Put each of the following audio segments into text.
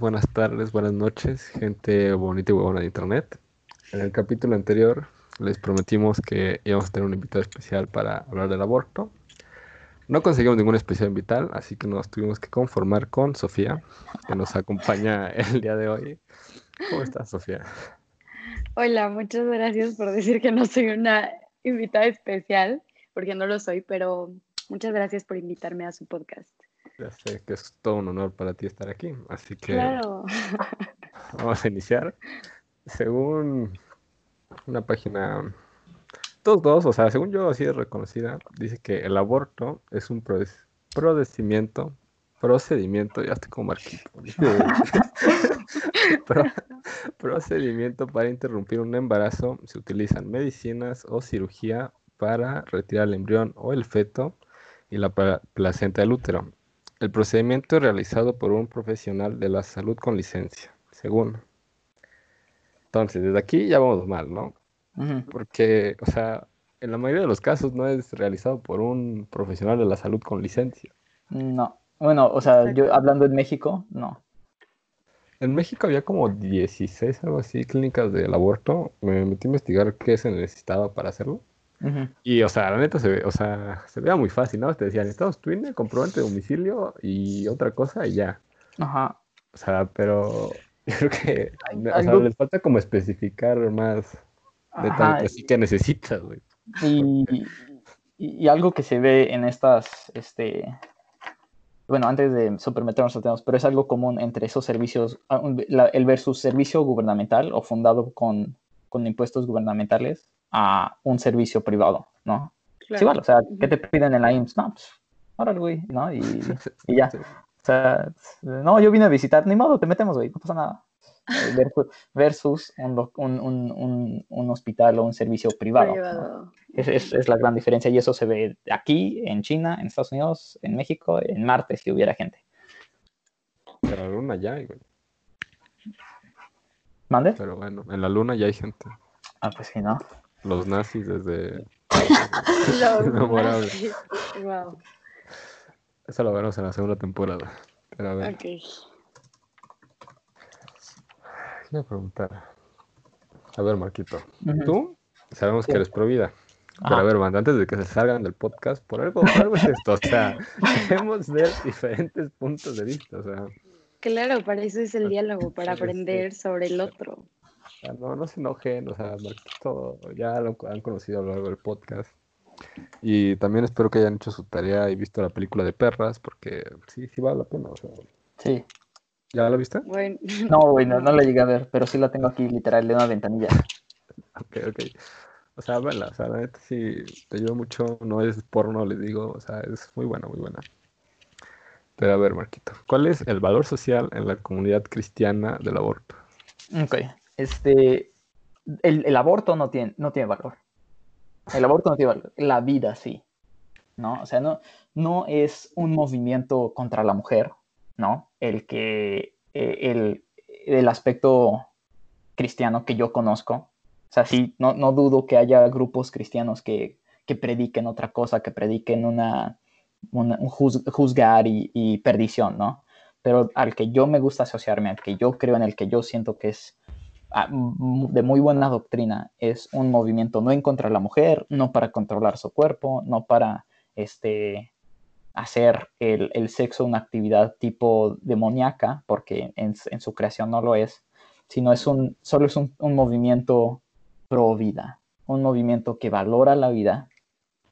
buenas tardes, buenas noches, gente bonita y buena de internet. En el capítulo anterior les prometimos que íbamos a tener un invitado especial para hablar del aborto. No conseguimos ningún especial invitado, así que nos tuvimos que conformar con Sofía, que nos acompaña el día de hoy. ¿Cómo estás, Sofía? Hola, muchas gracias por decir que no soy una invitada especial, porque no lo soy, pero muchas gracias por invitarme a su podcast. Ya sé que es todo un honor para ti estar aquí, así que vamos a iniciar. Según una página, todos dos, o sea, según yo así de reconocida, dice que el aborto es un procedimiento, procedimiento, ya estoy como marquito, procedimiento para interrumpir un embarazo, se utilizan medicinas o cirugía para retirar el embrión o el feto y la placenta del útero. El procedimiento es realizado por un profesional de la salud con licencia, según. Entonces, desde aquí ya vamos mal, ¿no? Porque, o sea, en la mayoría de los casos no es realizado por un profesional de la salud con licencia. No. Bueno, o sea, yo hablando en México, no. En México había como 16, algo así, clínicas del aborto. Me metí a investigar qué se necesitaba para hacerlo. Y, o sea, la neta se ve, o sea, se veía muy fácil, ¿no? Te decían, Estados Twin, comprobante de domicilio y otra cosa y ya. Ajá. O sea, pero yo creo que o sea, les falta como especificar más detalles así que necesitas, güey. Y, y, algo que se ve en estas, este, bueno, antes de supermeternos al tema, pero es algo común entre esos servicios, ah, el versus servicio gubernamental o fundado con, con impuestos gubernamentales a un servicio privado, ¿no? Sí, vale, o sea, ¿qué te piden en la IMSS? No, pues, órale, güey, ¿no? Y, y ya. O sea, no, yo vine a visitar, ni modo, te metemos, güey, no pasa nada. Eh, versus un, un, un, hospital o un servicio privado. Es, es, es, la gran diferencia y eso se ve aquí, en China, en Estados Unidos, en México, en Marte, si hubiera gente. Pero en la luna ya hay, güey. ¿Mande? Pero bueno, en la luna ya hay gente. Ah, pues sí, ¿no? Los nazis desde... Los Wow. Eso lo veremos en la segunda temporada. Pero a ver. Ok. Quiero preguntar. A ver, Marquito. Tú sabemos que eres pro vida. Pero a ver, antes de que se salgan del podcast, por algo, algo es esto. O sea, queremos ver diferentes puntos de vista. O sea. Claro, para eso es el diálogo, para aprender sobre el otro no, no se enojen, o sea, Marquito ya lo han conocido a lo largo del podcast. Y también espero que hayan hecho su tarea y visto la película de perras, porque sí, sí vale la pena. O sea. Sí. ¿Ya la viste? No, güey, no, la llegué a ver, pero sí la tengo aquí literal de una ventanilla. ok, ok. O sea, bueno, o sea, la neta sí te ayuda mucho, no es porno, les digo, o sea, es muy buena, muy buena. Pero a ver, Marquito, ¿cuál es el valor social en la comunidad cristiana del aborto? Ok, este, el, aborto no tiene, no tiene valor. El aborto no tiene valor. La vida sí. ¿No? O sea, no, no es un movimiento contra la mujer, ¿no? El que, eh, el, el, aspecto cristiano que yo conozco. O sea, sí, no, no dudo que haya grupos cristianos que, que prediquen otra cosa, que prediquen una, un juzgar y, y, perdición, ¿no? Pero al que yo me gusta asociarme, al que yo creo en el que yo siento que es de muy buena doctrina. Es un movimiento no en contra de la mujer, no para controlar su cuerpo, no para este, hacer el, sexo una actividad tipo demoníaca, porque en, su creación no lo es, sino es un, solo es un, movimiento pro vida, un movimiento que valora la vida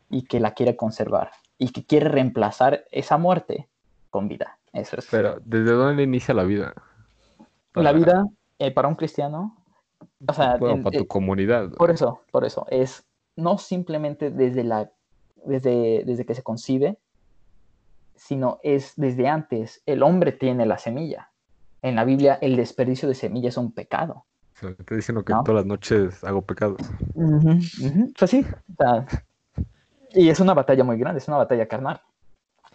y que la quiere conservar y que quiere reemplazar esa muerte con vida. Eso es. Pero, ¿desde dónde inicia la vida? La vida eh, para un cristiano, o sea, para tu eh, comunidad. Por eso, por eso, es no simplemente desde, la, desde, desde que se concibe, sino es desde antes. El hombre tiene la semilla. En la Biblia el desperdicio de semilla es un pecado. O sea, te diciendo que todas las noches hago pecados. Pues sí, y es una batalla muy grande, es una batalla carnal.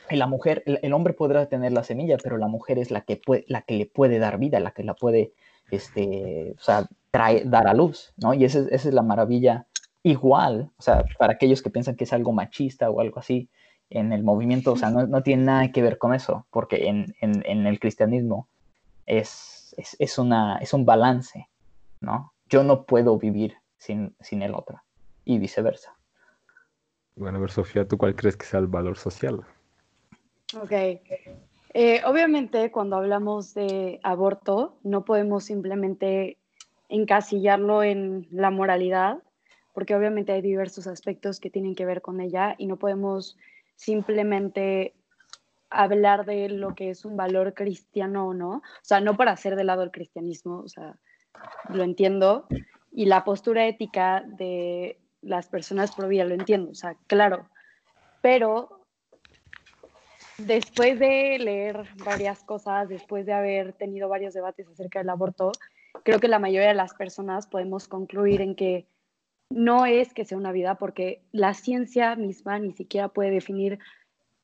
Y la mujer, el, hombre podrá tener la semilla, pero la mujer es la que, puede, la que le puede dar vida, la que la puede este, o sea, trae, dar a luz, ¿no? Y esa, es la maravilla igual, o sea, para aquellos que piensan que es algo machista o algo así, en el movimiento, o sea, no, no tiene nada que ver con eso, porque en, en, el cristianismo es, es, es, una, es un balance, ¿no? Yo no puedo vivir sin, sin el otro y viceversa. Bueno, a ver, Sofía, ¿tú cuál crees que sea el valor social? Ok. Eh, obviamente, cuando hablamos de aborto, no podemos simplemente encasillarlo en la moralidad, porque obviamente hay diversos aspectos que tienen que ver con ella y no podemos simplemente hablar de lo que es un valor cristiano o no, o sea, no para hacer de lado el cristianismo, o sea, lo entiendo, y la postura ética de las personas pro vida, lo entiendo, o sea, claro, pero después de leer varias cosas, después de haber tenido varios debates acerca del aborto, creo que la mayoría de las personas podemos concluir en que no es que sea una vida, porque la ciencia misma ni siquiera puede definir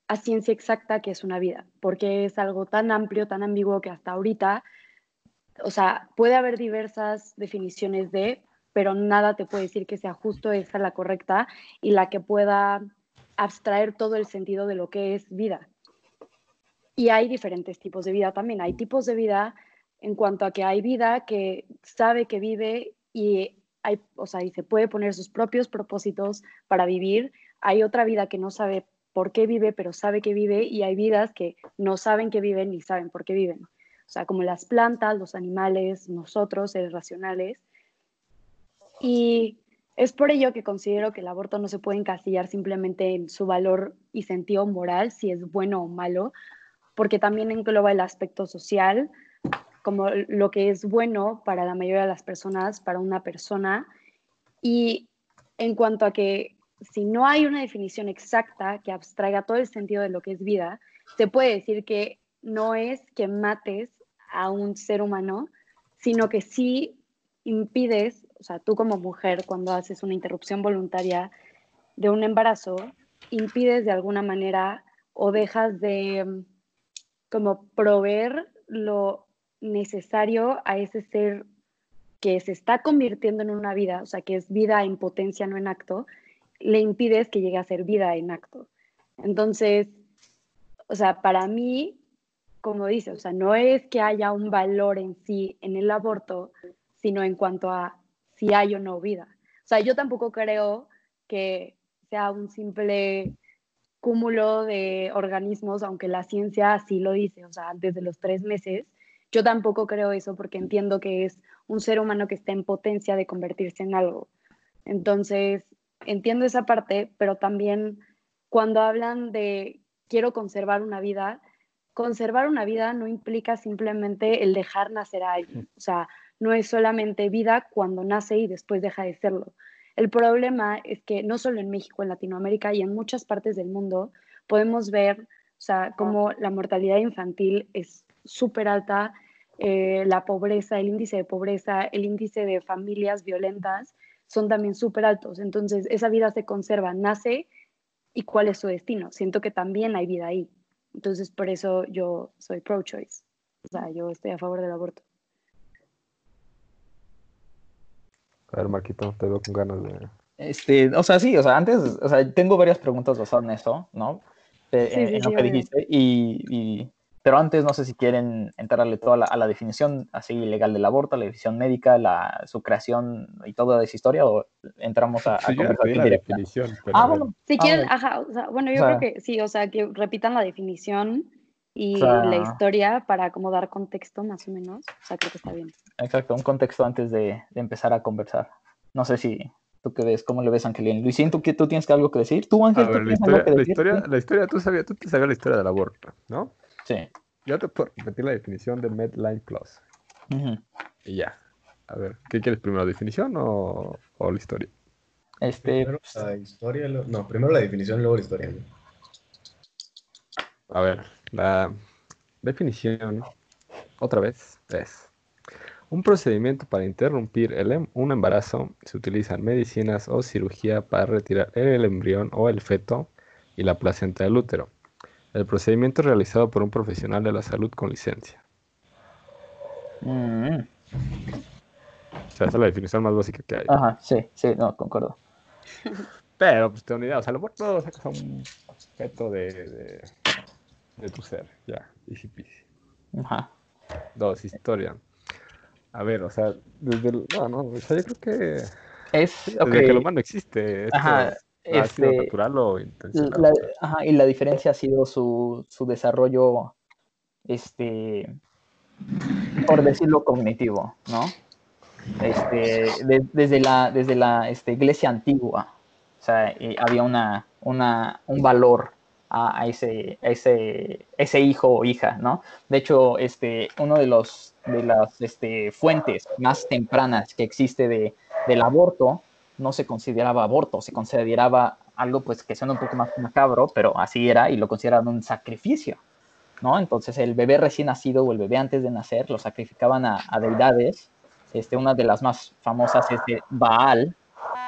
a ciencia exacta que es una vida, porque es algo tan amplio, tan ambiguo que hasta ahorita, o sea, puede haber diversas definiciones de, pero nada te puede decir que sea justo esa la correcta y la que pueda abstraer todo el sentido de lo que es vida. Y hay diferentes tipos de vida también. Hay tipos de vida en cuanto a que hay vida que sabe que vive y hay, o sea, y se puede poner sus propios propósitos para vivir. Hay otra vida que no sabe por qué vive, pero sabe que vive, y hay vidas que no saben que viven ni saben por qué viven. O sea, como las plantas, los animales, nosotros, seres racionales. Y es por ello que considero que el aborto no se puede encasillar simplemente en su valor y sentido moral, si es bueno o malo, porque también engloba el aspecto social, como lo que es bueno para la mayoría de las personas, para una persona. Y en cuanto a que si no hay una definición exacta que abstraiga todo el sentido de lo que es vida, se puede decir que no es que mates a un ser humano, sino que sí impides, o sea, tú como mujer, cuando haces una interrupción voluntaria de un embarazo, impides de alguna manera o dejas de como proveer lo necesario a ese ser que se está convirtiendo en una vida, o sea, que es vida en potencia, no en acto, le impides que llegue a ser vida en acto. Entonces, o sea, para mí, como dice, o sea, no es que haya un valor en sí en el aborto, sino en cuanto a si hay o no vida. O sea, yo tampoco creo que sea un simple cúmulo de organismos, aunque la ciencia así lo dice, o sea, desde los tres meses. Yo tampoco creo eso porque entiendo que es un ser humano que está en potencia de convertirse en algo. Entonces, entiendo esa parte, pero también cuando hablan de quiero conservar una vida, conservar una vida no implica simplemente el dejar nacer a alguien. O sea, no es solamente vida cuando nace y después deja de serlo. El problema es que no solo en México, en Latinoamérica y en muchas partes del mundo podemos ver, o sea, cómo la mortalidad infantil es súper alta, eh, la pobreza, el índice de pobreza, el índice de familias violentas son también súper altos. Entonces, esa vida se conserva, nace y cuál es su destino. Siento que también hay vida ahí. Entonces, por eso yo soy pro-choice. O sea, yo estoy a favor del aborto. A ver, Marquito, te veo con ganas de. Este, o sea, sí, o sea, antes, o sea, tengo varias preguntas basadas en eso, ¿no? en, lo que dijiste, y, pero antes no sé si quieren entrarle toda la, a la definición así legal del aborto, la definición médica, la, su creación y toda esa historia, o entramos a, a Sí, la definición. pero Ah, bueno. Si Ah, quieren, bueno. ajá, o sea, bueno, yo O sea- creo que sí, o sea, que repitan la definición y O sea- la historia para como dar contexto más o menos. O sea, creo que está bien. Exacto, un contexto antes de, de empezar a conversar. No sé si tú qué ves, cómo le ves, Angelín. Luisín, ¿tú, qué- tú tienes algo que decir? ¿Tú, A Ángel, tú ver, la tienes algo historia, que la decir? historia, la historia, tú sabías, tú te sabías la historia del aborto, ¿no? Sí. Yo te puedo repetir la definición de Medline Plus. Y ya. A ver, ¿qué quieres primero, definición o, o la historia? Este, Primero la historia, lo- no, primero la definición y luego la historia. ¿no? A ver, la definición, otra vez, es un procedimiento para interrumpir el em- un embarazo. Se utilizan medicinas o cirugía para retirar el embrión o el feto y la placenta del útero. El procedimiento es realizado por un profesional de la salud con licencia. mm, O sea, esa es la definición más básica que hay. ajá, sí, sí, no, concuerdo. Pero, pues, te una idea. O sea, el aborto sacas a un feto de, de, de tu ser. Ya, easy peasy. Ajá. Dos, historia. A ver, o sea, desde el... No, no, o sea, yo creo que... Es, Desde ok, que el humano existe, esto Ha sido este, natural o intencional. la- ajá, y la diferencia ha sido su, su desarrollo, este, por decirlo cognitivo, ¿no? Este, de- desde la, desde la este, iglesia antigua, o sea, había una, una, un valor a, a ese, a ese, ese hijo o hija, ¿no? De hecho, este, uno de los de las este, fuentes más tempranas que existe de, del aborto no se consideraba aborto, se consideraba algo pues que suena un poco más macabro, pero así era y lo consideraban un sacrificio, ¿no? Entonces el bebé recién nacido o el bebé antes de nacer lo sacrificaban a, a deidades, este, una de las más famosas es Baal,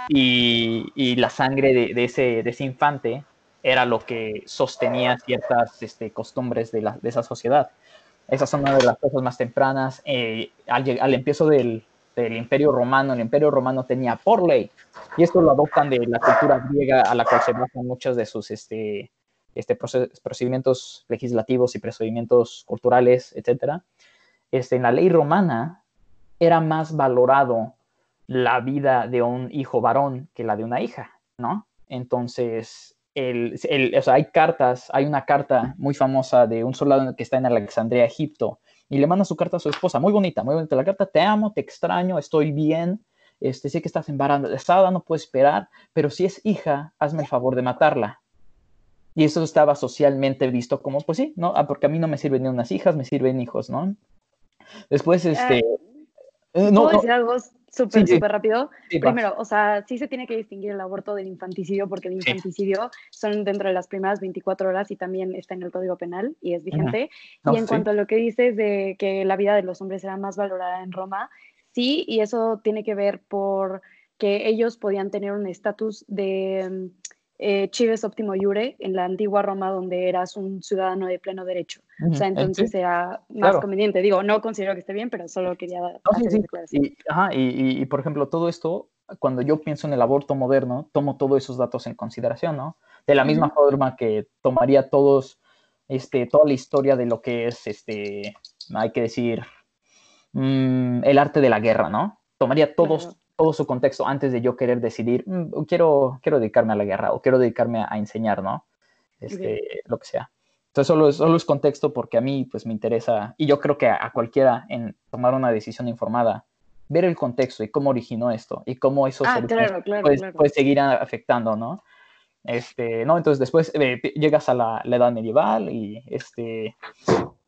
y, y la sangre de, ese, de ese infante era lo que sostenía ciertas este, costumbres de, la, de esa sociedad. Esas son una de las cosas más tempranas. Eh, al, al empiezo del, del Imperio Romano, el Imperio Romano tenía por ley, y esto lo adoptan de la cultura griega a la cual se basan muchos de sus este, este, proce- procedimientos legislativos y procedimientos culturales, etc. Este, en la ley romana era más valorado la vida de un hijo varón que la de una hija, ¿no? Entonces, el, el- o sea, hay cartas, hay una carta muy famosa de un soldado que está en Alejandría, Egipto, y le manda su carta a su esposa, muy bonita, muy bonita la carta, te amo, te extraño, estoy bien, este, sé que estás embarazada, no puedo esperar, pero si es hija, hazme el favor de matarla. Y eso estaba socialmente visto como, pues sí, ¿no? Ah, porque a mí no me sirven ni unas hijas, me sirven hijos, ¿no? Después, este... eh, no, ¿Puedo no, algo súper, Sí, sí. súper rápido? sí. Primero, o sea, sí se tiene que distinguir el aborto del infanticidio porque el infanticidio son dentro de las primeras 24 horas y también está en el Código Penal y es vigente. No, y en cuanto a lo que dices de que la vida de los hombres era más valorada en Roma, sí, y eso tiene que ver por que ellos podían tener un estatus de eh, chives optimo iure en la antigua Roma donde eras un ciudadano de pleno derecho. O sea, Ujú, entonces era más claro. conveniente. Digo, no considero que esté bien, pero solo quería No, sí, hacer sí. Y, ajá, y, por ejemplo, todo esto, cuando yo pienso en el aborto moderno, tomo todos esos datos en consideración, ¿no? De la misma forma que tomaría todos, este, toda la historia de lo que es, este, hay que decir, mm, el arte de la guerra, ¿no? Tomaría todos, Claro. todo su contexto antes de yo querer decidir, "Mm, quiero, quiero dedicarme a la guerra o quiero dedicarme a, a enseñar, ¿no? Este, Lo que sea. Entonces solo es, solo es contexto porque a mí pues me interesa y yo creo que a, a cualquiera en tomar una decisión informada, ver el contexto y cómo originó esto y cómo esos Ah, claro, claro, puede, claro. puede seguir afectando, ¿no? Este, ¿no? Entonces después eh, llegas a la, la edad medieval y este,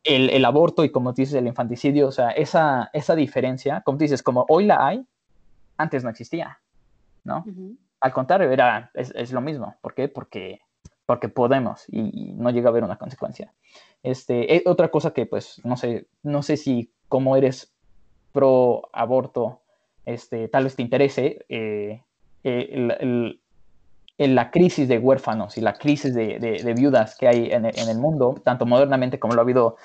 el, el aborto y como dices, el infanticidio, o sea, esa, esa diferencia, como dices, como hoy la hay, antes no existía, ¿no? Ujú. Al contrario, era, es, es lo mismo. ¿Por qué? Porque, porque podemos y, no llega a haber una consecuencia. Este, eh, otra cosa que, pues, no sé, no sé si como eres pro aborto, este, tal vez te interese eh, eh, el- el- el- la crisis de huérfanos y la crisis de, de- de viudas que hay en, el- en el mundo, tanto modernamente como lo ha habido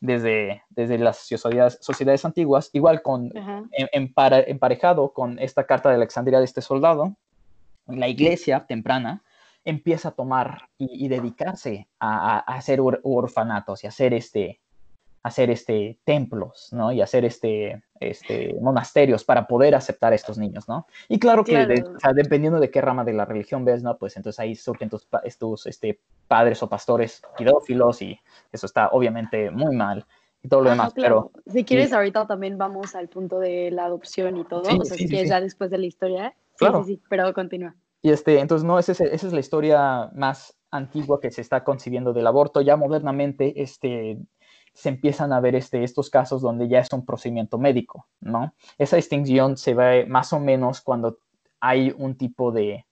desde, desde las sociedades, sociedades antiguas, igual con, en- empara- emparejado con esta carta de Alexandria de este soldado, la iglesia temprana empieza a tomar y, y dedicarse a, a- a hacer or- orfanatos y hacer este hacer este templos, ¿no? Y hacer este, este monasterios para poder aceptar a estos niños, ¿no? Y claro que de- Claro. o sea, dependiendo de qué rama de la religión ves, ¿no? Pues entonces ahí surgen tus, tus este, padres o pastores pedófilos y eso está obviamente muy mal y todo lo Ah, demás, claro. pero Si quieres, ahorita también vamos al punto de la adopción y todo. Sí, o sea, sí, si sí, quieres ya después de la historia. Sí, Claro. sí, sí, pero continúa. Y este, entonces, no, esa es, esa es la historia más antigua que se está concibiendo del aborto. Ya modernamente este, se empiezan a ver este, estos casos donde ya es un procedimiento médico, ¿no? Esa distinción se ve más o menos cuando hay un tipo de,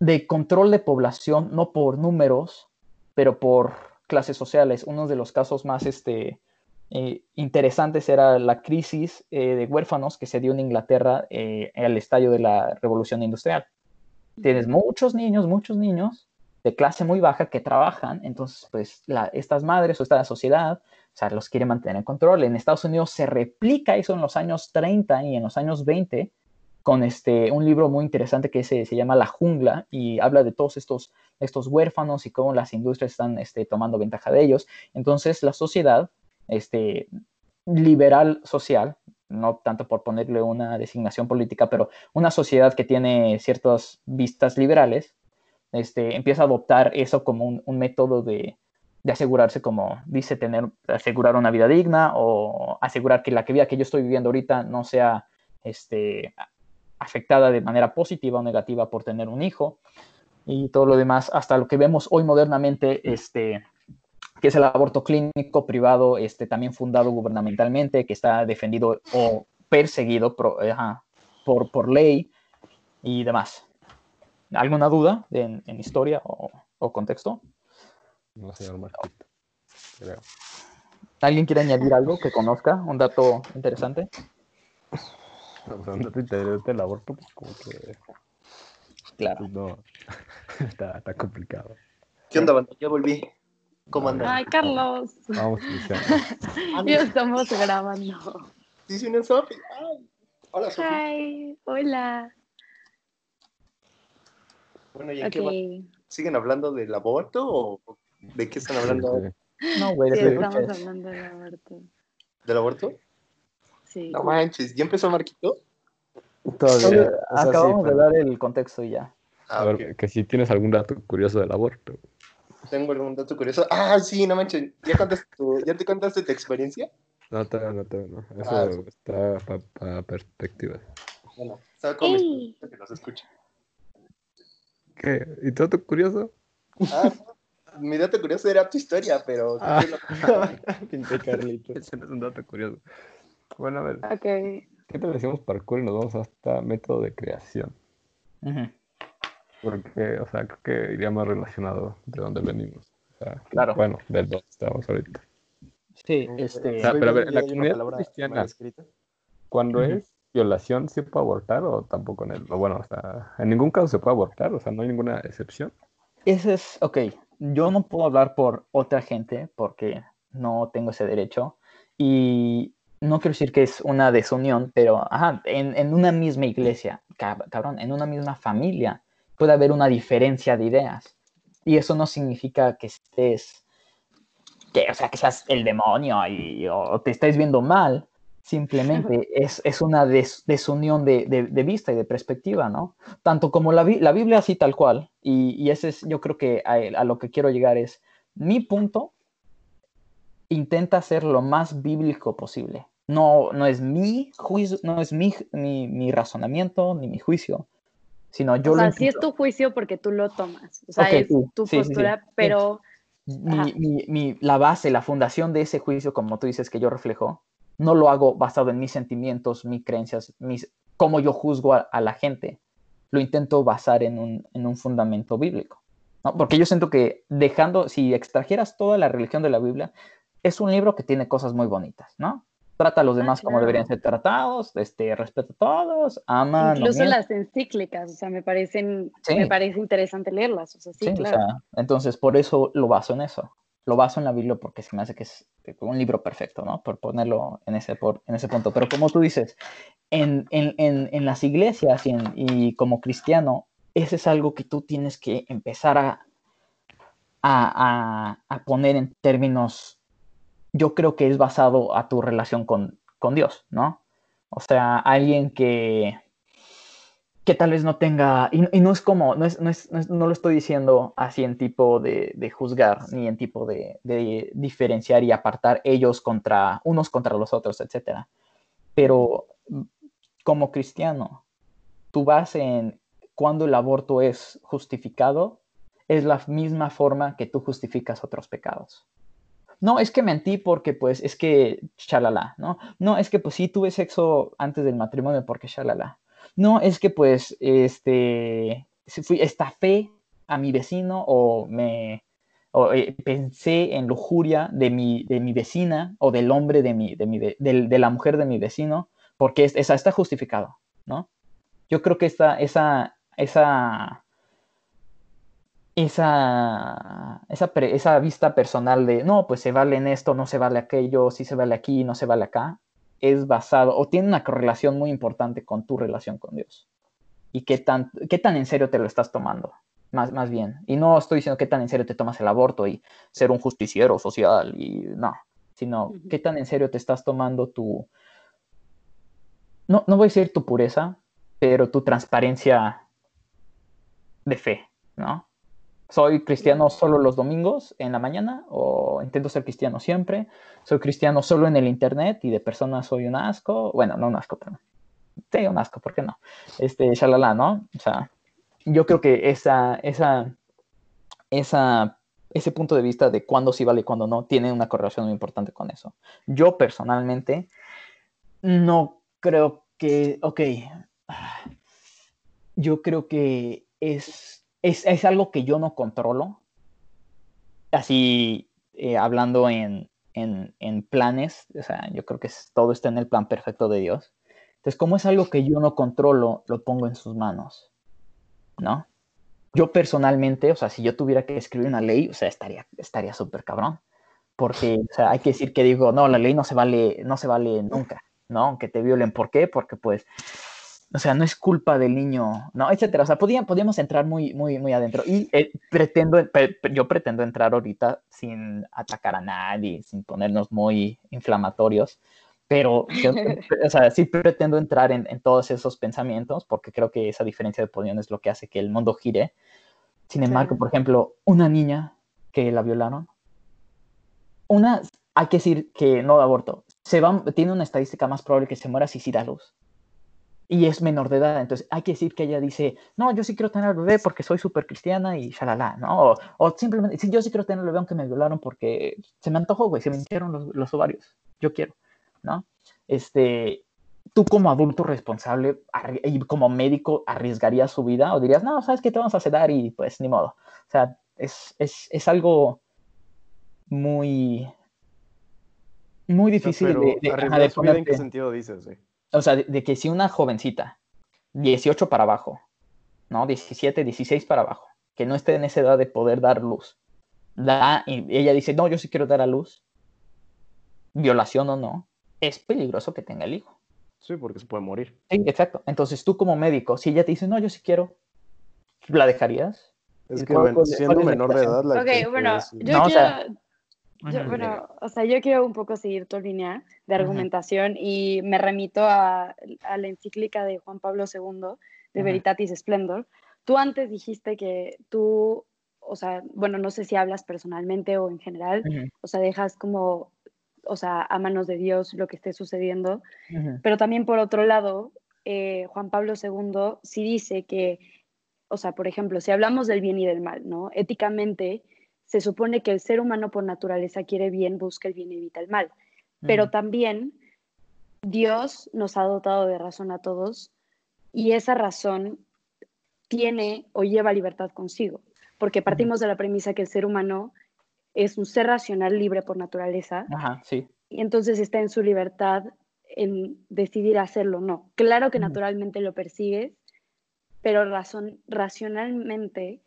de control de población, no por números, pero por clases sociales. Uno de los casos más este, eh, interesantes era la crisis eh, de huérfanos que se dio en Inglaterra eh, al estallo de la revolución industrial. Tienes muchos niños, muchos niños de clase muy baja que trabajan, entonces pues estas madres o esta sociedad, o sea, los quiere mantener en control. En Estados Unidos se replica eso en los años 30 y en los años 20 con este, un libro muy interesante que se, se llama La Jungla y habla de todos estos, estos huérfanos y cómo las industrias están este, tomando ventaja de ellos. Entonces la sociedad este, liberal social, no tanto por ponerle una designación política, pero una sociedad que tiene ciertas vistas liberales, este, empieza a adoptar eso como un, método de, de, asegurarse, como dice, tener, asegurar una vida digna o asegurar que la vida que yo estoy viviendo ahorita no sea este, afectada de manera positiva o negativa por tener un hijo y todo lo demás, hasta lo que vemos hoy modernamente, este, que es el aborto clínico privado, este, también fundado gubernamentalmente, que está defendido o perseguido por, por, por ley y demás. ¿Alguna duda en, en historia o, o, contexto? No, señor Marquito. Creo. ¿Alguien quiere añadir algo que conozca? ¿Un dato interesante? O sea, un dato interesante del aborto, pues como que... Claro. Pues, no, está, está complicado. ¿Qué onda, banda? Ya volví. ¿Cómo andan? Ay, Carlos. Vamos. Ya estamos grabando. Dice una Sofi. Hola, Sofi. Hi, hola. Bueno, ¿y en qué va? Ok. ¿Siguen hablando del aborto o de qué están hablando ahora? No, güey, Sí, de estamos hablando del aborto. ¿Del aborto? Sí. No manches, ¿ya empezó Marquito? Todavía, Oye, o sea, sí, acabamos de dar el contexto y ya. Ah, A ver, que si tienes algún dato curioso del aborto. Tengo algún dato curioso. Ah, sí, no manches. ¿Ya, contaste tu- ¿Ya te contaste tu experiencia? No, todavía no, todavía no. Eso Ah, está para perspectivas. Bueno, estaba como Ey. que nos escucha. ¿Qué? ¿Y tu dato curioso? Ah, mi dato curioso era tu historia, pero... Ah. Pinche Carlito. Ese no es un dato curioso. Bueno, a ver, Ok. ¿qué te decimos parkour y nos vamos hasta método de creación? Ujú. Porque, o sea, creo que iría más relacionado de dónde venimos. O sea, Claro. Bueno, del donde estamos ahorita. Sí, este. O sea, pero a ver, Hoy la comunidad palabra cristiana-. Cuando es violación, ¿sí puede abortar o tampoco en el... o bueno, o sea, en ningún caso se puede abortar, o sea, no hay ninguna excepción. Ese es, ok, yo no puedo hablar por otra gente porque no tengo ese derecho y no quiero decir que es una desunión, pero ajá, en, en una misma iglesia, cab- cabrón, en una misma familia puede haber una diferencia de ideas. Y eso no significa que estés, que, o sea, que seas el demonio y, o te estés viendo mal, simplemente es, es una des- desunión de, de- de vista y de perspectiva, ¿no? tanto como la, la Biblia así tal cual, y, y ese es, yo creo que a, a lo que quiero llegar es, mi punto intenta ser lo más bíblico posible. No, no es mi juicio, no es mi, mi, mi razonamiento ni mi juicio, sino yo o lo sea, sí es tu juicio porque tú lo tomas. O sea, es sí, tu sí, sí, sí. postura, pero mi- mi- la base, la fundación de ese juicio, como tú dices que yo reflejo, no lo hago basado en mis sentimientos, mis creencias, mis, cómo yo juzgo a, a la gente. Lo intento basar en un, en un fundamento bíblico. ¿no? Porque yo siento que dejando, si extrajeras toda la religión de la Biblia, es un libro que tiene cosas muy bonitas, ¿no? Trata a los Ah, demás como deberían ser tratados, este, respeta a todos, ama, incluso las encíclicas, o sea, me parecen, Sí. me parece interesante leerlas. O sea, sí, Sí, o claro. sea, entonces por eso lo baso en eso. Lo baso en la Biblia porque se me hace que es un libro perfecto, ¿no? Por ponerlo en ese, por, en ese punto. Pero como tú dices, en, en, en, en las iglesias y, como cristiano, ese es algo que tú tienes que empezar a, a, a- a poner en términos, yo creo que es basado a tu relación con, con Dios, ¿no? O sea, alguien que, que tal vez no tenga, y, no es como, no, es, no, es- no es- no lo estoy diciendo así en tipo de, de juzgar, ni en tipo de, de diferenciar y apartar ellos contra, unos contra los otros, etcétera. Pero como cristiano, tu base en cuando el aborto es justificado es la misma forma que tú justificas otros pecados. No, es que mentí porque pues es que shalala, ¿no? No, es que pues sí tuve sexo antes del matrimonio porque shalala. No, es que pues este fui estafé a mi vecino o me o, eh, pensé en lujuria de mi, de mi vecina o del hombre de mi, de mi de la mujer de mi vecino porque es- esa está justificado, ¿no? Yo creo que esta, esa, esa, esa, esa, pre- esa vista personal de, no, pues se vale en esto, no se vale aquello, sí se vale aquí, no se vale acá, es basado o tiene una correlación muy importante con tu relación con Dios. Y qué tan, qué tan en serio te lo estás tomando, más, más bien. Y no estoy diciendo qué tan en serio te tomas el aborto y ser un justiciero social y no. sino qué tan en serio te estás tomando tu, no, no voy a decir tu pureza, pero tu transparencia de fe, ¿no? ¿Soy cristiano solo los domingos en la mañana o intento ser cristiano siempre? ¿Soy cristiano solo en el internet y de persona soy un asco? Bueno, no un asco, pero sí, un asco, ¿por qué no? Este, shalala, ¿no? O sea, yo creo que esa, esa, esa, ese punto de vista de cuándo sí vale y cuándo no tiene una correlación muy importante con eso. Yo personalmente no creo que, ok, yo creo que es, es, es algo que yo no controlo. Así, eh, hablando en, en, en planes, o sea, yo creo que todo está en el plan perfecto de Dios. Entonces, como es algo que yo no controlo, lo pongo en sus manos, ¿no? Yo personalmente, o sea, si yo tuviera que escribir una ley, o sea, estaría estaría súper cabrón. Porque, o sea, hay que decir que digo, no, la ley no se vale, no se vale nunca, ¿no? Aunque te violen. ¿Por qué? Porque, pues, o sea, no es culpa del niño, ¿no? Etcétera. O sea, podía- podíamos entrar muy, muy, muy adentro. Y eh, pretendo, pre- pre- yo pretendo entrar ahorita sin atacar a nadie, sin ponernos muy inflamatorios. Pero, yo, o sea, sí pretendo entrar en, en todos esos pensamientos porque creo que esa diferencia de opinión es lo que hace que el mundo gire. Sin embargo, por ejemplo, una niña que la violaron, una, hay que decir que no de aborto, se va, tiene una estadística más probable que se muera si sí da luz. Y es menor de edad, entonces hay que decir que ella dice, no, yo sí quiero tener al bebé porque soy súper cristiana y shalala, ¿no? O, o simplemente, sí, yo sí quiero tener al bebé aunque me violaron porque se me antojó, güey, se me hincharon los, los ovarios, yo quiero, ¿no? Este, tú como adulto responsable y como médico arriesgarías su vida o dirías, no, sabes que te vamos a sedar y pues ni modo. O sea, es, es, es algo muy, muy difícil pero de, de- ajá, de ¿en qué sentido dices, güey? O sea, de, de que si una jovencita, 18 para abajo, ¿no? 17, 16 para abajo, que no esté en esa edad de poder dar luz, da, y ella dice, no, yo sí quiero dar a luz, violación o no, es peligroso que tenga el hijo. Sí, porque se puede morir. Sí, exacto. Entonces tú como médico, si ella te dice, no, yo sí quiero, ¿la dejarías? Es ¿Y que cuál siendo menor de edad, la Ok, que bueno, es- yo No, o quiero, sea, yo- bueno, o sea, yo quiero un poco seguir tu línea de argumentación y me remito a, a la encíclica de Juan Pablo II de Ujú. Veritatis Splendor. Tú antes dijiste que tú, o sea, bueno, no sé si hablas personalmente o en general, Ujú, o sea, dejas como, o sea, a manos de Dios lo que esté sucediendo, pero también por otro lado, eh, Juan Pablo II sí dice que, o sea, por ejemplo, si hablamos del bien y del mal, ¿no? Éticamente se supone que el ser humano por naturaleza quiere bien, busca el bien y evita el mal, pero ujú. también Dios nos ha dotado de razón a todos y esa razón tiene o lleva libertad consigo, porque partimos de la premisa que el ser humano es un ser racional libre por naturaleza Ajá, sí. y entonces está en su libertad en decidir hacerlo o no. Claro que Ujú. naturalmente lo persigues, pero razón, racionalmente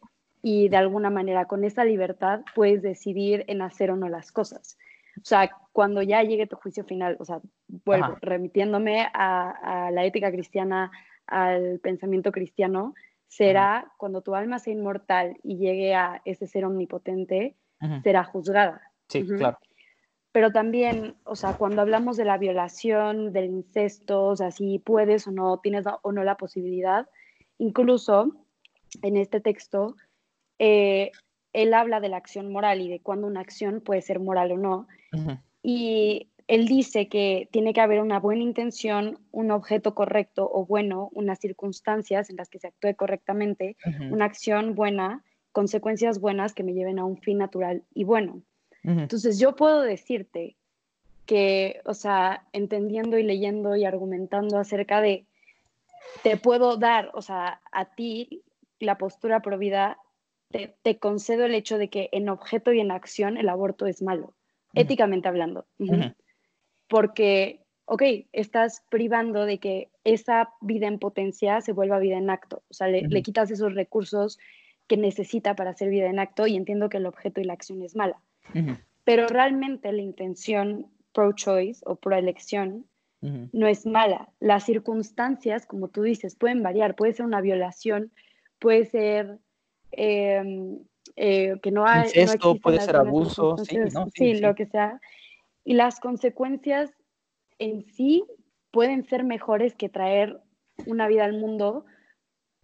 y de alguna manera con esa libertad puedes decidir en hacer o no las cosas. O sea, cuando ya llegue tu juicio final, o sea, vuelvo, Ajá. remitiéndome a, a la ética cristiana, al pensamiento cristiano, será cuando tu alma sea inmortal y llegue a ese ser omnipotente, Ujú, será juzgada. Sí, claro. Pero también, o sea, cuando hablamos de la violación, del incesto, o sea, si puedes o no, tienes o no la posibilidad, incluso en este texto, eh, él habla de la acción moral y de cuándo una acción puede ser moral o no. Y él dice que tiene que haber una buena intención, un objeto correcto o bueno, unas circunstancias en las que se actúe correctamente, una acción buena, consecuencias buenas que me lleven a un fin natural y bueno. ujú. Entonces yo puedo decirte que, o sea, entendiendo y leyendo y argumentando acerca de, te puedo dar, o sea, a ti la postura pro vida, te, te concedo el hecho de que en objeto y en acción el aborto es malo, éticamente hablando. Porque, ok, estás privando de que esa vida en potencia se vuelva vida en acto, o sea, le, le Ujú. quitas esos recursos que necesita para hacer vida en acto y entiendo que el objeto y la acción es mala pero realmente la intención pro-choice o pro-elección no es mala. Las circunstancias, como tú dices, pueden variar. Puede ser una violación, puede ser eh, eh, que no hay... no existen puede ser abuso, sí. Sí, Sí, sí. lo que sea. y las consecuencias en sí pueden ser mejores que traer una vida al mundo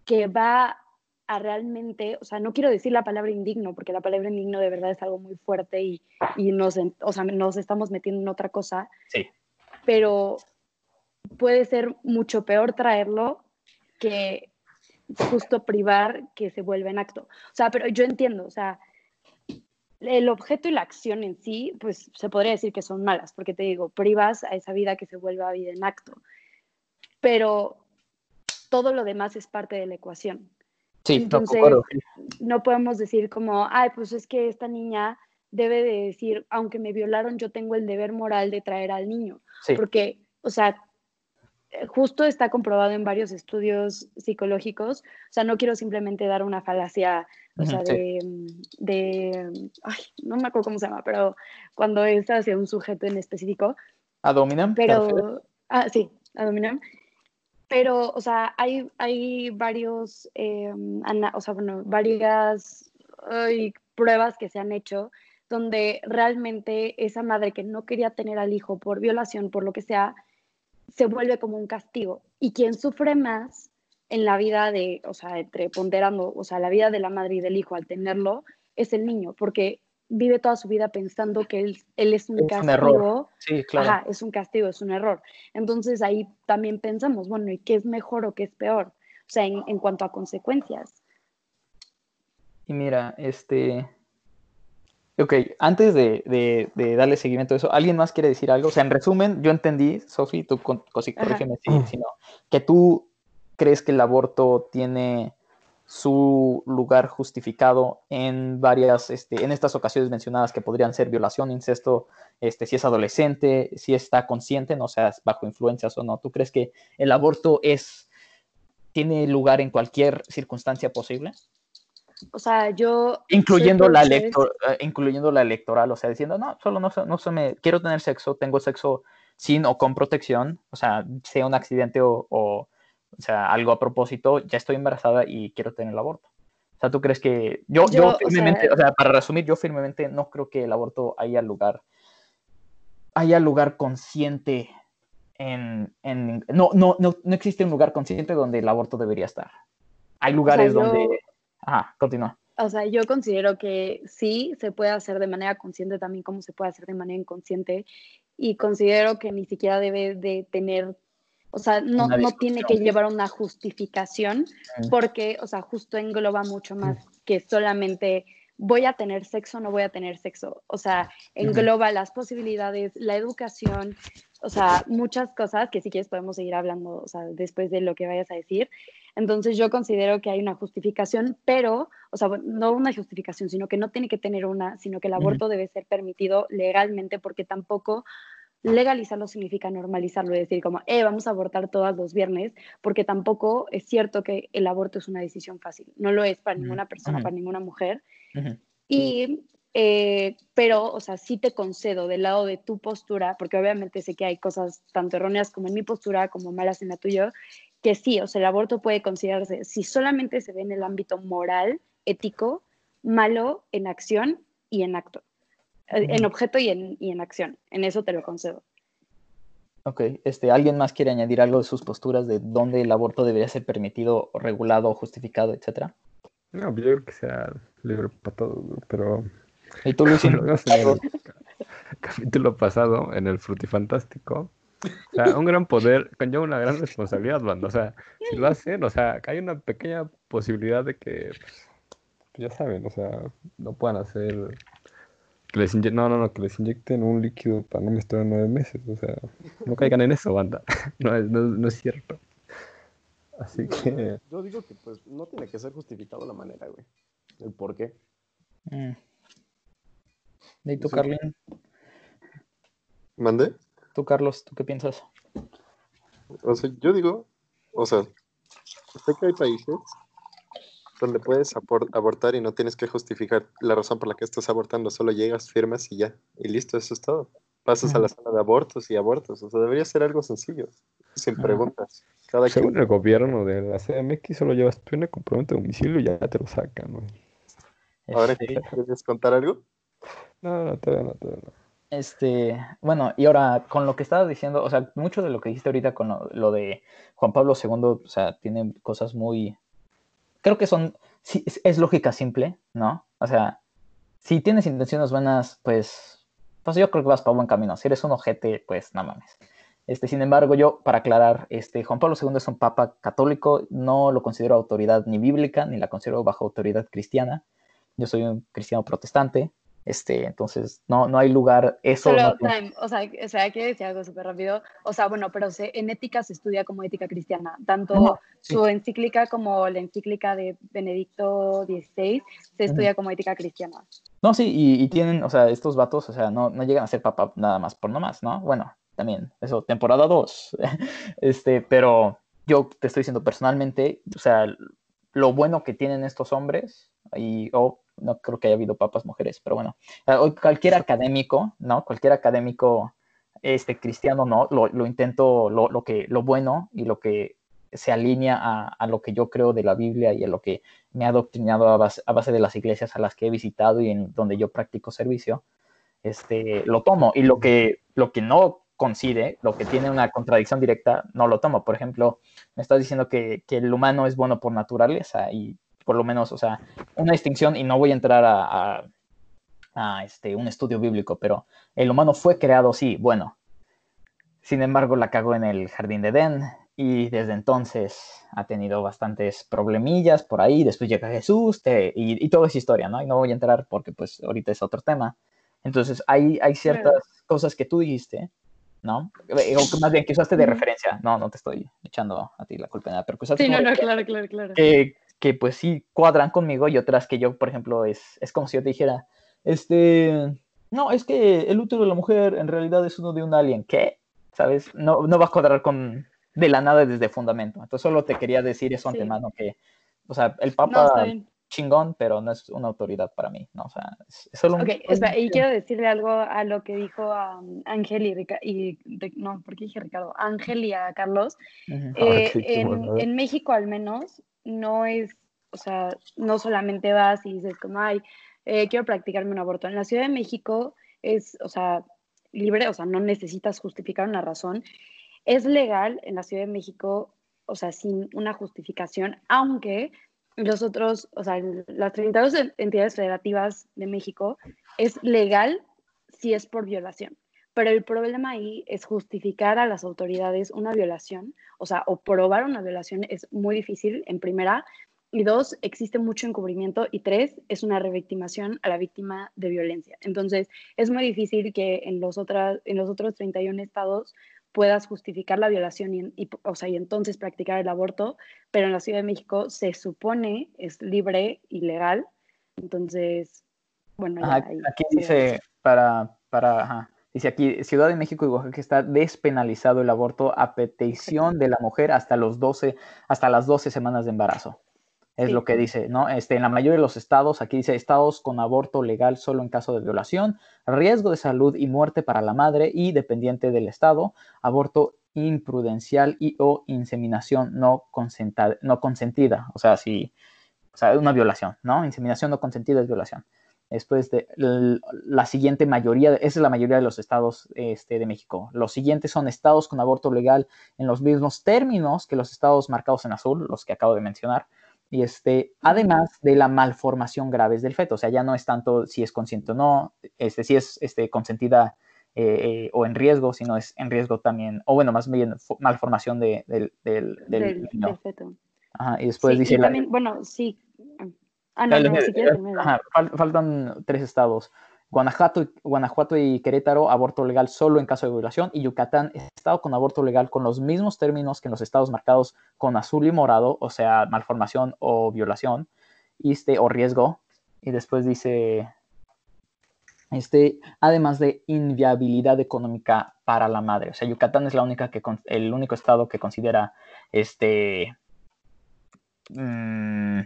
que va a realmente, o sea, no quiero decir la palabra indigno, porque la palabra indigno de verdad es algo muy fuerte y, y nos, o sea, nos estamos metiendo en otra cosa, Sí. pero puede ser mucho peor traerlo que justo privar que se vuelva en acto. O sea, pero yo entiendo, o sea, el objeto y la acción en sí, pues se podría decir que son malas, porque te digo, privas a esa vida que se vuelva vida en acto. Pero todo lo demás es parte de la ecuación. Sí, no Entonces. No podemos decir como, ay, pues es que esta niña debe de decir, aunque me violaron, yo tengo el deber moral de traer al niño. Sí. Porque, o sea, justo está comprobado en varios estudios psicológicos. O sea, no quiero simplemente dar una falacia, o sea, sí. de, ay, no me acuerdo cómo se llama, pero cuando es hacia un sujeto en específico, ¿A Dominam? pero, ah, sí, ad hominem. Pero, o sea, hay, hay varios, eh, ana- o sea, bueno, varias ay, pruebas que se han hecho donde realmente esa madre que no quería tener al hijo por violación, por lo que sea, se vuelve como un castigo. Y quien sufre más en la vida de, o sea, entre ponderando, o sea, la vida de la madre y del hijo al tenerlo, es el niño, porque vive toda su vida pensando que él, él es un Es un castigo. error. Sí, claro. Ajá, es un castigo, es un error. Entonces ahí también pensamos, bueno, ¿y qué es mejor o qué es peor? O sea, en, en cuanto a consecuencias. Y mira, este. Ok, antes de, de- de darle seguimiento a eso, ¿alguien más quiere decir algo? O sea, en resumen, yo entendí, Sofi, tú Ajá. corrígeme si, si no, que tú crees que el aborto tiene su lugar justificado en varias, este, en estas ocasiones mencionadas que podrían ser violación, incesto, este, si es adolescente, si está consciente, no seas bajo influencias o no. ¿Tú crees que el aborto es, tiene lugar en cualquier circunstancia posible? O sea, yo... incluyendo la, electo- eh, incluyendo la electoral, o sea, diciendo, no, solo no, no se me, quiero tener sexo, tengo sexo sin o con protección, o sea, sea un accidente o, o, o sea, algo a propósito, ya estoy embarazada y quiero tener el aborto. O sea, ¿tú crees que yo, yo, Yo, o firmemente, sea- o sea, para resumir, yo firmemente no creo que el aborto haya lugar, haya lugar consciente en, en no, no, no, no existe un lugar consciente donde el aborto debería estar. Hay lugares yo- donde, ajá, continúa. O sea, yo considero que sí se puede hacer de manera consciente también como se puede hacer de manera inconsciente y considero que ni siquiera debe de tener, o sea, no, no tiene que llevar una justificación Mm. porque, o sea, justo engloba mucho más que solamente voy a tener sexo o no voy a tener sexo. O sea, engloba las posibilidades, la educación, o sea, muchas cosas que si quieres podemos seguir hablando, o sea, después de lo que vayas a decir. Entonces yo considero que hay una justificación, pero, o sea, no una justificación, sino que no tiene que tener una, sino que el aborto debe ser permitido legalmente porque tampoco legalizarlo significa normalizarlo, es decir, como, eh, vamos a abortar todos los viernes, porque tampoco es cierto que el aborto es una decisión fácil. No lo es para ninguna persona, ujú. para ninguna mujer. Ujú. Y, eh, pero, o sea, sí te concedo del lado de tu postura, porque obviamente sé que hay cosas tanto erróneas como en mi postura, como malas en la tuya, que sí, o sea, el aborto puede considerarse, si solamente se ve en el ámbito moral, ético, malo en acción y en acto. Eh, En objeto y en, y en acción. En eso te lo concedo. Ok, este, ¿alguien más quiere añadir algo de sus posturas de dónde el aborto debería ser permitido, regulado, justificado, etcétera? No, pues yo creo que sea libre para todos, güey, pero Y tú, Luis, como lo vimos en el capítulo pasado, en el Frutifantástico, o sea, un gran poder conlleva una gran responsabilidad, banda. O sea, si lo hacen, o sea, hay una pequeña posibilidad de que, pues, ya saben, o sea, no puedan hacer que les inye- no, no, no, que les inyecten un líquido para no menstruar en nueve meses. O sea, no caigan en eso, banda. No es, no, no es cierto. Así que, Yo digo que pues no tiene que ser justificado la manera, güey. El por qué. Mm. ¿Y tú, Sí. Carlin? ¿Mande? ¿Tú, Carlos? ¿Tú qué piensas? O sea, yo digo, o sea, sé que hay países donde puedes abortar y no tienes que justificar la razón por la que estás abortando, solo llegas, firmas y ya, y listo, eso es todo. Pasas a la sala de abortos y abortos, o sea, debería ser algo sencillo, sin Ajá. preguntas. Cada según quien, el gobierno de la CMX, solo llevas tu INE, comprobante de domicilio y ya te lo sacan, güey. ahora Este, ¿quieres contar algo? No, no, todavía no, todavía no. Este, bueno, y ahora con lo que estabas diciendo, o sea, mucho de lo que dijiste ahorita con lo, de Juan Pablo II, o sea, tiene cosas muy, creo que son, sí, es, es lógica simple, ¿no? O sea, si tienes intenciones buenas, pues, pues yo creo que vas para buen camino. Si eres un ojete, pues no mames. Este, sin embargo, yo, para aclarar, este, Juan Pablo II es un papa católico, no lo considero autoridad ni bíblica, ni la considero bajo autoridad cristiana. Yo soy un cristiano protestante, este, entonces no, no hay lugar, eso Solo, no time, o sea, o sea, quiero decir algo súper rápido. O sea, bueno, pero se- en ética se estudia como ética cristiana. Tanto su encíclica como la encíclica de Benedicto XVI se estudia como ética cristiana. No, sí, y, y tienen, o sea, estos vatos, o sea, no, no llegan a ser papá nada más por nomás, ¿no? Bueno, también, eso, temporada 2. este, pero yo te estoy diciendo personalmente, o sea, lo bueno que tienen estos hombres, y, o no creo que haya habido papas mujeres, pero bueno, eh, cualquier académico, ¿no? Cualquier académico este, cristiano, ¿no? Lo, lo intento, lo, lo, que, lo bueno y lo que se alinea a, a, lo que yo creo de la Biblia y a lo que me ha adoctrinado a base, a base de las iglesias a las que he visitado y en donde yo practico servicio, este, lo tomo. Y lo que, lo que no coincide, lo que tiene una contradicción directa, no lo tomo. Por ejemplo, me estás diciendo que, que el humano es bueno por naturaleza y por lo menos, o sea, una distinción, y no voy a entrar a, a, a este, un estudio bíblico, pero el humano fue creado, sí, bueno. Sin embargo, la cagó en el jardín de Edén, y desde entonces ha tenido bastantes problemillas por ahí, después llega Jesús te, y, y toda esa historia, ¿no? Y no voy a entrar porque pues ahorita es otro tema. Entonces hay, hay ciertas claro. cosas que tú dijiste, ¿no? O más bien que usaste de referencia, no, no te estoy echando a ti la culpa de nada, pero que usaste sí, no, no, claro, claro, claro. Que, que pues sí cuadran conmigo y otras que yo, por ejemplo, es, es como si yo te dijera, este, no, es que el útero de la mujer en realidad es uno de un alien, ¿qué? ¿Sabes? No, no va a cuadrar con, de la nada desde fundamento. Entonces solo te quería decir eso sí. antemano que, o sea, el Papa no, chingón, pero no es una autoridad para mí, ¿no? O sea, es, es solo un... Ok, espera, y quiero decirle algo a lo que dijo um, Ángel y, Rica y no, ¿por qué dije Ricardo? Ángel y a Carlos. Uh -huh. eh, en, en, México al menos no es, o sea, no solamente vas y dices como, ay, eh, quiero practicarme un aborto. En la Ciudad de México es, o sea, libre, o sea, no necesitas justificar una razón es legal en la Ciudad de México, o sea, sin una justificación, aunque los otros, o sea, las 32 entidades federativas de México es legal si es por violación. Pero el problema ahí es justificar a las autoridades una violación, o sea, o probar una violación es muy difícil, en primera. Y dos, existe mucho encubrimiento. Y tres, es una revictimación a la víctima de violencia. Entonces, es muy difícil que en los, otras, en los otros 31 estados puedas justificar la violación y, y, o sea, y entonces practicar el aborto, pero en la Ciudad de México se supone es libre y legal, entonces, bueno, ahí, aquí dice para, para ajá, dice aquí, Ciudad de México y Oaxaca está despenalizado el aborto a petición de la mujer hasta los 12, hasta las 12 semanas de embarazo. Es sí. lo que dice, ¿no? Este, en la mayoría de los estados, aquí dice estados con aborto legal solo en caso de violación, riesgo de salud y muerte para la madre y dependiente del estado, aborto imprudencial y o inseminación no, consentida, no consentida, o sea, si, o sea, una violación, ¿no? Inseminación no consentida es violación. Después de la siguiente mayoría, esa es la mayoría de los estados este, de México. Los siguientes son estados con aborto legal en los mismos términos que los estados marcados en azul, los que acabo de mencionar y este, además de la malformación grave del feto, o sea, ya no es tanto si es consciente o no, este, si es este, consentida eh, eh, o en riesgo, sino es en riesgo también, o bueno, más bien malformación de, de, de, del, del, del, feto. Ajá, y después sí, dice... Y también, la, bueno, sí. Ah, no, no, no si quieres, ajá, fal, faltan tres estados. Guanajuato, Guanajuato y Querétaro, aborto legal solo en caso de violación, y Yucatán, estado con aborto legal con los mismos términos que en los estados marcados con azul y morado, o sea, malformación o violación, este, o riesgo, y después dice, este, además de inviabilidad económica para la madre, o sea, Yucatán es la única que, el único estado que considera, este, mmm,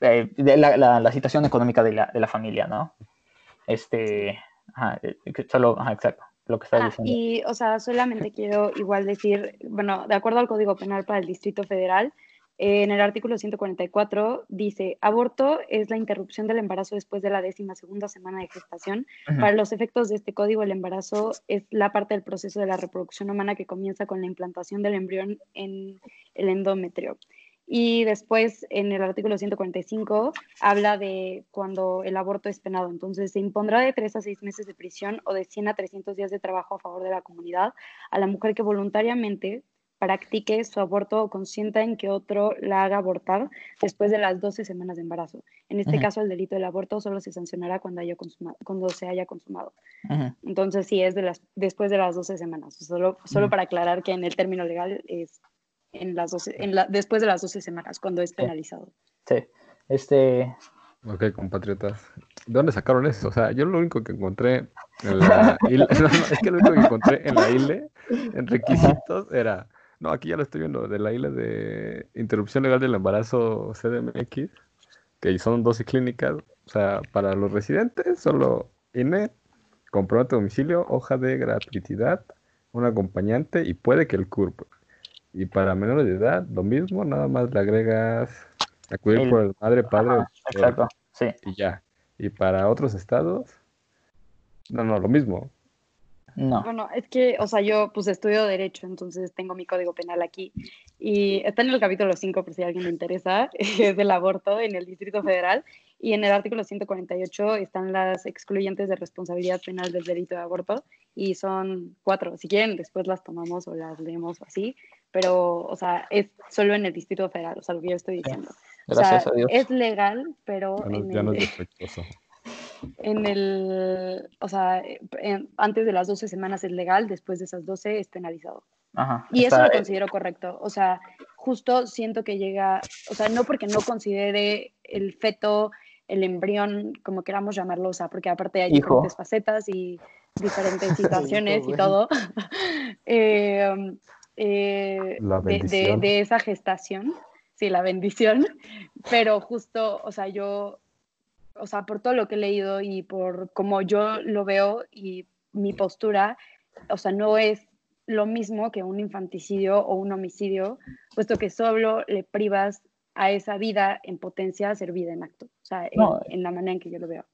eh, de la, la, la, situación económica de la, de la familia, ¿no? Este, ajá, solo, ajá, exacto, lo que estás ah, diciendo. Y, o sea, solamente quiero igual decir, bueno, de acuerdo al Código Penal para el Distrito Federal, En el artículo 144 dice, aborto es la interrupción del embarazo después de la décima segunda semana de gestación. Ujú. Para los efectos de este código, el embarazo es la parte del proceso de la reproducción humana que comienza con la implantación del embrión en el endometrio. Y después, en el artículo 145, habla de cuando el aborto es penado. Entonces, se impondrá de 3 a 6 meses de prisión o de 100 a 300 días de trabajo a favor de la comunidad a la mujer que voluntariamente practique su aborto o consienta en que otro la haga abortar después de las 12 semanas de embarazo. En este Ujú. caso, el delito del aborto solo se sancionará cuando, haya consuma- cuando se haya consumado. Ujú. Entonces, sí, es de las, después de las 12 semanas. Solo, solo Ujú. para aclarar que en el término legal es en las 12, en la, después de las 12 semanas, cuando es penalizado. Sí. Este, Ok, compatriotas. ¿De dónde sacaron eso? O sea, yo lo único que encontré en la ILE, no, no, es que lo único que encontré en la ILE, en requisitos, era, no, aquí ya lo estoy viendo, de la ILE de interrupción legal del embarazo CDMX, que son 12 clínicas, o sea, para los residentes, solo INE, comprobante de domicilio, hoja de gratuidad, un acompañante y puede que el CURP. Y para menores de edad, lo mismo, nada más le agregas acudir El- por el madre, padre o ajá, exacto, sí. y ya. Y para otros estados, no, no, lo mismo. No. Bueno, es que, o sea, yo pues estudio Derecho, entonces tengo mi código penal aquí. Y está en el capítulo 5, por si a alguien le interesa, es del aborto en el Distrito Federal. Y en el artículo 148 están las excluyentes de responsabilidad penal del delito de aborto. Y son cuatro. Si quieren, después las tomamos o las leemos o así. Pero, o sea, es solo en el Distrito Federal, o sea, lo que yo estoy diciendo. O sea, Gracias a Dios. es legal, pero Ya no, en ya no el- es defectuoso. en el, o sea, en- antes de las 12 semanas es legal, después de esas 12 es penalizado. Ajá. Y eso lo considero correcto. O sea, justo siento que llega, o sea, no porque no considere el feto, el embrión, como queramos llamarlo, o sea, porque aparte hay Hijo. diferentes facetas y diferentes situaciones y todo. Eh, eh, de- de, bendición. de esa gestación, sí, la bendición, pero justo, o sea, yo, o sea, por todo lo que he leído y por cómo yo lo veo y mi postura, o sea, no es lo mismo que un infanticidio o un homicidio, puesto que solo le privas a esa vida en potencia a ser vida en acto, o sea, en, en la manera en que yo lo veo.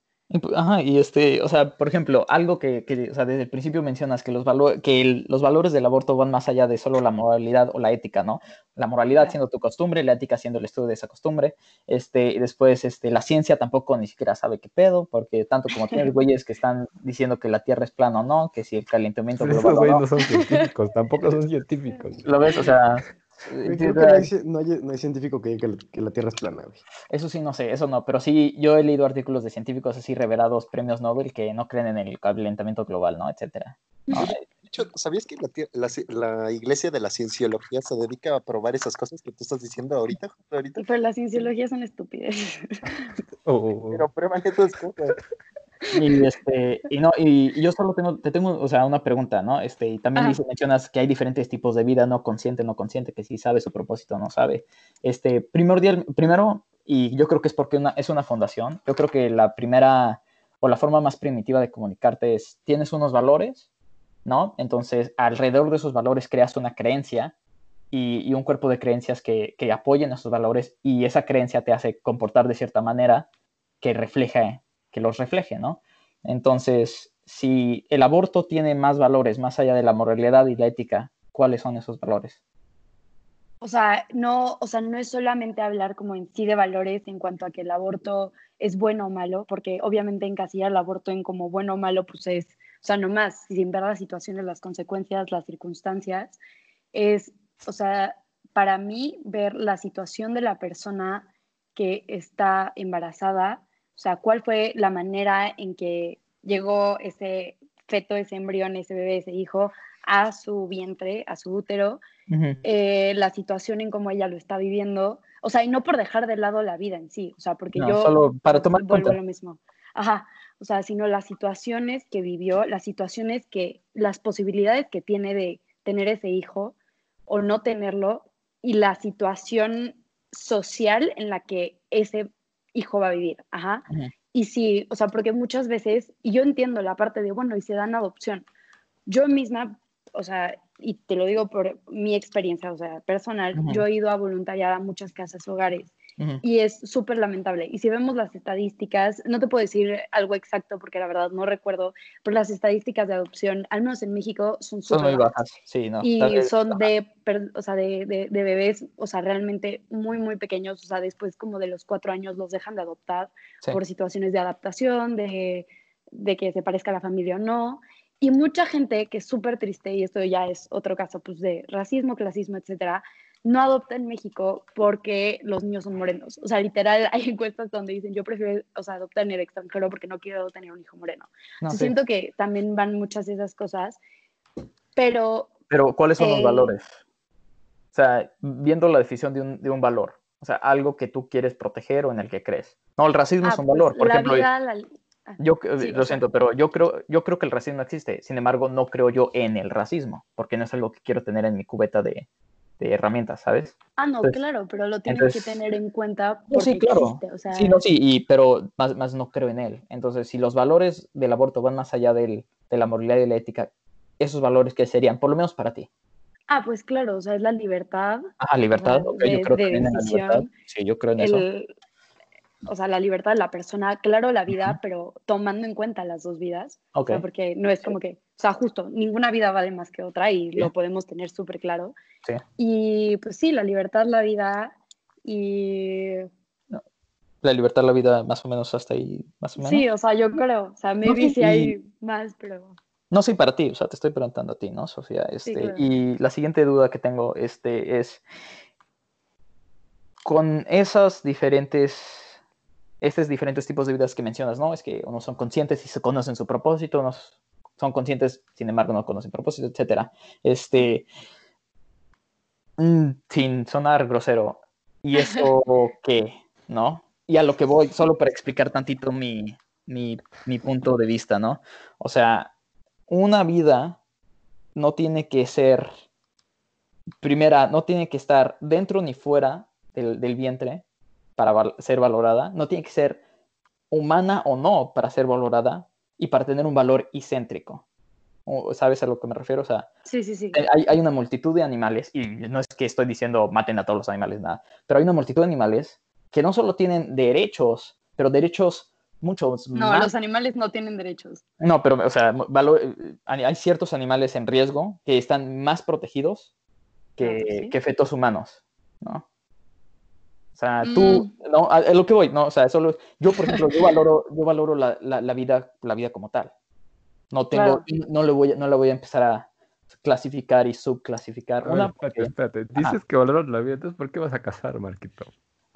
Ajá, y este, o sea, por ejemplo, algo que, que, o sea, desde el principio mencionas que los valo- que el- los valores del aborto van más allá de solo la moralidad o la ética, ¿no? La moralidad siendo tu costumbre, la ética siendo el estudio de esa costumbre, este, y después, este, la ciencia tampoco ni siquiera sabe qué pedo, porque tanto como tienes güeyes que están diciendo que la Tierra es plana o no, que si el calentamiento Esos global o güeyes no, no son científicos, tampoco son científicos. lo ves, o sea, Creo que no hay, ci- no hay- no hay científico que diga que la, que la Tierra es plana, güey. Eso sí, no sé, eso no, pero sí, yo he leído artículos de científicos así revelados, premios Nobel, que no creen en el calentamiento global, ¿no? Etcétera. ¿no? De hecho, ¿sabías que la, la la iglesia de la cienciología se dedica a probar esas cosas que tú estás diciendo ahorita? Pero las cienciologías son estúpidas. Oh, oh, oh. Pero prueban esas cosas. Y este, y no, y, y yo solo tengo, te tengo, o sea, una pregunta, ¿no? Este, y también dice, mencionas que hay diferentes tipos de vida, no consciente, no consciente, que sí sabe su propósito, no sabe. Este, primordial, primero, y yo creo que es porque una, es una fundación, yo creo que la primera o la forma más primitiva de comunicarte es, tienes unos valores, ¿no? Entonces, alrededor de esos valores creas una creencia y, y un cuerpo de creencias que, que apoyen esos valores y esa creencia te hace comportar de cierta manera que refleje, que los refleje, ¿no? Entonces, si el aborto tiene más valores más allá de la moralidad y la ética, ¿cuáles son esos valores? O sea, no, o sea, no es solamente hablar como en sí de valores en cuanto a que el aborto es bueno o malo, porque obviamente encasillar el aborto en como bueno o malo, pues es, o sea, nomás sin ver las situaciones, las consecuencias, las circunstancias, es, o sea, para mí ver la situación de la persona que está embarazada, o sea, cuál fue la manera en que llegó ese feto, ese embrión, ese bebé, ese hijo a su vientre, a su útero, eh, la situación en cómo ella lo está viviendo, o sea, y no por dejar de lado la vida en sí, o sea, porque No, yo solo para tomar vuelvo lo mismo. Ajá, o sea, sino las situaciones que vivió, las situaciones que, las posibilidades que tiene de tener ese hijo o no tenerlo y la situación social en la que ese hijo va a vivir. Ajá. Y sí, o sea, porque muchas veces, y yo entiendo la parte de, bueno, y se dan adopción. Yo misma, o sea, y te lo digo por mi experiencia, o sea, personal, yo he ido a voluntariar a muchas casas hogares Y es súper lamentable. Y si vemos las estadísticas, no te puedo decir algo exacto porque la verdad no recuerdo, pero las estadísticas de adopción, al menos en México, son Son súper muy bajas. bajas, sí, no. Y son de, o sea, de, de- de bebés, o sea, realmente muy, muy pequeños, o sea, después como de los cuatro años los dejan de adoptar Sí. por situaciones de adaptación, de, de que se parezca a la familia o no. Y mucha gente que es súper triste, y esto ya es otro caso pues, de racismo, clasismo, etcétera, no adopta en México porque los niños son morenos. O sea, literal, hay encuestas donde dicen, yo prefiero, o sea, adoptar en el extranjero porque no quiero tener un hijo moreno. no, Entonces, sí. Siento que también van muchas de esas cosas, pero Pero, ¿cuáles son los Eh, valores? O sea, viendo la definición de un, de un valor. O sea, algo que tú quieres proteger o en el que crees. No, el racismo es ah, un pues, valor. Por la ejemplo, vida, la- ah, yo sí, lo sea, siento, pero yo creo, yo creo que el racismo existe. Sin embargo, no creo yo en el racismo, porque no es algo que quiero tener en mi cubeta de, de herramientas, ¿sabes? Ah, no, Entonces- claro, pero lo tienes entonces- que tener en cuenta porque sí, claro. existe, o sea, Sí, no, sí, y, pero más, más no creo en él. Entonces, si los valores del aborto van más allá del- de la moralidad y la ética, esos valores que serían, por lo menos para ti. ah, pues claro, o sea, es la libertad, Ah, libertad, sea, ok, yo creo de también en la libertad. Sí, yo creo en eso. o sea, la libertad de la persona, claro, la vida, pero tomando en cuenta las dos vidas, o Ok. sea, porque no es como que, o sea, justo, ninguna vida vale más que otra y Sí. lo podemos tener súper claro. Sí. Y pues sí, la libertad, la vida y La libertad, la vida, más o menos hasta ahí, más o menos. sí, o sea, yo creo, o sea, maybe sí, si y- hay más, pero No sé para ti, o sea, te estoy preguntando a ti, ¿no, Sofía? Este, claro. Y la siguiente duda que tengo este, es, con esas diferentes, estos diferentes tipos de vidas que mencionas, ¿no? Es que unos son conscientes y se conocen su propósito, unos son conscientes, sin embargo, no conocen propósito, etcétera. Este, mm, sin sonar grosero, ¿y eso qué? ¿No? Y a lo que voy, solo para explicar tantito mi, mi, mi punto de vista, ¿no? O sea, una vida no tiene que ser, primera, no tiene que estar dentro ni fuera del, del vientre para val- ser valorada, no tiene que ser humana o no para ser valorada y para tener un valor excéntrico. O- ¿Sabes a lo que me refiero? O sea, sí, sí, sí. hay, hay una multitud de animales, y no es que estoy diciendo maten a todos los animales, nada, pero hay una multitud de animales que no solo tienen derechos, pero derechos muchos No, más los animales no tienen derechos. no, pero, o sea, hay ciertos animales en riesgo que están más protegidos que, sí. que fetos humanos, ¿no? O sea, tú, no, a, a lo que voy, no, o sea, solo, yo, por ejemplo, yo valoro, yo valoro la, la- la vida, la vida como tal. No tengo, Claro. no, le voy, a- no la voy a empezar a clasificar y subclasificar. A ver, Una, espérate, porque- espérate. Dices que valoras la vida, entonces ¿por qué vas a cazar, Marquito?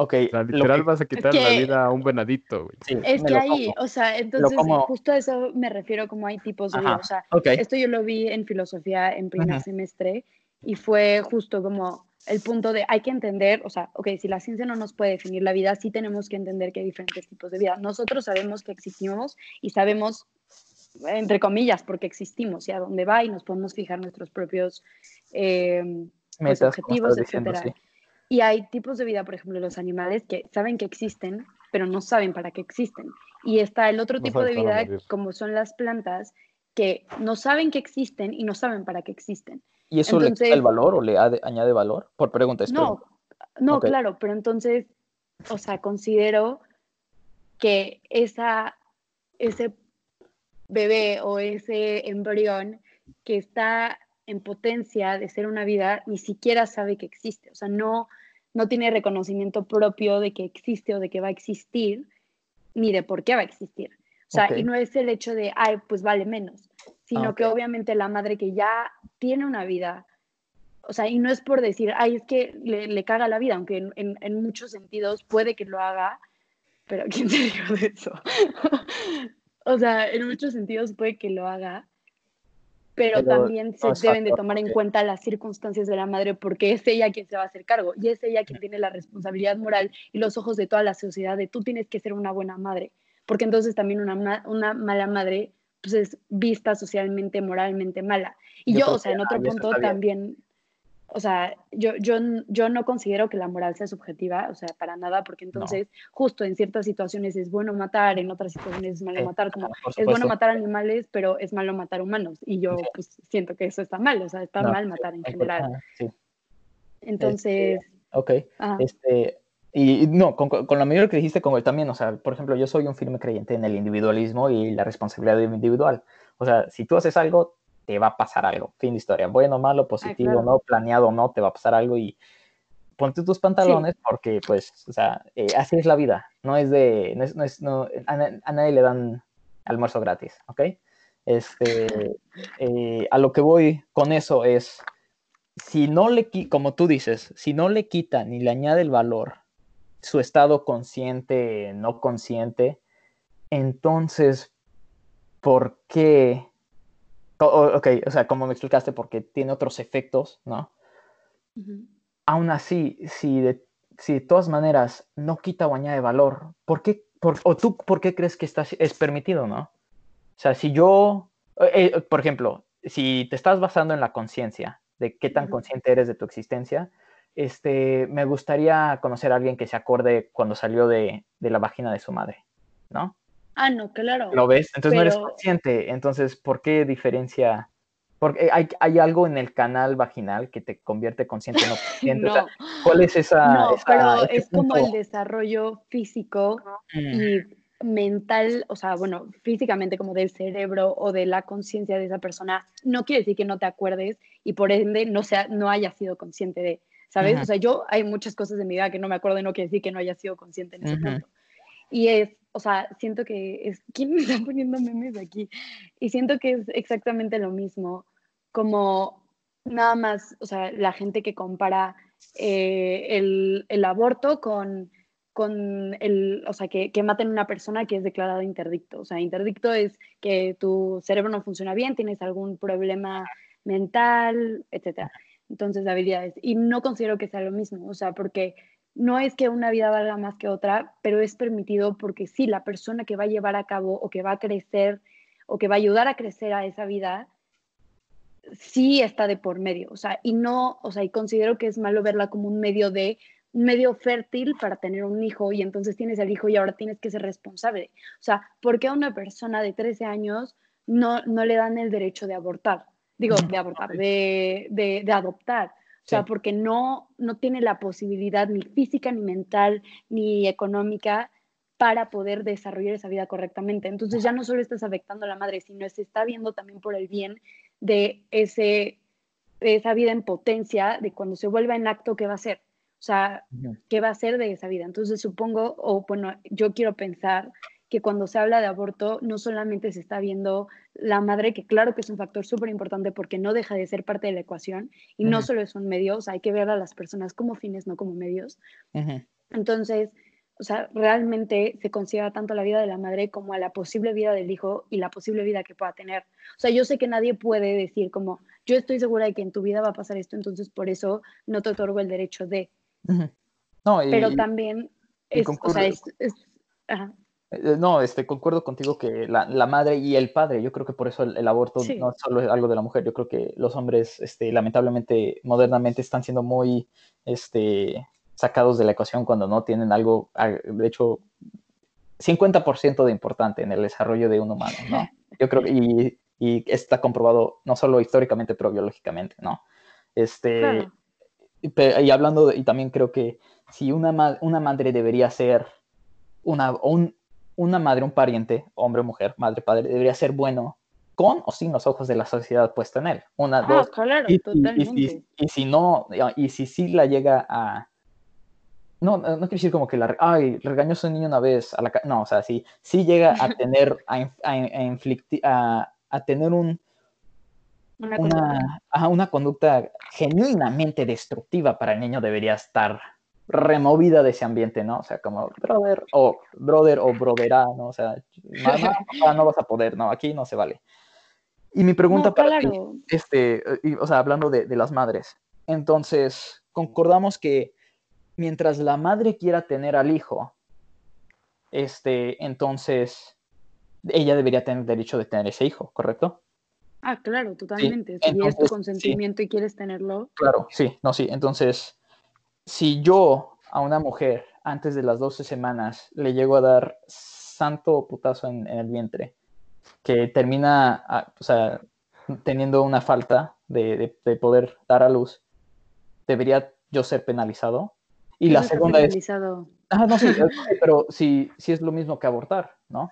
ok, O sea, literal que- vas a quitar la que- vida a un venadito, güey. sí, Es que ahí, o sea, entonces como- justo a eso me refiero como hay tipos de vida. Ajá, O sea, ok, esto yo lo vi en filosofía en primer Ujú. semestre y fue justo como el punto de hay que entender, o sea, ok, si la ciencia no nos puede definir la vida, sí tenemos que entender que hay diferentes tipos de vida. Nosotros sabemos que existimos y sabemos, entre comillas, porque existimos y a dónde va y nos podemos fijar nuestros propios eh, pues, metas, objetivos, sí. Y hay tipos de vida, por ejemplo, los animales que saben que existen, pero no saben para qué existen. Y está el otro No tipo de vida, como son las plantas, que no saben que existen y no saben para qué existen. ¿Y eso le quita el Entonces- valor o le ade- añade valor? Por pregunta, es No, pregunta. no, claro, pero entonces, o sea, considero que esa, ese bebé o ese embrión que está en potencia de ser una vida ni siquiera sabe que existe, o sea, no, no tiene reconocimiento propio de que existe o de que va a existir, ni de por qué va a existir. O sea, y no es el hecho de, ay, pues vale menos, sino Ah, que ok. obviamente la madre que ya tiene una vida, o sea, y no es por decir, ay, es que le, le caga la vida, aunque en, en- en muchos sentidos puede que lo haga, pero ¿quién se dijo de eso? o sea, en muchos sentidos puede que lo haga, pero, Pero también se no, deben de tomar en cuenta las circunstancias de la madre porque es ella quien se va a hacer cargo y es ella quien tiene la responsabilidad moral y los ojos de toda la sociedad de tú tienes que ser una buena madre, porque entonces también una, una mala madre pues es vista socialmente, moralmente mala. Y Yo yo, o sea, en otro ah, eso punto también, o sea, yo, yo, yo no considero que la moral sea subjetiva, o sea, para nada, porque entonces justo en ciertas situaciones es bueno matar, en otras situaciones es malo Sí, matar, como es bueno matar animales, pero es malo matar humanos. Y yo pues siento que eso está mal, o sea, está No, mal matar en general. Sí, Entonces, ok. ajá, Este, y no, con, con lo mayor que dijiste, con el también, o sea, por ejemplo, yo soy un firme creyente en el individualismo y la responsabilidad individual. O sea, si tú haces algo, te va a pasar algo. Fin de historia. Bueno, malo, positivo, claro. no, planeado, no, te va a pasar algo y ponte tus pantalones porque, pues, o sea, eh, así es la vida. No es de, no es, no es, no, a, a nadie le dan almuerzo gratis, ¿ok? Este, eh, a lo que voy con eso es, si no le, como tú dices, si no le quita ni le añade el valor su estado consciente, no consciente, entonces, ¿por qué? O- ok, o sea, como me explicaste, porque tiene otros efectos, ¿no? ujú. Aún así, si de, si de todas maneras no quita o añade valor, ¿por qué? por- o tú, ¿por qué crees que está, es permitido, no? O sea, si yo, eh, eh, por ejemplo, si te estás basando en la conciencia, de qué tan consciente eres de tu existencia, este, me gustaría conocer a alguien que se acorde cuando salió de, de la vagina de su madre, ¿no? Ah, no, claro. ¿Lo ves? Entonces no eres consciente. Entonces, ¿por qué diferencia? Porque hay, hay algo en el canal vaginal que te convierte consciente o no consciente. O sea, No, ¿Cuál es esa? no, esa- pero es como el desarrollo físico Mm, y mental, o sea, bueno, físicamente como del cerebro o de la conciencia de esa persona, no quiere decir que no te acuerdes y por ende no, sea, no hayas sido consciente de, ¿sabes? O sea, yo hay muchas cosas de mi vida que no me acuerdo y no quiere decir que no haya sido consciente en ese Ujú. punto. Y es, o sea, siento que es, ¿quién me está poniendo memes aquí? Y siento que es exactamente lo mismo, como nada más, o sea, la gente que compara eh, el, el aborto con, con el, o sea, que, que maten a una persona que es declarada interdicto. O sea, interdicto es que tu cerebro no funciona bien, tienes algún problema mental, etcétera. Entonces, habilidades. Y no considero que sea lo mismo, o sea, porque no es que una vida valga más que otra, pero es permitido porque sí, la persona que va a llevar a cabo o que va a crecer o que va a ayudar a crecer a esa vida, sí está de por medio, o sea, y no, o sea, y considero que es malo verla como un medio de, medio fértil para tener un hijo y entonces tienes el hijo y ahora tienes que ser responsable. O sea, ¿por qué a una persona de 13 años no, no le dan el derecho de abortar? Digo, de abortar, de, de, de adoptar. O sea, Sí. porque no, no tiene la posibilidad ni física, ni mental, ni económica para poder desarrollar esa vida correctamente. Entonces ya no solo estás afectando a la madre, sino se está viendo también por el bien de, ese, de esa vida en potencia, de cuando se vuelva en acto, ¿qué va a ser? O sea. ¿qué va a ser de esa vida? Entonces supongo, o bueno, yo quiero pensar que cuando se habla de aborto no solamente se está viendo la madre, que claro que es un factor súper importante porque no deja de ser parte de la ecuación y no Ujú. solo es un medio, o sea, hay que ver a las personas como fines, no como medios. Ujú. Entonces, o sea, realmente se considera tanto la vida de la madre como a la posible vida del hijo y la posible vida que pueda tener. O sea, yo sé que nadie puede decir como, yo estoy segura de que en tu vida va a pasar esto, entonces por eso no te otorgo el derecho de. Ujú. No, y, Pero también es, o sea, es, es- ajá, No, este, concuerdo contigo que la, la madre y el padre, yo creo que por eso el, el aborto Sí. no es solo es algo de la mujer, yo creo que los hombres, este, lamentablemente, modernamente están siendo muy, este, sacados de la ecuación cuando no tienen algo, ah, de hecho, 50% de importante en el desarrollo de un humano, ¿no? Yo creo que, y, y está comprobado no solo históricamente, pero biológicamente, ¿no? Este, claro. y hablando, de- y también creo que si una, ma- una madre debería ser una, un, una madre, un pariente, hombre o mujer, madre, padre, debería ser bueno con o sin los ojos de la sociedad puesta en él. Una, Ah, dos. claro, Y, y- y totalmente. si, y si no, y si sí la llega a... No, no no quiero decir como que la... Ay, regañó a su niño una vez. A la, no, o sea, sí, sí llega a tener, a, a, a inflicti- a- a tener un, Una una, una conducta genuinamente destructiva para el niño debería estar removida de ese ambiente, ¿no? O sea, como brother o brother o broderá, ¿no? O sea, mamá, papá, no vas a poder, no, aquí no se vale. Y mi pregunta No, para ti, claro. este, eh, y, o sea, hablando de, de las madres, entonces, concordamos que mientras la madre quiera tener al hijo, este, entonces, ella debería tener derecho de tener ese hijo, ¿correcto? Ah, claro, totalmente. si es entonces, tu sí. consentimiento y quieres tenerlo, Claro, sí, no, sí. Entonces, si yo a una mujer antes de las 12 semanas le llego a dar santo putazo en, en el vientre, que termina, o sea, teniendo una falta de, de- de poder dar a luz, ¿debería yo ser penalizado? Y la segunda es, penalizado. ah, no, sí, es- pero si, si es lo mismo que abortar, ¿no?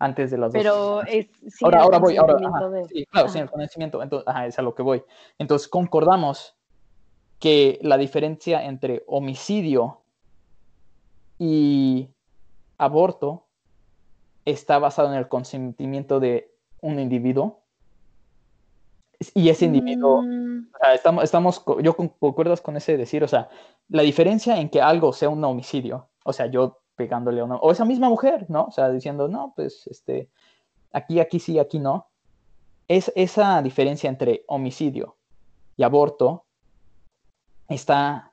Antes de las 12 Pero es sin ahora, ahora voy, ahora, ajá, de- sí, claro, sin el conocimiento, entonces, ajá, es a lo que voy. Entonces, concordamos que la diferencia entre homicidio y aborto está basado en el consentimiento de un individuo. Y ese individuo, Mm, o sea, estamos, estamos, yo con- concuerdas con ese decir, o sea, la diferencia en que algo sea un homicidio, o sea, yo pegándole a una, o esa misma mujer, ¿no? O sea, diciendo, no, pues, este, aquí, aquí sí, aquí no. Es esa diferencia entre homicidio y aborto está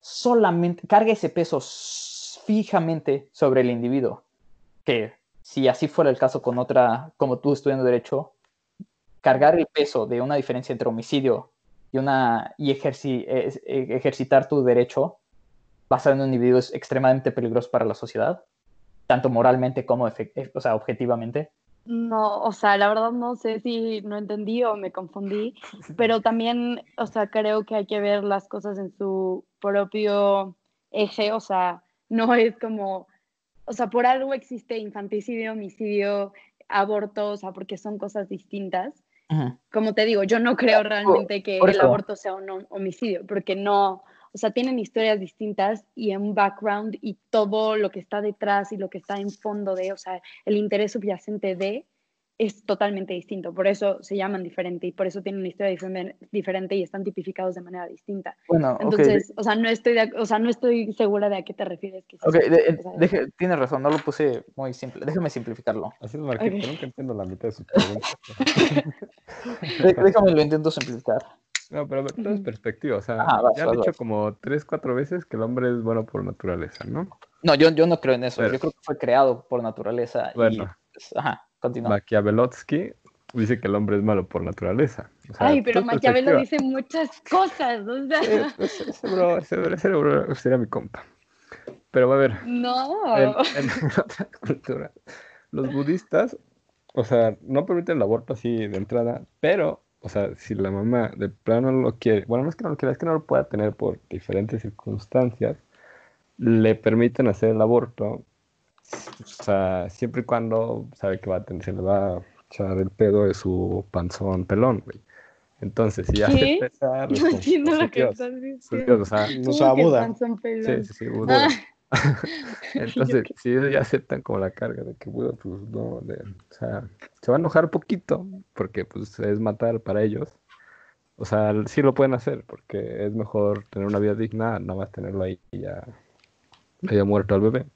solamente, carga ese peso fijamente sobre el individuo, que si así fuera el caso con otra, como tú estudiando derecho, cargar el peso de una diferencia entre homicidio y, una, y ejerci- e- ejercitar tu derecho basado en un individuo es extremadamente peligroso para la sociedad, tanto moralmente como eh, o sea, objetivamente. No, o sea, la verdad no sé si no entendí o me confundí, pero también, o sea, creo que hay que ver las cosas en su propio eje, o sea, no es como, o sea, por algo existe infanticidio, homicidio, aborto, o sea, porque son cosas distintas. Ujú. Como te digo, yo no creo realmente que el aborto sea un hom- homicidio, porque no, o sea, tienen historias distintas y un background y todo lo que está detrás y lo que está en fondo de, o sea, el interés subyacente de es totalmente distinto. Por eso se llaman diferente y por eso tienen una historia diferente y están tipificados de manera distinta. Bueno, de- Entonces, o sea, no estoy, de o sea, no estoy segura de a qué te refieres. Que sí ok, son de- eh, deje- tienes razón, no lo puse muy simple. Déjame simplificarlo. Así es, Marquito, Ok. nunca entiendo la mitad de sus preguntas. De- déjame lo intento simplificar. No, pero todo es perspectiva. O sea, Ajá, vas, ya vas, dicho vas. como tres, cuatro veces que el hombre es bueno por naturaleza, ¿no? No, yo, yo no creo en eso. Bueno. Yo creo que fue creado por naturaleza. y, Bueno. pues, ajá, continúa. Maquiavelotsky dice que el hombre es malo por naturaleza. O sea, Ay, pero Maquiavelo dice muchas cosas, o sea, Eh, pues, ese bro, ese, bro- ese bro sería mi compa. Pero a ver, no. en, en otras culturas, los budistas, o sea, no permiten el aborto así de entrada, pero, o sea, si la mamá de plano no lo quiere, bueno, no es que no lo quiera, es que no lo pueda tener por diferentes circunstancias, le permiten hacer el aborto, o sea, siempre y cuando sabe que va a tener, se le va a echar el pedo de su panzón pelón, güey. Entonces, si ya se pesa, No entiendo lo que estás diciendo. Dios, o sea, No sí, sí, sí, Buda. Ah. Entonces, si ellos ya aceptan como la carga de que Buda, pues no, de- o sea, se va a enojar poquito, porque pues es matar para ellos. O sea, sí lo pueden hacer, porque es mejor tener una vida digna, nada más tenerlo ahí y ya haya muerto al bebé.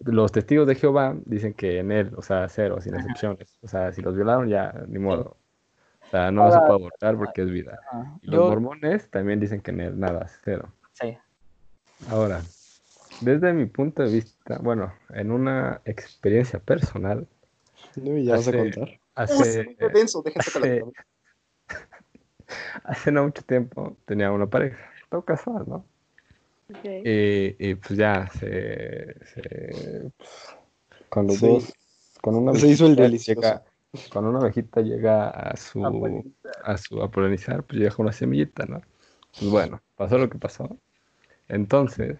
Los testigos de Jehová dicen que en él, o sea, cero, sin excepciones. O sea, si los violaron, ya, ni modo. O sea, no se Ahora- puede abortar porque es vida. Y los Yo, mormones también dicen que en él, nada, cero. sí. Ahora, desde mi punto de vista, bueno, en una experiencia personal, No, ya vas a Hace- contar. hace, Muy denso, con hace- hace no mucho tiempo tenía una pareja, todo casual, ¿no? Y, y, pues ya se, se- pues, con los Sí. dos, con una Se hizo el abejita delicioso. llega- cuando una abejita llega a su, a su a polinizar, pues llega con una semillita, ¿no? Pues bueno, pasó lo que pasó. Entonces,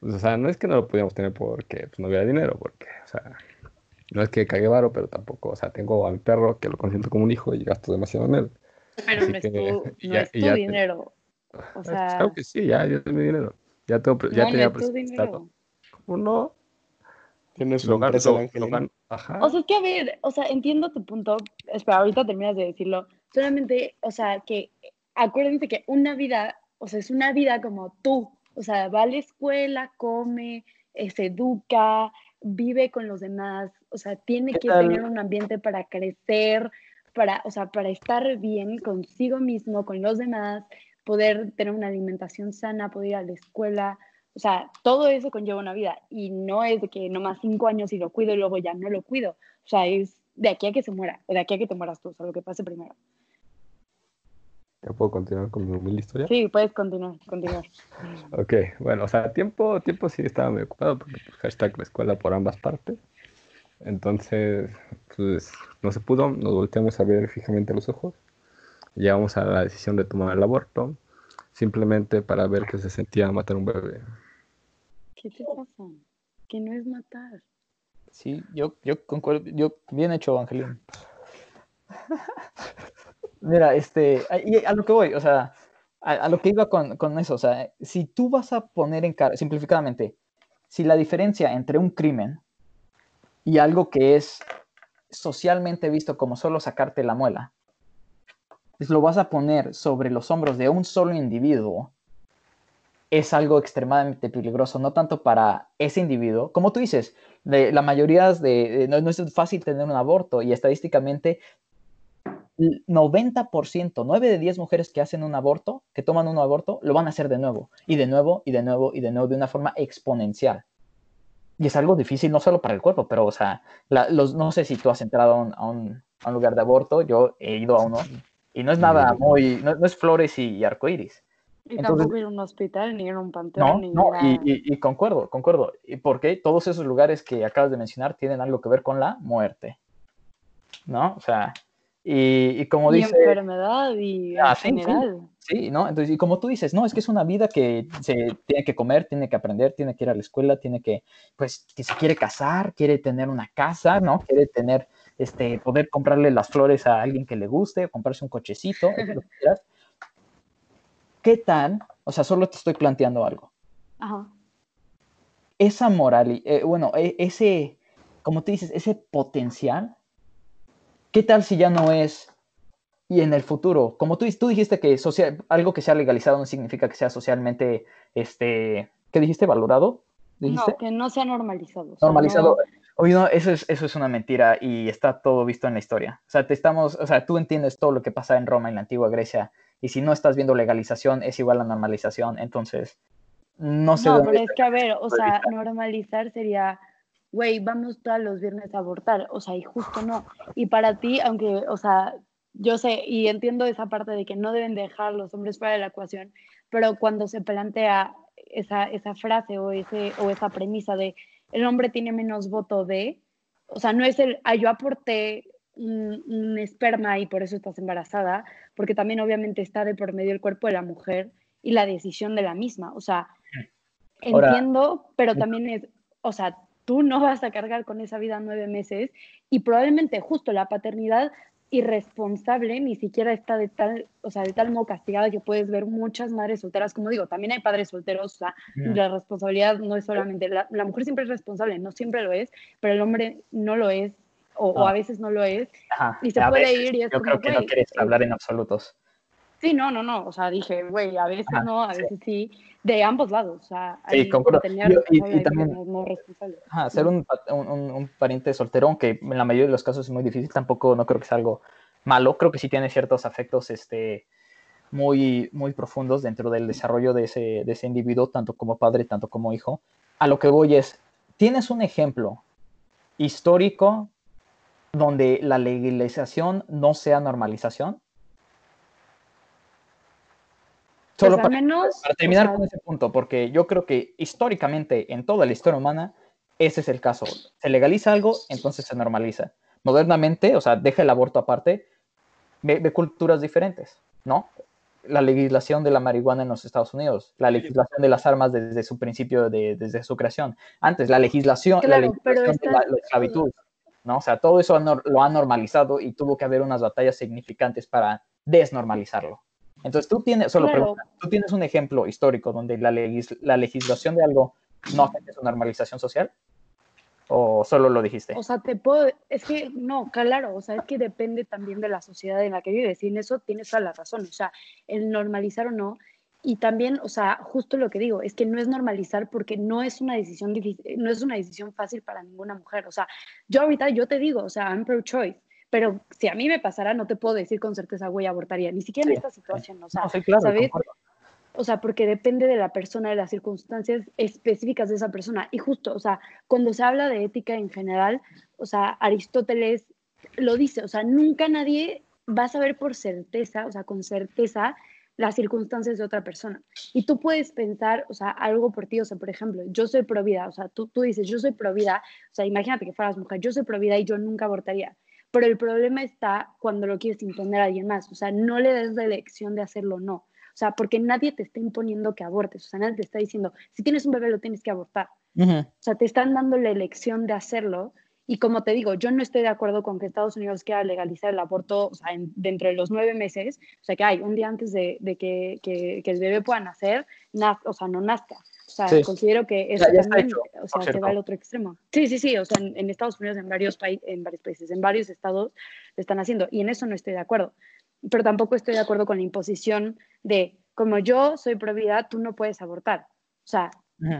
pues, o sea, no es que no lo podíamos tener porque pues, no había dinero, porque, o sea, no es que cague varo, pero tampoco, o sea, tengo a mi perro que lo consiento como un hijo y gasto demasiado en él. Pero así no es que- tu, y no ya- es tu te- dinero. O Ah, sea, claro que sí, ya, ya es mi dinero. Ya, tengo, pre- ya no, no tenía es tu dinero. ¿Cómo no? Tienes su Lo gan- empresa lo- de lo Ajá. O sea, es que a ver, o sea, entiendo tu punto. Espera, ahorita terminas de decirlo. Solamente, o sea, que acuérdense que una vida, o sea, es una vida como tú. O sea, va a la escuela, come, eh, se educa, vive con los demás. O sea, tiene ¿Qué que tal? tener un ambiente para crecer, para, o sea, para estar bien consigo mismo, con los demás, poder tener una alimentación sana, poder ir a la escuela. O sea, todo eso conlleva una vida y no es de que nomás cinco años y lo cuido y luego ya no lo cuido. O sea, es de aquí a que se muera, o de aquí a que te mueras tú, o sea, lo que pase primero. ¿Ya puedo continuar con mi humilde historia? Sí, puedes continuar, continuar. Ok, bueno, o sea, tiempo, tiempo sí estaba muy ocupado porque pues, hashtag la escuela por ambas partes. Entonces, pues no se pudo, nos volteamos a ver fijamente a los ojos. Llegamos a la decisión de tomar el aborto, simplemente para ver qué se sentía matar un bebé. ¿Qué te pasa? Que no es matar. Sí, yo, yo concuerdo, yo, bien hecho, Angelín. Mira, este, a, lo que voy, o sea, a, lo que iba con, con eso, o sea, si tú vas a poner en cara, simplificadamente, si la diferencia entre un crimen y algo que es socialmente visto como solo sacarte la muela, pues lo vas a poner sobre los hombros de un solo individuo, es algo extremadamente peligroso, no tanto para ese individuo, como tú dices, de, la mayoría de, no, es fácil tener un aborto y estadísticamente 90%, 9 de 10 mujeres que hacen un aborto, que toman un aborto, lo van a hacer de nuevo, y de nuevo, y de nuevo, y de nuevo, de una forma exponencial. Y es algo difícil no solo para el cuerpo, pero, o sea, la- los, no sé si tú has entrado a un, a un- a un lugar de aborto, yo he ido a uno, y no es nada muy, no, no es flores y, y arcoíris. Y Entonces- tampoco ir a un hospital, ni ir a un panteón, No, ni no, ir a... y, y- y concuerdo, concuerdo. ¿Y por qué? Todos esos lugares que acabas de mencionar tienen algo que ver con la muerte. ¿No? O sea, y, y como y dice, enfermedad y Ah, en sí, sí. general. sí, ¿no? Entonces, y como tú dices, no, es que es una vida que se tiene que comer, tiene que aprender, tiene que ir a la escuela, tiene que, pues, que se quiere casar, quiere tener una casa, ¿no? Quiere tener, este, poder comprarle las flores a alguien que le guste, o comprarse un cochecito, lo que quieras. ¿Qué tal? O sea, solo te estoy planteando algo. Ajá. esa moral, eh, bueno, e- ese, como tú dices, ese potencial, ¿qué tal si ya no es? Y en el futuro, como tú, tú dijiste que social, algo que sea legalizado no significa que sea socialmente, este, ¿qué dijiste? ¿Valorado? ¿Dijiste? No, que no sea normalizado. o sea, Normalizado. no- Oye, no, eso es, eso es una mentira y está todo visto en la historia. O sea, te estamos, o sea, tú entiendes todo lo que pasa en Roma, en la antigua Grecia, y si no estás viendo legalización, es igual a normalización. Entonces, no sé No, pero es que, a ver, o sea, normalizar sería, güey, vamos todos los viernes a abortar, o sea, y justo no. Y para ti, aunque, o sea, yo sé y entiendo esa parte de que no deben dejar los hombres fuera de la ecuación, pero cuando se plantea esa, esa frase o, ese, o esa premisa de el hombre tiene menos voto de, o sea, no es el, ah, yo aporté un, un esperma y por eso estás embarazada, porque también obviamente está de por medio el cuerpo de la mujer y la decisión de la misma, o sea, Ahora- entiendo, pero también es, o sea, tú no vas a cargar con esa vida nueve meses y probablemente justo la paternidad irresponsable ni siquiera está de tal, o sea, de tal modo castigada que puedes ver muchas madres solteras, como digo, también hay padres solteros, o sea, la responsabilidad no es solamente, la, la mujer siempre es responsable, no siempre lo es, pero el hombre no lo es, o, o Ah. a veces no lo es, Ajá, y se puede veces. ir y es Yo como, creo que no quieres eh, hablar en absolutos. Sí, no, no, no, o sea, dije, güey, a veces Ajá, no, a sí. veces sí, de ambos lados, o sea, Sí, concuerdo. Y- también- no. Ajá, ser un pariente soltero, aunque en la mayoría de los casos es muy difícil, tampoco no creo que sea algo malo. Creo que sí tiene ciertos afectos este, muy, muy profundos dentro del desarrollo de ese, de ese individuo, tanto como padre, tanto como hijo. A lo que voy es, ¿tienes un ejemplo histórico donde la legalización no sea normalización? Pues Solo al para, menos, para o terminar sea, con ese punto, porque yo creo que históricamente en toda la historia humana ese es el caso. Se legaliza algo, entonces se normaliza. Modernamente, o sea, deja el aborto aparte, ve, ve culturas diferentes, ¿no? La legislación de la marihuana en los Estados Unidos, la legislación de las armas desde su principio, de, desde su creación. Antes, la legislación, la Claro, pero legislación de la, la esclavitud, ¿no? O sea, todo eso lo ha normalizado y tuvo que haber unas batallas significantes para desnormalizarlo. Entonces, tú tienes, solo Claro. pregunta, ¿tú tienes un ejemplo histórico donde la, legis- la legislación de algo no afecte su normalización social? ¿O solo lo dijiste? o sea, te puedo, es que no, claro, o sea, es que depende también de la sociedad en la que vives, y en eso tienes toda la razón, o sea, el normalizar o no, y también, o sea, justo lo que digo, es que no es normalizar porque no es una decisión difícil, no es una decisión fácil para ninguna mujer, o sea, yo ahorita, yo te digo, o sea, I'm pro-choice, pero si a mí me pasara, no te puedo decir con certeza, güey, abortaría, ni siquiera en Sí, esta situación, o sea, No, sí, claro, ¿sabes? O sea, porque depende de la persona, de las circunstancias específicas de esa persona. Y justo, o sea, cuando se habla de ética en general, o sea, Aristóteles lo dice, o sea, nunca nadie va a saber por certeza, o sea, con certeza, las circunstancias de otra persona. Y tú puedes pensar, o sea, algo por ti, o sea, por ejemplo, yo soy pro vida, o sea, tú, tú dices, yo soy pro vida, o sea, imagínate que fueras mujer, yo soy pro vida y yo nunca abortaría. Pero el problema está cuando lo quieres imponer a alguien más, o sea, no le des la elección de hacerlo o no. O sea, porque nadie te está imponiendo que abortes, o sea, nadie te está diciendo, si tienes un bebé lo tienes que abortar. O sea, te están dando la elección de hacerlo. Y como te digo, yo no estoy de acuerdo con que Estados Unidos quiera legalizar el aborto o sea, en- dentro de los nueve meses. O sea, que hay un día antes de, de que, que- que el bebé pueda nacer, naz- o sea, no nazca. Sea, Sí. considero que eso Ya- ya también, hecho, o sea, se va al otro extremo. Sí, sí, sí. O sea, en, en Estados Unidos, en varios, en varios países, en varios estados, lo están haciendo. Y en eso no estoy de acuerdo. Pero tampoco estoy de acuerdo con la imposición de, como yo soy pro vida, tú no puedes abortar. O sea,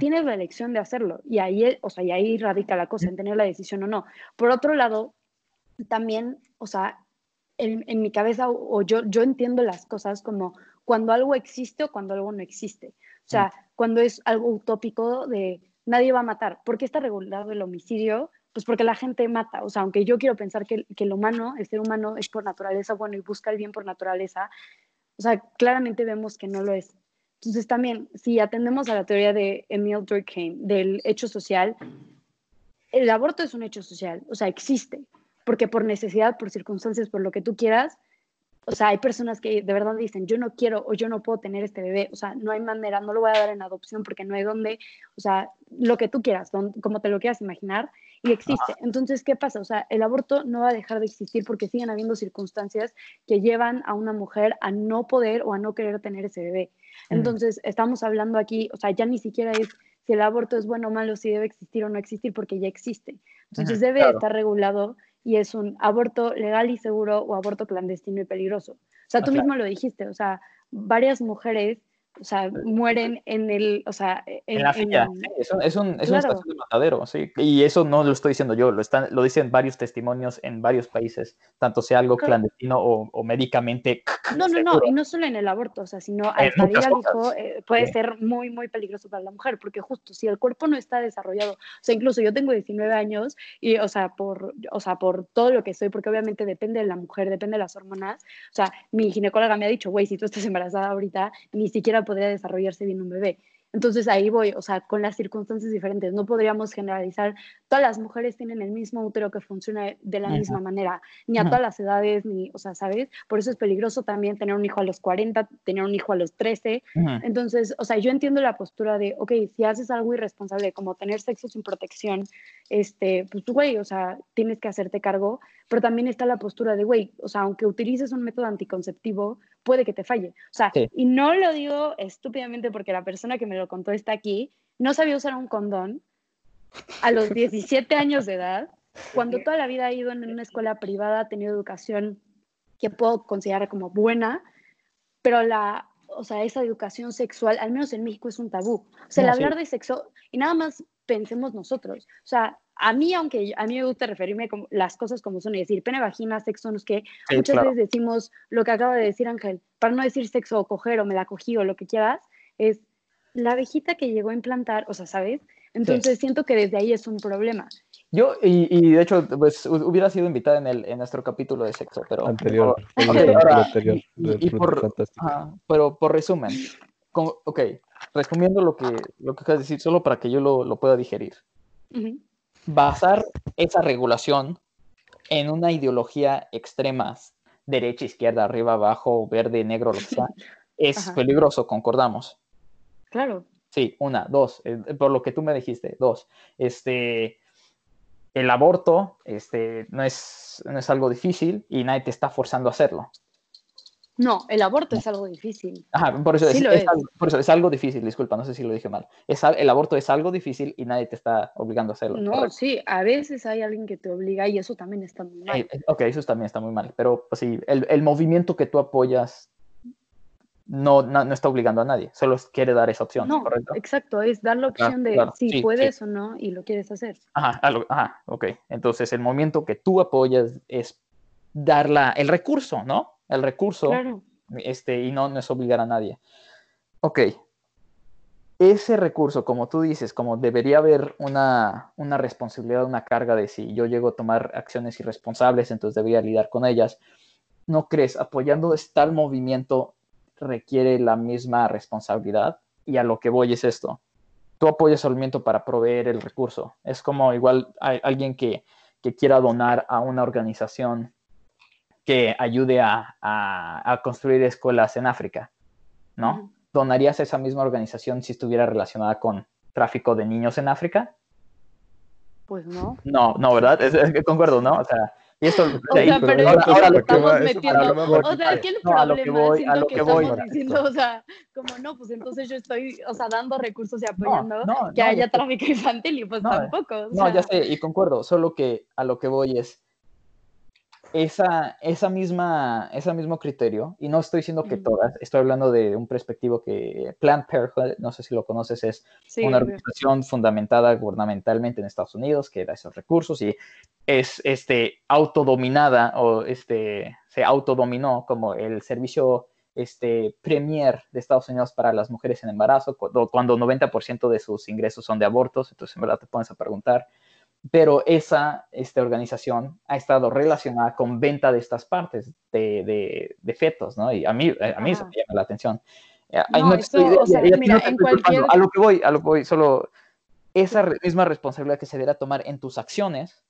tienes la elección de hacerlo y ahí, o sea, y ahí radica la cosa, en tener la decisión o no. Por otro lado, también, o sea, en, en mi cabeza o, o yo, yo entiendo las cosas como cuando algo existe o cuando algo no existe. O sea, cuando es algo utópico de nadie va a matar. ¿Por qué está regulado el homicidio? Pues porque la gente mata. O sea, aunque yo quiero pensar que, que el humano, el ser humano es por naturaleza bueno y busca el bien por naturaleza, o sea, claramente vemos que no lo es. Entonces también, si atendemos a la teoría de Emil Durkheim, del hecho social, el aborto es un hecho social, o sea, existe, porque por necesidad, por circunstancias, por lo que tú quieras, o sea, hay personas que de verdad dicen, yo no quiero o yo no puedo tener este bebé, o sea, no hay manera, no lo voy a dar en adopción porque no hay dónde, o sea, lo que tú quieras, como te lo quieras imaginar, y existe. Entonces, ¿qué pasa? O sea, el aborto no va a dejar de existir porque siguen habiendo circunstancias que llevan a una mujer a no poder o a no querer tener ese bebé. Entonces, estamos hablando aquí, o sea, ya ni siquiera es si el aborto es bueno o malo, si debe existir o no existir, porque ya existe. Entonces, debe claro. estar regulado y es un aborto legal y seguro o aborto clandestino y peligroso. O sea, tú mismo lo dijiste, o sea, varias mujeres, o sea, mueren en el, o sea, en, En la fila, en- sí, es un, es un, es Claro. una estación de matadero, sí. Y eso no lo estoy diciendo yo, lo, están, lo dicen varios testimonios en varios países, tanto sea algo Claro. clandestino o, o médicamente. No, no, no, y no solo en el aborto, o sea, sino al muchas al hijo eh, puede Sí. ser muy, muy peligroso para la mujer, porque justo si el cuerpo no está desarrollado, o sea, incluso yo tengo 19 años y, o sea, por, o sea, por todo lo que soy, porque obviamente depende de la mujer, depende de las hormonas, o sea, mi ginecóloga me ha dicho, güey, si tú estás embarazada ahorita, ni siquiera podría desarrollarse bien un bebé. Entonces ahí voy, o sea, con las circunstancias diferentes. No podríamos generalizar, todas las mujeres tienen el mismo útero que funciona de la misma manera, ni a todas las edades, ni, o sea, ¿sabes? Por eso es peligroso también tener un hijo a los 40, tener un hijo a los 13. Ujú. Entonces, o sea, yo entiendo la postura de, ok, si haces algo irresponsable como tener sexo sin protección, este, pues güey, o sea, tienes que hacerte cargo, pero también está la postura de, güey, o sea, aunque utilices un método anticonceptivo, puede que te falle. O sea, Sí. y no lo digo estúpidamente porque la persona que me lo contó está aquí, no sabía usar un condón a los 17 años de edad, cuando toda la vida ha ido en una escuela privada, ha tenido educación que puedo considerar como buena, pero la, o sea, esa educación sexual, al menos en México, es un tabú. O sea, No, el sí. hablar de sexo, y nada más pensemos nosotros. O sea, a mí, aunque a mí me gusta referirme como las cosas como son y decir pene, vagina, sexo, no es que Sí, muchas claro. veces decimos lo que acaba de decir Ángel, para no decir sexo o coger o me la cogí o lo que quieras, es la abejita que llegó a implantar, o sea, ¿sabes? Entonces siento que desde ahí es un problema. Yo, y, y de hecho, pues hu- hubiera sido invitada en, el, en nuestro capítulo de sexo, pero. Anterior. pero- en ok, el capítulo ahora, anterior y- y- por- pero por resumen, ok, resumiendo lo que, lo que acabas de decir, solo para que yo lo, lo pueda digerir. Basar esa regulación en una ideología extrema, derecha, izquierda, arriba, abajo, verde, negro, lo que sea, es Ajá. peligroso, concordamos. Claro, Sí, una, dos, eh, por lo que tú me dijiste, dos. Este, el aborto este, no, es, no es algo difícil y nadie te está forzando a hacerlo. No, el aborto es algo difícil. Ajá, por eso, Sí es, es es. algo, por eso es algo difícil, disculpa, no sé si lo dije mal. El aborto es algo difícil y nadie te está obligando a hacerlo. No, correcto. sí, a veces hay alguien que te obliga y eso también está muy mal. Eh, eh, ok, eso también está muy mal, pero pues, sí, el, el movimiento que tú apoyas no, no, no está obligando a nadie, solo quiere dar esa opción, No, ¿correcto? exacto, es dar la opción de claro, si sí, puedes o no y lo quieres hacer. Ajá, algo- ajá, ok. Entonces el movimiento que tú apoyas es dar la, el recurso, ¿no? El recurso, Claro. este, y no, no es obligar a nadie. Ok. ese recurso, como tú dices, como debería haber una, una responsabilidad, una carga de si yo llego a tomar acciones irresponsables, entonces debería lidiar con ellas. ¿No crees? Apoyando tal movimiento requiere la misma responsabilidad. Y a lo que voy es esto. Tú apoyas al movimiento para proveer el recurso. Es como igual hay alguien que, que quiera donar a una organización que ayude a, a, a construir escuelas en África, ¿no? ¿Donarías a esa misma organización si estuviera relacionada con tráfico de niños en África? Pues no. No, no, ¿verdad? Es, es que concuerdo, ¿no? O sea, y esto... O de ahí, sea, pero ahora- que ahora lo que estamos va- metiendo. lo O sea, es que el No, a lo que problema voy- a lo que que voy. estamos diciendo, o sea, como no, pues entonces yo estoy, o sea, dando recursos y apoyando no, que no, haya yo- tráfico infantil y pues tampoco. o No, ya sea, sé, y concuerdo, solo que a lo que voy es esa, esa misma, ese mismo criterio, y no estoy diciendo que todas, estoy hablando de un perspectivo que Planned Parenthood, no sé si lo conoces, es sí, una organización fundamentada gubernamentalmente en Estados Unidos que da esos recursos y es este, autodominada o este, se autodominó como el servicio este, premier de Estados Unidos para las mujeres en embarazo, cuando, cuando 90% de sus ingresos son de abortos, entonces en verdad te pones a preguntar. Pero esa esta organización ha estado relacionada con venta de estas partes de, de, de fetos, ¿no? Y a mí, a mí eso me llama la atención. Eh, A lo que voy, a lo que voy, solo esa re- misma responsabilidad que se deberá tomar en tus acciones,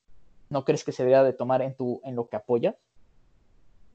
¿no crees que se deberá de tomar en, tu, en lo que apoyas?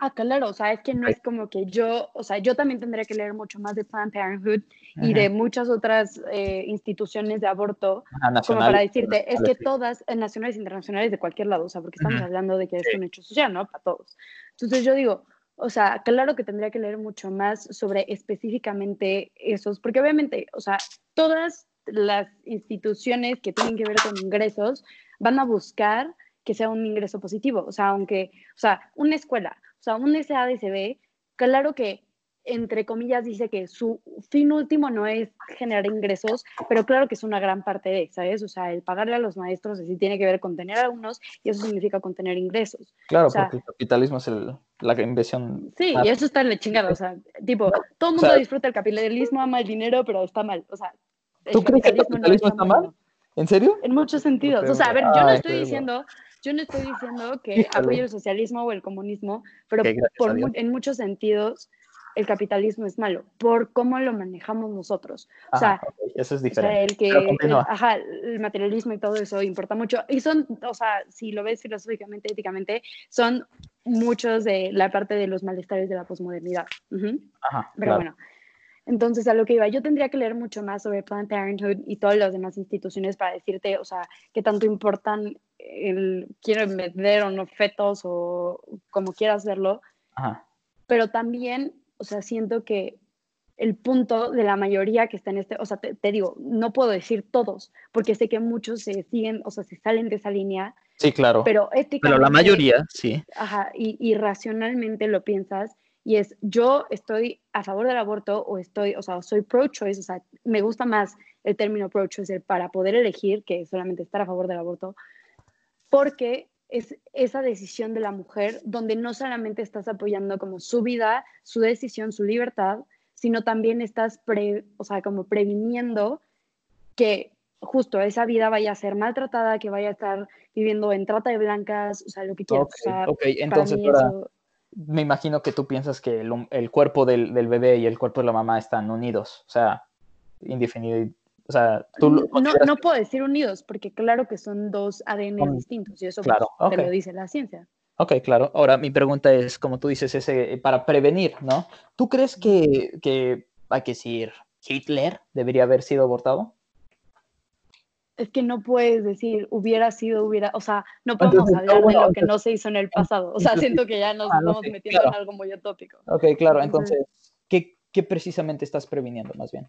Ah, claro, o sea, es que no es como que yo, o sea, yo también tendría que leer mucho más de Planned Parenthood y de muchas otras eh, instituciones de aborto, Ajá, como para decirte, es que todas, eh, nacionales e internacionales de cualquier lado, o sea, porque estamos Ujú. hablando de que es un hecho social, ¿no? Para todos. Entonces yo digo, o sea, claro que tendría que leer mucho más sobre específicamente esos, porque obviamente, o sea, todas las instituciones que tienen que ver con ingresos van a buscar que sea un ingreso positivo, o sea, aunque, o sea, una escuela, o sea, un SADCB, claro que entre comillas dice que su fin último no es generar ingresos, pero claro que es una gran parte de, ¿sabes? O sea, el pagarle a los maestros sí tiene que ver con tener alumnos y eso significa con tener ingresos. Claro, o sea- porque el capitalismo es el, la inversión. Sí, y eso está en la chingada, o sea, tipo, todo el mundo sea- disfruta el capitalismo, ama el dinero, pero está mal, o sea, el ¿Tú crees que el no capitalismo está mal? ¿En serio? En muchos sentidos. O sea, a ver, yo no Ay, estoy diciendo, yo no estoy diciendo que apoye el socialismo o el comunismo, pero por en muchos sentidos el capitalismo es malo, por cómo lo manejamos nosotros. O sea, Ajá, ok, eso es o sea, diferente. el que, el, ajá, el materialismo y todo eso importa mucho. Y son, o sea, si lo ves filosóficamente, éticamente, son muchos de la parte de los malestares de la posmodernidad. Ujú. Ajá, Pero claro. bueno, entonces a lo que iba, yo tendría que leer mucho más sobre Planned Parenthood y todas las demás instituciones para decirte, o sea, qué tanto importan el quieren vender o no fetos o como quieras verlo, Ajá. pero también, o sea, siento que el punto de la mayoría que está en este, o sea, te, te digo, no puedo decir todos, porque sé que muchos se siguen, o sea, se salen de esa línea, Sí, claro. pero éticamente Pero la mayoría, sí. ajá, y, y racionalmente lo piensas y es yo estoy a favor del aborto o estoy, o sea, soy pro-choice, o sea, me gusta más el término pro-choice para poder elegir que solamente estar a favor del aborto, porque es esa decisión de la mujer donde no solamente estás apoyando como su vida, su decisión, su libertad, sino también estás, pre, o sea, como previniendo que justo esa vida vaya a ser maltratada, que vaya a estar viviendo en trata de blancas, o sea, lo que quieras. Ok, o sea, ok, para entonces mí ahora eso- me imagino que tú piensas que el, el cuerpo del, del bebé y el cuerpo de la mamá están unidos, o sea, indefinido. O sea, tú no, no puedo decir unidos, porque claro que son dos ADN distintos y eso claro, pues, te ok. lo dice la ciencia. Ok, claro. Ahora mi pregunta es, como tú dices, ese, eh, para prevenir, ¿no? ¿Tú crees que, que, hay que decir, Hitler debería haber sido abortado? Es que no puedes decir hubiera sido, hubiera, o sea, no podemos Entonces, hablar bueno, de lo que entonces- no se hizo en el pasado. O sea, entonces- siento que ya nos ah, no estamos metiendo claro. en algo muy utópico. Ok, claro. Entonces- Entonces, ¿qué, qué precisamente estás previniendo, más bien?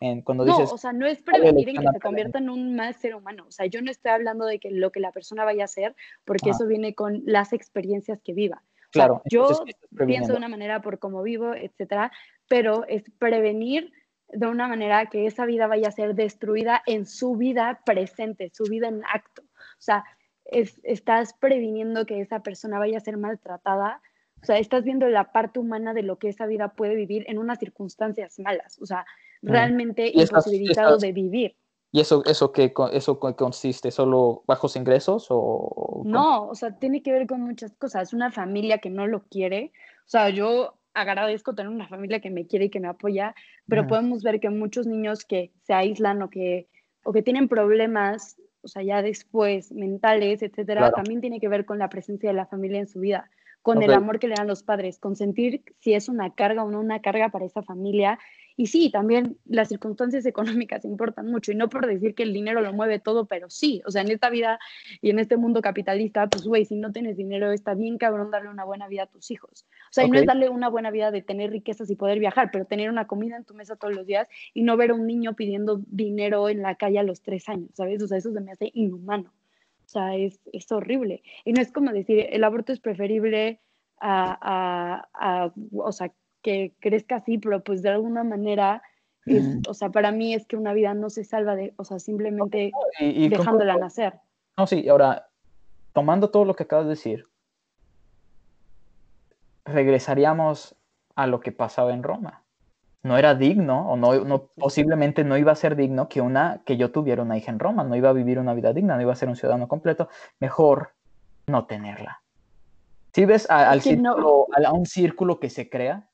En, cuando No, dices, o sea, no es ¿cuál prevenir en que se a convierta en un más ser humano. O sea, yo no estoy hablando de que lo que la persona vaya a hacer, porque Ajá. eso viene con las experiencias que viva. O sea, claro, yo entonces, ¿qué estás pienso de una manera por cómo vivo, etcétera, pero es prevenir de una manera que esa vida vaya a ser destruida en su vida presente, su vida en acto. O sea, es- estás previniendo que esa persona vaya a ser maltratada O sea, estás viendo la parte humana de lo que esa vida puede vivir en unas circunstancias malas. O sea, Mm. realmente estas- imposibilitado estas- de vivir. ¿Y eso, eso, qué, eso qué consiste? ¿Solo bajos ingresos o...? No, o sea, tiene que ver con muchas cosas. Una familia que no lo quiere. O sea, yo agradezco tener una familia que me quiere y que me apoya, pero podemos ver que muchos niños que se aíslan o que, o que tienen problemas, o sea, ya después mentales, etcétera, Claro. también tiene que ver con la presencia de la familia en su vida, con Ok. el amor que le dan los padres, con sentir si es una carga o no una carga para esa familia. Y sí, también las circunstancias económicas importan mucho, y no por decir que el dinero lo mueve todo, pero sí, o sea, en esta vida y en este mundo capitalista, pues güey, si no tienes dinero, está bien cabrón darle una buena vida a tus hijos. O sea, y no es darle una buena vida de tener riquezas y poder viajar, pero tener una comida en tu mesa todos los días y no ver a un niño pidiendo dinero en la calle a los tres años, ¿sabes? O sea, eso se me hace inhumano. O sea, es, es horrible. Y no es como decir, el aborto es preferible a, a- a- o sea, que crezca así, pero pues de alguna manera, es- o sea, para mí es que una vida no se salva de, o sea, simplemente Y, y dejándola nacer. No, sí, ahora, tomando todo lo que acabas de decir, regresaríamos a lo que pasaba en Roma. No era digno, o no, no, posiblemente no iba a ser digno que, una, que yo tuviera una hija en Roma, no iba a vivir una vida digna, no iba a ser un ciudadano completo, mejor no tenerla. Si ves a, al no. círculo, a un círculo que se crea?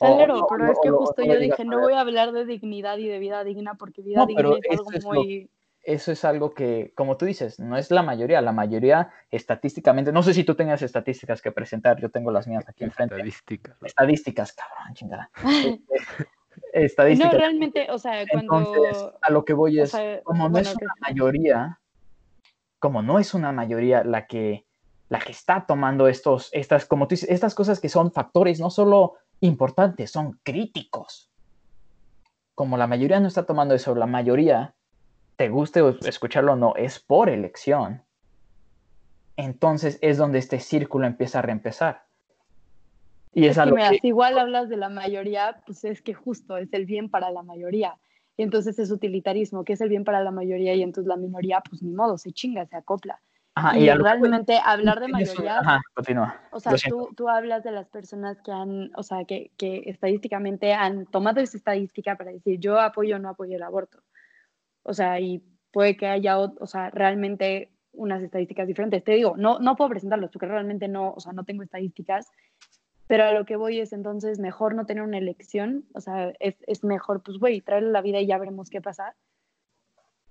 O- Claro, o- pero es que justo no yo dije, no voy a hablar de dignidad y de vida digna, porque vida No, digna pero es algo lo- muy... eso es algo que, como tú dices, no es la mayoría. La mayoría estadísticamente, no sé si tú tengas estadísticas que presentar, yo tengo las mías aquí enfrente. Estadística. Estadísticas, cabrón, chingada. No, Estadísticas. realmente, o sea, cuando... Entonces, a lo que voy o es, sea, como no bueno, es que- una mayoría, como no es una mayoría la que, la que está tomando estos, estas, como tú dices, estas cosas que son factores no solo importantes, son críticos. Como la mayoría no está tomando eso, la mayoría, te guste escucharlo o no, es por elección. Entonces es donde este círculo empieza a reempezar. Y es, Es que algo que- si igual hablas de la mayoría, pues es que justo es el bien para la mayoría. Y entonces es utilitarismo, que es el bien para la mayoría, y entonces la minoría, pues ni modo, se chinga, se acopla. Ajá, y a lo que realmente hablar de mayoría, Ajá, continúa. o sea, tú, tú hablas de las personas que han, o sea, que, que estadísticamente han tomado esa estadística para decir yo apoyo o no apoyo el aborto. O sea, y puede que haya, o sea, realmente unas estadísticas diferentes. Te digo, no, no puedo presentarlos porque realmente no, o sea, no tengo estadísticas, pero a lo que voy es entonces mejor no tener una elección, o sea, es, es mejor, pues, güey, traerle la vida y ya veremos qué pasa.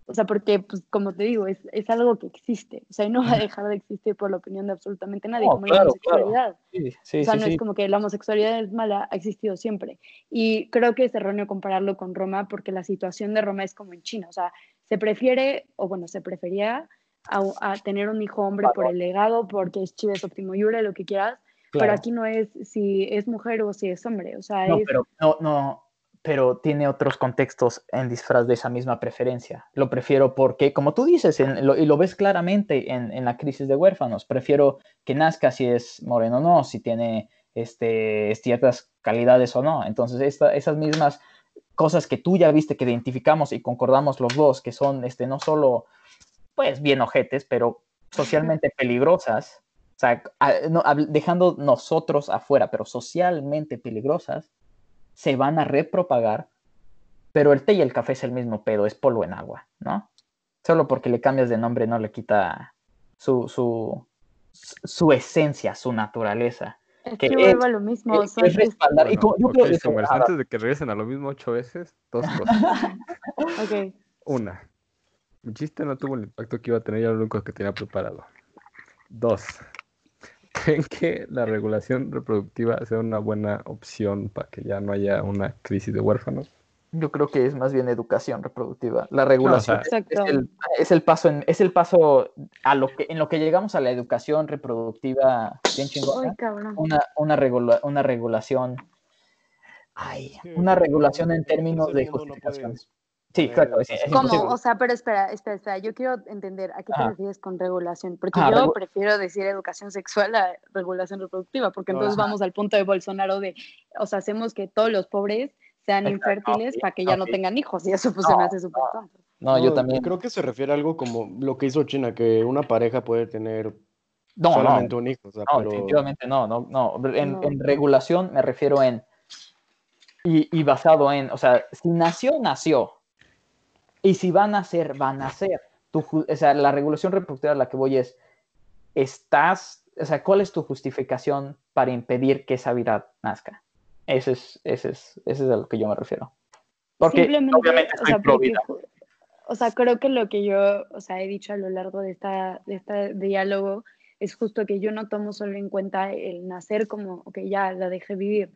O sea, porque, pues, como te digo, es, es algo que existe, o sea, y no va a dejar de existir por la opinión de absolutamente nadie, No, como la claro, claro. homosexualidad. Sí, sí, O sea, sí, no es como que la homosexualidad es mala, ha existido siempre. Y creo que es erróneo compararlo con Roma porque la situación de Roma es como en China. O sea, se prefiere, o bueno, se prefería a, a tener un hijo hombre por el legado, porque es chives óptimo iure, lo que quieras. Pero Claro. aquí no es si es mujer o si es hombre. O sea, No, es, pero no, no, pero tiene otros contextos en disfraz de esa misma preferencia. Lo prefiero porque, como tú dices, y lo ves claramente en, la crisis de huérfanos, prefiero que nazca si es moreno o no, si tiene este, ciertas calidades o no. Entonces, esas mismas cosas que tú ya viste, que identificamos y concordamos los dos, que son este, no solo, pues, bien ojetes, pero socialmente peligrosas, o sea, dejando nosotros afuera, pero socialmente peligrosas, se van a repropagar, pero el té y el café es el mismo pedo, es polvo en agua, ¿no? Solo porque le cambias de nombre no le quita su, su, su esencia, su naturaleza. es que que es- vuelvo a lo mismo. Es- es es- respaldar. y como- yo ok, creo que- antes de que regresen a lo mismo ocho veces, dos cosas. ok. Una, mi chiste no tuvo el impacto que iba a tener, ya lo único que tenía preparado. Dos, ¿creen que la regulación reproductiva sea una buena opción para que ya no haya una crisis de huérfanos? Yo creo que es más bien educación reproductiva. La regulación sea, es- Exacto. es, el, es el paso en, es el paso a lo que en lo que llegamos a la educación reproductiva bien chingona. Ay. Una, una, regula- una regulación. Ay, una regulación en términos de no puedes Sí, poner claro, es, es esas ¿Cómo? imposible. O sea, pero espera, espera, espera. Yo quiero entender a qué te Ajá. refieres con regulación. Porque Ah, yo regu- prefiero decir educación sexual a regulación reproductiva, porque entonces Ajá. vamos al punto de Bolsonaro de, o sea, hacemos que todos los pobres sean Exacto, infértiles para que ya no tengan hijos. Y eso pues se me hace súper tonto. No, yo también. Creo que se refiere a algo como lo que hizo China, que una pareja puede tener No, solamente no, un hijo. O sea, no, pero definitivamente no, no, no. En, No. en regulación me refiero en, y, y basado en, o sea, si nació, nació. Y si va a nacer, va a nacer. Tu o sea, la regulación reproductiva a la que voy es, estás, o sea, ¿cuál es tu justificación para impedir que esa vida nazca? Ese es, ese es, ese es a lo que yo me refiero. Porque Simplemente, obviamente o estoy sea, porque vida. ju- o sea, creo que lo que yo, o sea, he dicho a lo largo de esta, de este diálogo es justo que yo no tomo solo en cuenta el nacer como, ok, ya la dejé vivir.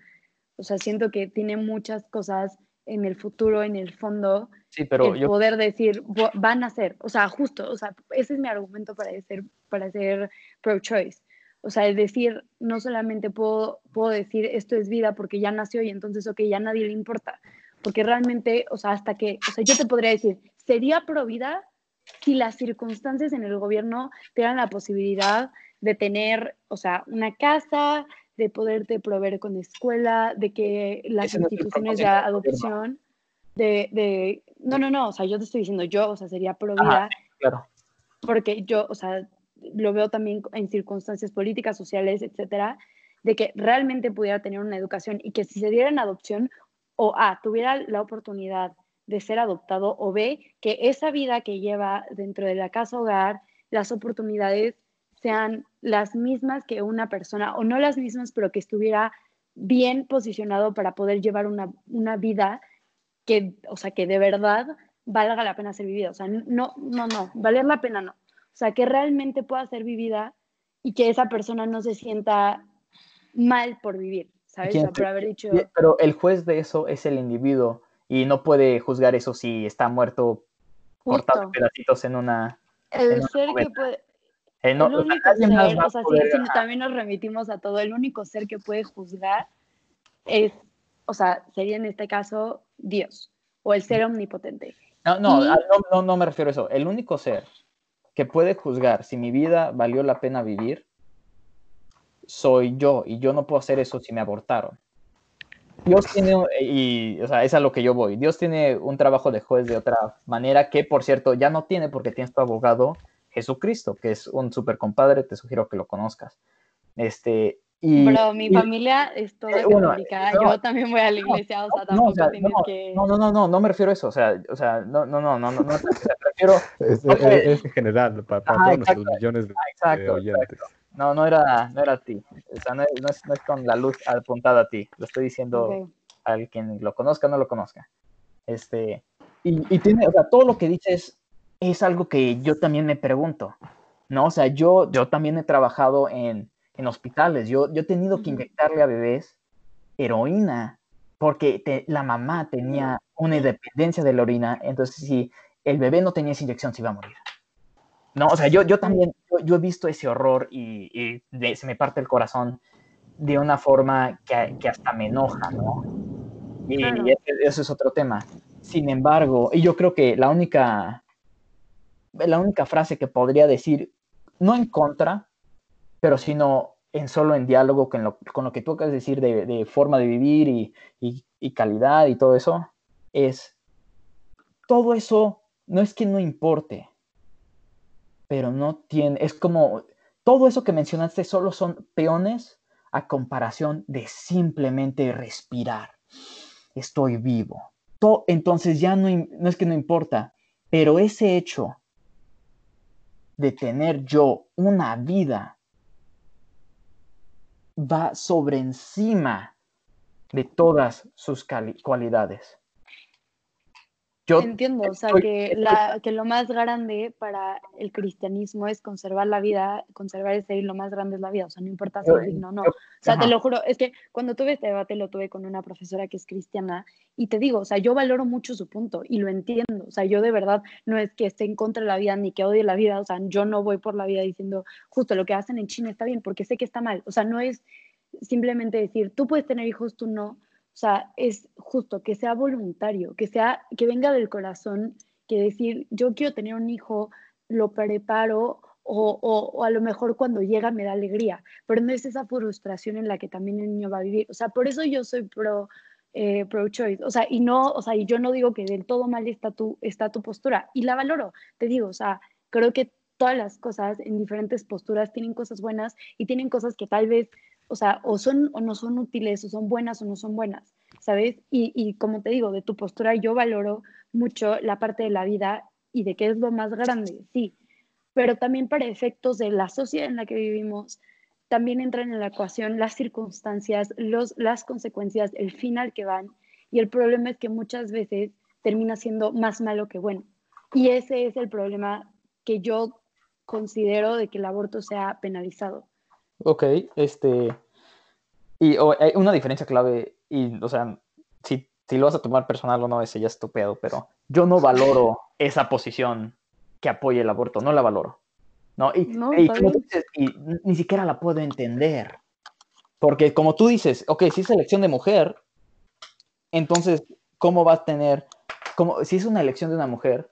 O sea, siento que tiene muchas cosas en el futuro, en el fondo, Sí, pero el yo, poder decir, "Vo- van a ser, o sea, justo, o sea, ese es mi argumento para ser, para ser pro-choice. O sea, es decir, no solamente puedo, puedo decir esto es vida porque ya nació y entonces, ok, ya a nadie le importa. Porque realmente, o sea, hasta que, o sea, yo te podría decir, sería pro vida si las circunstancias en el gobierno te dan la posibilidad de tener, o sea, una casa, de poderte proveer con escuela, de que las no instituciones de adopción, de, de, no, no, no, o sea, yo te estoy diciendo yo, o sea, sería pro Ajá. vida, claro. porque yo, o sea, lo veo también en circunstancias políticas, sociales, etcétera, de que realmente pudiera tener una educación y que si se diera en adopción, o A, tuviera la oportunidad de ser adoptado, o B, que esa vida que lleva dentro de la casa hogar, las oportunidades sean las mismas que una persona, o no las mismas, pero que estuviera bien posicionado para poder llevar una, una vida que, o sea, que de verdad valga la pena ser vivida. O sea, no, no, no, valer la pena no. O sea, que realmente pueda ser vivida y que esa persona no se sienta mal por vivir, ¿sabes? O ¿Quién sea, te- por haber dicho, Pero el juez de eso es el individuo y no puede juzgar eso si está muerto, cortado pedacitos en una... en el una ser que puede, eh, no, el o sea, único ser, o sea, poder- si también nos remitimos a todo, el único ser que puede juzgar es, o sea, sería en este caso Dios o el ser omnipotente. No, no, Y- ah, no, no, no me refiero a eso. El único ser que puede juzgar si mi vida valió la pena vivir soy yo y yo no puedo hacer eso si me abortaron. Dios tiene, y, o sea, es a lo que yo voy. Dios tiene un trabajo de juez de otra manera que, por cierto, ya no tiene porque tienes tu abogado Jesucristo, que es un super compadre, te sugiero que lo conozcas. Este, y, Pero mi y- familia es toda eh, bueno, católica, no, yo también voy a la iglesia, o sea, no, tampoco o sea, tienes no, que... no, no, no, no, no me refiero a eso, o sea, o sea, no, no, no, no, no, no, o sea, prefiero, Es, es- en general, para, para Ajá, todos nuestros exacto. millones de, de exacto, oyentes. No, no era, no era a ti. O sea, no, es- no es, no es con la luz apuntada a ti. Lo estoy diciendo Ok. al quien lo conozca o no lo conozca. Este, y, y tiene, o sea, todo lo que dices es algo que yo también me pregunto. ¿No? O sea, yo, yo también he trabajado en, en hospitales. Yo, yo he tenido que inyectarle a bebés heroína porque te- la mamá tenía una dependencia de la orina. Entonces, si el bebé no tenía esa inyección, se iba a morir. No, o sea, yo, yo también, yo, yo he visto ese horror y, y de- se me parte el corazón de una forma que, que hasta me enoja, ¿no? Y, Claro. eso es otro tema. Sin embargo, y yo creo que la única, la única frase que podría decir, no en contra, pero sino en solo en diálogo con lo, con lo que tú acabas de decir de, forma de vivir y, y- calidad y todo eso, es, todo eso no es que no importe, pero no tiene, es como, todo eso que mencionaste solo son peones a comparación de simplemente respirar. Estoy vivo. To- entonces ya no, no es que no importa, pero ese hecho de tener yo una vida va sobre encima de todas sus cualidades. Yo Entiendo, o sea, estoy- que, la, que lo más grande para el cristianismo es conservar la vida, conservar ese y lo más grande es la vida, o sea, no importa si es digno o no. O sea, te lo juro, es que cuando tuve este debate lo tuve con una profesora que es cristiana y te digo, o sea, yo valoro mucho su punto y lo entiendo, o sea, yo de verdad no es que esté en contra de la vida ni que odie la vida, o sea, yo no voy por la vida diciendo justo lo que hacen en China está bien porque sé que está mal, o sea, no es simplemente decir, tú puedes tener hijos, tú no, o sea, es justo que sea voluntario, que sea, que venga del corazón, que decir, yo quiero tener un hijo, lo preparo o, o- o a lo mejor cuando llega me da alegría, pero no es esa frustración en la que también el niño va a vivir. O sea, por eso yo soy pro, eh, pro choice. O sea, y no, o sea, y yo no digo que del todo mal está tu, está tu postura y la valoro. Te digo, o sea, creo que todas las cosas en diferentes posturas tienen cosas buenas y tienen cosas que tal vez, o sea, o son o no son útiles, o son buenas o no son buenas, ¿sabes? Y, y como te digo, de tu postura yo valoro mucho la parte de la vida y de qué es lo más grande, sí, pero también para efectos de la sociedad en la que vivimos, también entran en la ecuación las circunstancias, los, las consecuencias, el final que van, y el problema es que muchas veces termina siendo más malo que bueno. Y ese es el problema que yo considero de que el aborto sea penalizado. Ok, este. Y o, hay una diferencia clave, y, o sea, si, si lo vas a tomar personal o no, ese ya es tu pedo, pero yo no valoro esa posición que apoye el aborto, no la valoro. ¿no? Y, No, y está como tú bien. dices, y n- ni siquiera la puedo entender. Porque como tú dices, ok, si es elección de mujer, entonces, ¿cómo va a tener, cómo, si es una elección de una mujer,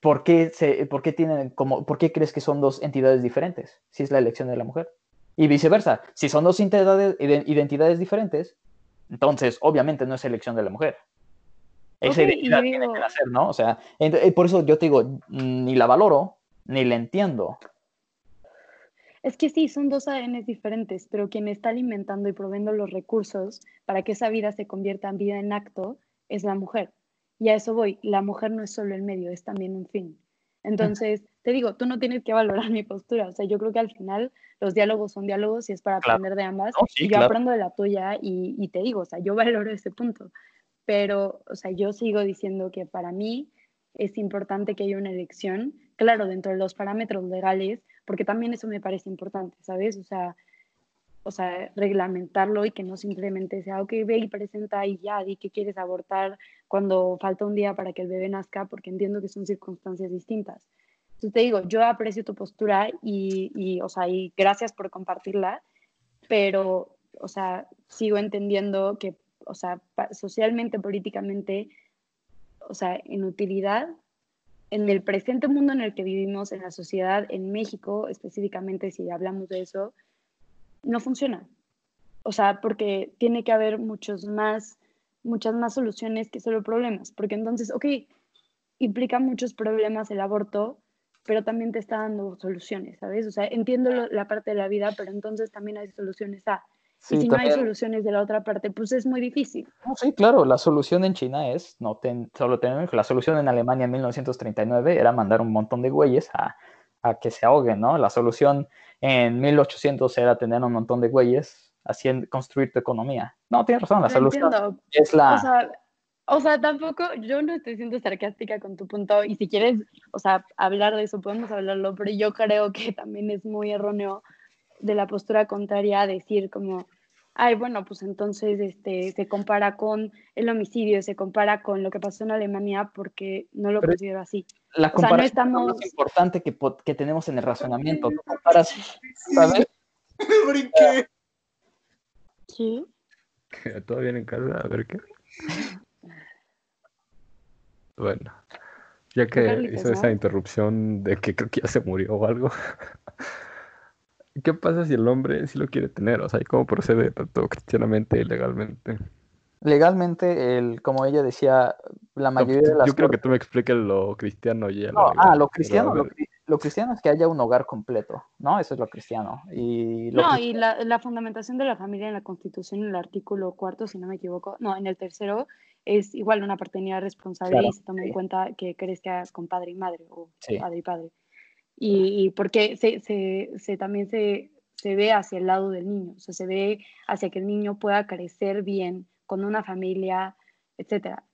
¿por qué, se, por qué tienen como, por qué crees que son dos entidades diferentes? Si es la elección de la mujer. Y viceversa, si son dos entidades, ide- identidades diferentes, entonces obviamente no es elección de la mujer. Esa Ok, y identidad tiene que nacer, ¿no? O sea, eh, por eso yo te digo, ni la valoro, ni la entiendo. Es que sí, son dos ADNs diferentes, pero quien está alimentando y proveyendo los recursos para que esa vida se convierta en vida en acto es la mujer. Y a eso voy, la mujer no es solo el medio, es también un fin. Entonces, te digo, tú no tienes que valorar mi postura, o sea, yo creo que al final los diálogos son diálogos y es para Claro. aprender de ambas. No, sí, y yo claro. aprendo de la tuya y, y te digo, o sea, yo valoro ese punto. Pero, o sea, yo sigo diciendo que para mí es importante que haya una elección, claro, dentro de los parámetros legales, porque también eso me parece importante, ¿sabes? O sea, o sea, reglamentarlo y que no simplemente sea, ok, ve y presenta y ya, di que quieres abortar cuando falta un día para que el bebé nazca, porque entiendo que son circunstancias distintas. Entonces te digo, yo aprecio tu postura y, y, o sea, y gracias por compartirla, pero, o sea, sigo entendiendo que, o sea, socialmente, políticamente, o sea, en utilidad, en el presente mundo en el que vivimos, en la sociedad, en México específicamente, si hablamos de eso, no funciona. O sea, porque tiene que haber muchos más, muchas más soluciones que solo problemas. Porque entonces, ok, implica muchos problemas el aborto, pero también te está dando soluciones, ¿sabes? O sea, entiendo lo- la parte de la vida, pero entonces también hay soluciones A. Sí, y si no hay soluciones de la otra parte, pues es muy difícil. No, sí, claro, la solución en China es no ten- solo tener, la solución en Alemania en 1939 era mandar un montón de güeyes a, a que se ahoguen, ¿no? La solución en 1800 era tener un montón de güeyes haciendo, construir tu economía. No, tienes razón, la entiendo, es la... O sea, o sea, tampoco, yo no estoy siendo sarcástica con tu punto y si quieres, o sea, hablar de eso, podemos hablarlo, pero yo creo que también es muy erróneo de la postura contraria a decir como, ay, bueno, pues entonces este, se compara con el homicidio, se compara con lo que pasó en Alemania porque no lo Pero- considero así. la o sea, no comparación es lo estamos- más importante que, que tenemos en el razonamiento. Tú comparas, ¿sabes? Brinqué. ¿Sí? ¿Todo bien en casa? A ver qué. Bueno, ya que Carlitos, hizo ¿no? esa interrupción de que creo que ya se murió o algo. ¿Qué pasa si el hombre sí lo quiere tener? O sea, ¿y cómo procede tanto cristianamente y legalmente? Legalmente, el, como ella decía, la No, mayoría pues, de las yo creo que tú me expliques lo cristiano y ya No, lo ah, lo cristiano, lo, lo cristiano es que haya un hogar completo, ¿no? Eso es lo cristiano. Y lo No, cri- y la, la fundamentación de la familia en la Constitución, en el artículo cuarto, si no me equivoco, no, en el tercero, es igual una paternidad responsable Claro, y se toma sí. en cuenta que crezca con padre y madre, o Sí. padre y padre. Y, y porque se, se, se también se, se ve hacia el lado del niño, o sea, se ve hacia que el niño pueda crecer bien, con una familia, etcétera.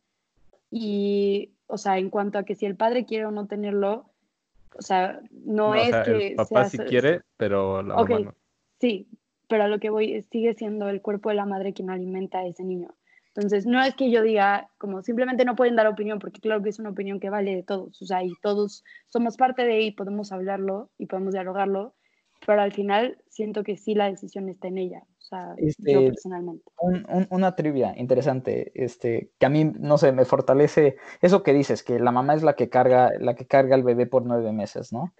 Y, o sea, en cuanto a que si el padre quiere o no tenerlo, o sea, no, no, o es sea, que el papá sea sí quiere, pero la Ok, mamá no. Sí, pero a lo que voy sigue siendo el cuerpo de la madre quien alimenta a ese niño. Entonces, no es que yo diga, como simplemente no pueden dar opinión, porque claro que es una opinión que vale de todos, o sea, y todos somos parte de y podemos hablarlo y podemos dialogarlo, pero al final siento que sí la decisión está en ella, o sea, yo Este, personalmente. un- un- una trivia interesante, este, que a mí, no sé, me fortalece eso que dices, que la mamá es la que carga, la que carga al bebé por nueve meses, ¿no?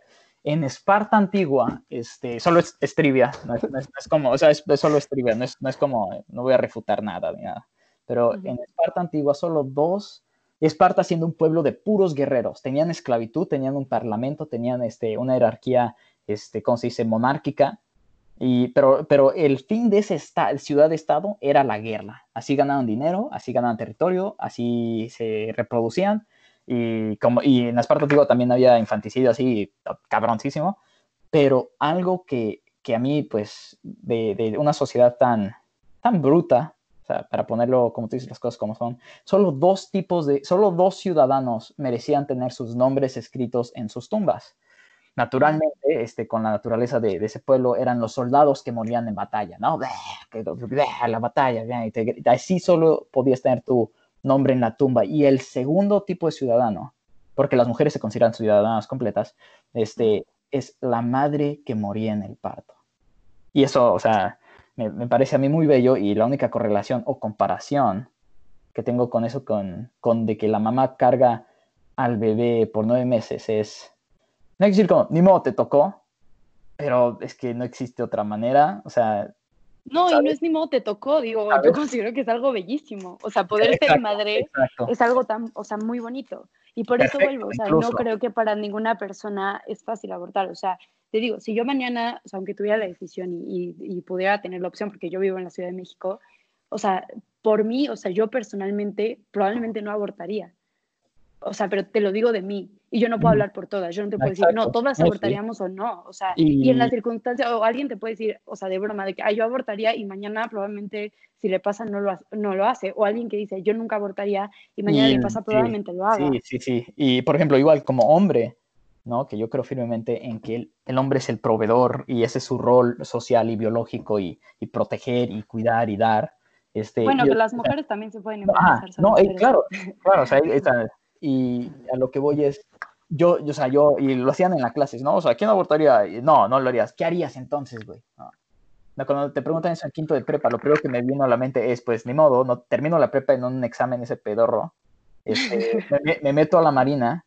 En Esparta antigua, este, solo es, es trivia, no es, no es- no es como, o sea, es, es solo es trivia, no es, no es como, no voy a refutar nada ni nada, pero en Esparta antigua solo dos Esparta siendo un pueblo de puros guerreros, tenían esclavitud, tenían un parlamento, tenían este, una jerarquía, este, ¿cómo se dice?, monárquica, y, pero, pero el fin de esa ciudad-estado era la guerra. Así ganaban dinero, así ganaban territorio, así se reproducían. Y, como, y en Esparta, digo, también había infanticidio así cabroncísimo. Pero algo que, que a mí, pues, de, de, una sociedad tan, tan bruta, o sea, para ponerlo como tú dices las cosas como son, solo dos tipos de, solo dos ciudadanos merecían tener sus nombres escritos en sus tumbas. Naturalmente, este, con la naturaleza de, ese pueblo, eran los soldados que morían en batalla, ¿no? La batalla, y así solo podías tener tu nombre en la tumba. Y el segundo tipo de ciudadano, porque las mujeres se consideran ciudadanas completas, este, es la madre que moría en el parto. Y eso, o sea, me, me, parece a mí muy bello y la única correlación o comparación que tengo con eso, con, con de que la mamá carga al bebé por nueve meses, es no hay que decir como, ni modo, te tocó, pero es que no existe otra manera, o sea... No, y no es ni modo te tocó, digo, yo considero que es algo bellísimo, o sea, poder ser madre es algo tan, o sea, muy bonito, y por eso vuelvo, o sea, no creo que para ninguna persona es fácil abortar, o sea, te digo, si yo mañana, o sea, aunque tuviera la decisión y, y, pudiera tener la opción, porque yo vivo en la Ciudad de México, o sea, por mí, o sea, yo personalmente probablemente no abortaría, o sea, pero te lo digo de mí, y yo no puedo hablar por todas, yo no te puedo decir, no, todas abortaríamos o no, o sea, y... en las circunstancias, o alguien te puede decir, o sea, de broma, de que yo abortaría y mañana probablemente si le pasa no lo, no lo hace, o alguien que dice, yo nunca abortaría y mañana le pasa probablemente lo haga. Sí, sí, sí, y por ejemplo, igual como hombre, ¿no? Que yo creo firmemente en que el, hombre es el proveedor y ese es su rol social y biológico y, y proteger y cuidar y dar. Este, bueno, que las mujeres también se pueden embarazar. no, eh, claro, claro, o sea, y a lo que voy es, yo, yo, o sea, yo, y lo hacían en la clase, ¿no? O sea, ¿quién abortaría? No, no lo harías. ¿Qué harías entonces, güey? No. Cuando te preguntan eso en quinto de prepa, lo primero que me vino a la mente es, pues, ni modo, no termino la prepa en un examen ese pedorro, este, me, meto a la marina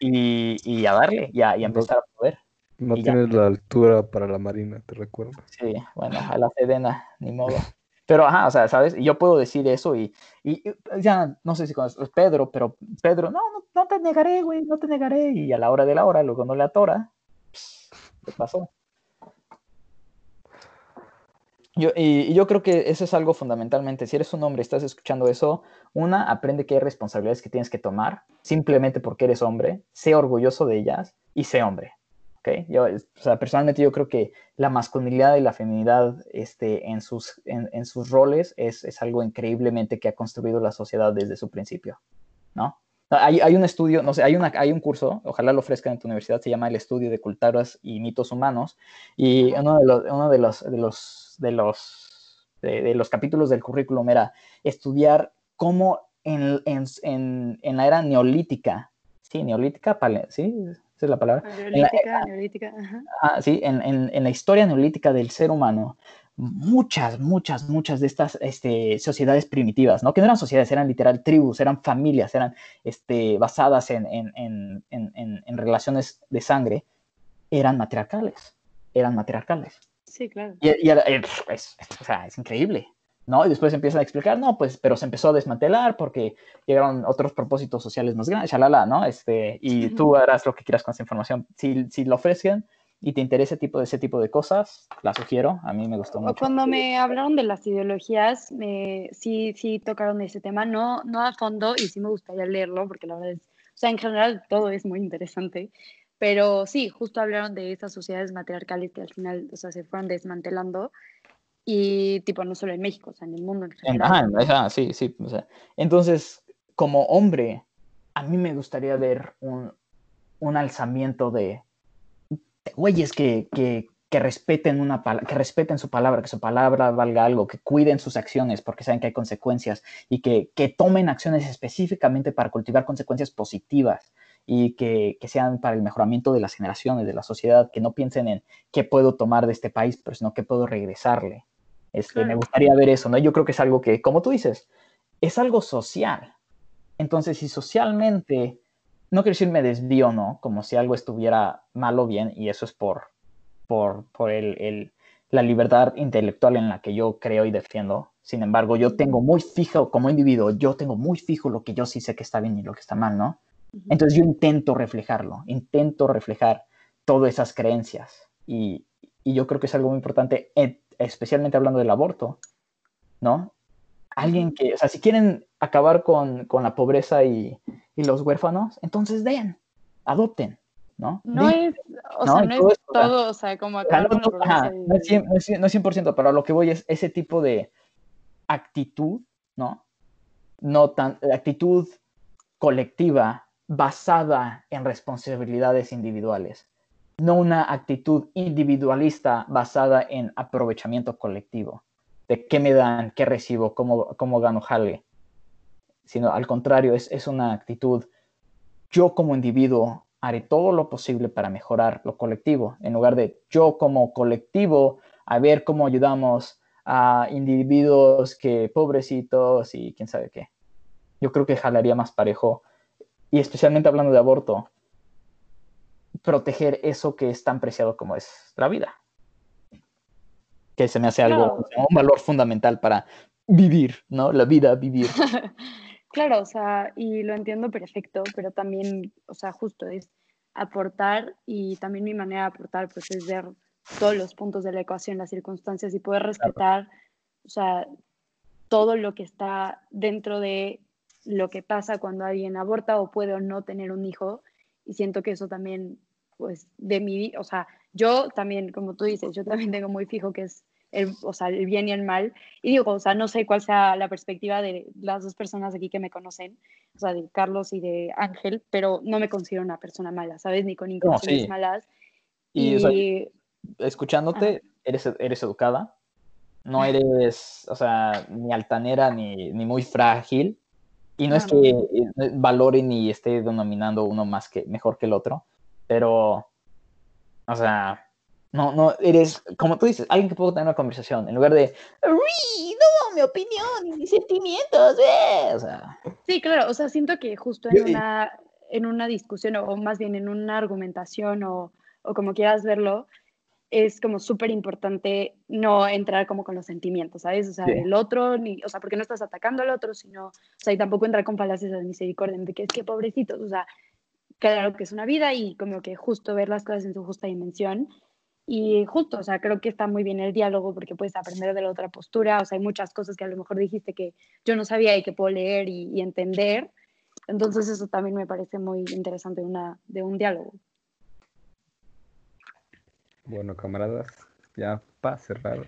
y, y a darle, y a, y a empezar a poder. No tienes la altura para la marina, te recuerdo. Sí, bueno, a la sedena, ni modo. Pero, ajá, o sea, ¿sabes? Y yo puedo decir eso y, y, ya no sé si conoces Pedro, pero Pedro, no, no, no, te negaré, güey, no te negaré. Y a la hora de la hora, luego no le atora, ¿qué pasó? Yo, y, yo creo que eso es algo fundamentalmente. Si eres un hombre y estás escuchando eso, una, aprende que hay responsabilidades que tienes que tomar simplemente porque eres hombre, sé orgulloso de ellas y sé hombre. Yo, o sea, personalmente yo creo que la masculinidad y la feminidad este, en, sus, en, sus roles es, es, algo increíblemente que ha construido la sociedad desde su principio, ¿no? Hay, hay, un estudio, no sé, hay, una, hay un curso, ojalá lo ofrezcan en tu universidad, se llama el estudio de culturas y mitos humanos, y uno de los, uno de los, de los, de los, de, los capítulos del currículum era estudiar cómo en, en, en, la era neolítica, sí, neolítica, ¿sí? Esa es la palabra. Neolítica, neolítica. Ah, sí, en, en, en, la historia neolítica del ser humano, muchas, muchas, muchas de estas este, sociedades primitivas, ¿no? Que no eran sociedades, eran literal tribus, eran familias, eran este, basadas en, en relaciones de sangre, eran matriarcales, eran matriarcales. Sí, claro. Y, y es, o sea, es increíble. ¿No? Y después empiezan a explicar, no, pues, pero se empezó a desmantelar porque llegaron otros propósitos sociales más grandes, shalala, ¿no? Este, y tú harás lo que quieras con esa información. Si, si lo ofrecen y te interesa ese tipo, de, ese tipo de cosas, la sugiero, a mí me gustó mucho. Cuando me hablaron de las ideologías, me, sí, sí tocaron ese tema, no, no a fondo, y sí me gustaría leerlo, porque la verdad es, o sea, en general todo es muy interesante, pero sí, justo hablaron de esas sociedades matriarcales que al final, o sea, se fueron desmantelando, y tipo no solo en México, o sea, en el mundo en general. Ajá, sí, sí. O sea, entonces, como hombre, a mí me gustaría ver un, un alzamiento de, de güeyes que, que, que, respeten una que respeten su palabra, que su palabra valga algo, que cuiden sus acciones porque saben que hay consecuencias y que, que tomen acciones específicamente para cultivar consecuencias positivas y que, que, sean para el mejoramiento de las generaciones, de la sociedad, que no piensen en qué puedo tomar de este país, pero sino qué puedo regresarle. Este, Me gustaría ver eso, ¿no? Yo creo que es algo que, como tú dices, es algo social. Entonces, si socialmente, no quiero decir me desvío, ¿no? Como si algo estuviera mal o bien, y eso es por, por, por el, el, la libertad intelectual en la que yo creo y defiendo. Sin embargo, yo tengo muy fijo, como individuo, yo tengo muy fijo lo que yo sí sé que está bien y lo que está mal, ¿no? Entonces yo intento reflejarlo, intento reflejar todas esas creencias. Y, y yo creo que es algo muy importante, especialmente hablando del aborto, ¿no? Alguien que, o sea, si quieren acabar con, con la pobreza y, y, los huérfanos, entonces den, adopten, ¿no? No Den, es, o ¿no? sea, no todo es esto, todo, o sea, como acabar no, con la no, es 100, no es 100, no es 100%, pero a lo que voy es ese tipo de actitud, ¿no? No tan, actitud colectiva basada en responsabilidades individuales, no una actitud individualista basada en aprovechamiento colectivo, de qué me dan, qué recibo, cómo, cómo gano jale, sino al contrario, es, es una actitud, yo como individuo haré todo lo posible para mejorar lo colectivo, en lugar de yo como colectivo a ver cómo ayudamos a individuos que pobrecitos y quién sabe qué. Yo creo que jalaría más parejo, y especialmente hablando de aborto, proteger eso que es tan preciado como es la vida. Que se me hace algo, Claro. un valor fundamental para vivir, ¿no? La vida, vivir. Claro, o sea, y lo entiendo perfecto, pero también, o sea, justo es aportar y también mi manera de aportar pues es ver todos los puntos de la ecuación, las circunstancias y poder respetar, o sea, todo lo que está dentro de lo que pasa cuando alguien aborta o puede o no tener un hijo y siento que eso también pues de mi, o sea, yo también, como tú dices, yo también tengo muy fijo que es el, o sea, el bien y el mal. Y digo, o sea, no sé cuál sea la perspectiva de las dos personas aquí que me conocen, o sea, de Carlos y de Ángel, pero no me considero una persona mala, ¿sabes? Ni con intenciones sí. malas. Y, Y, o sea, escuchándote, eres, eres educada, no eres, o sea, ni altanera ni, ni muy frágil. Y no es No, no. que valore ni esté denominando uno más que mejor que el otro, pero, o sea, no, no, eres, como tú dices, alguien que puedo tener una conversación, en lugar de, "Uy, no, mi opinión y mis sentimientos, eh", o sea, Sí, claro, o sea, siento que justo en una, en una discusión o más bien en una argumentación o, o como quieras verlo, es como súper importante no entrar como con los sentimientos, ¿sabes? O sea, Sí. el otro, ni, o sea, porque no estás atacando al otro, sino, o sea, y tampoco entrar con falacias de misericordia, de que es que pobrecitos, o sea, claro que es una vida y como que justo ver las cosas en su justa dimensión. Y justo, o sea, creo que está muy bien el diálogo porque puedes aprender de la otra postura, o sea, hay muchas cosas que a lo mejor dijiste que yo no sabía y que puedo leer y, entender. Entonces eso también me parece muy interesante de, una, de un diálogo. Bueno, camaradas, ya para cerrar.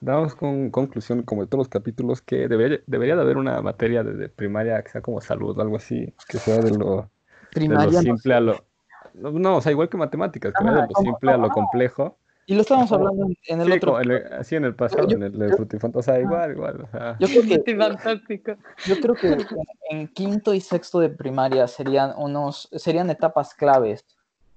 Damos con conclusión, como de todos los capítulos, que debería, debería de haber una materia desde primaria que sea como salud algo así, que sea de lo, de lo primaria. no simple a lo... No, o sea, igual que matemáticas, que Ajá, de lo simple a lo complejo. Y lo estábamos hablando en, el Sí, otro. el- así en el pasado, Yo- en el Frutifante, o sea, igual, igual, o sea, Yo creo que Sí. Yo creo que en, en quinto y sexto de primaria serían unos, serían etapas claves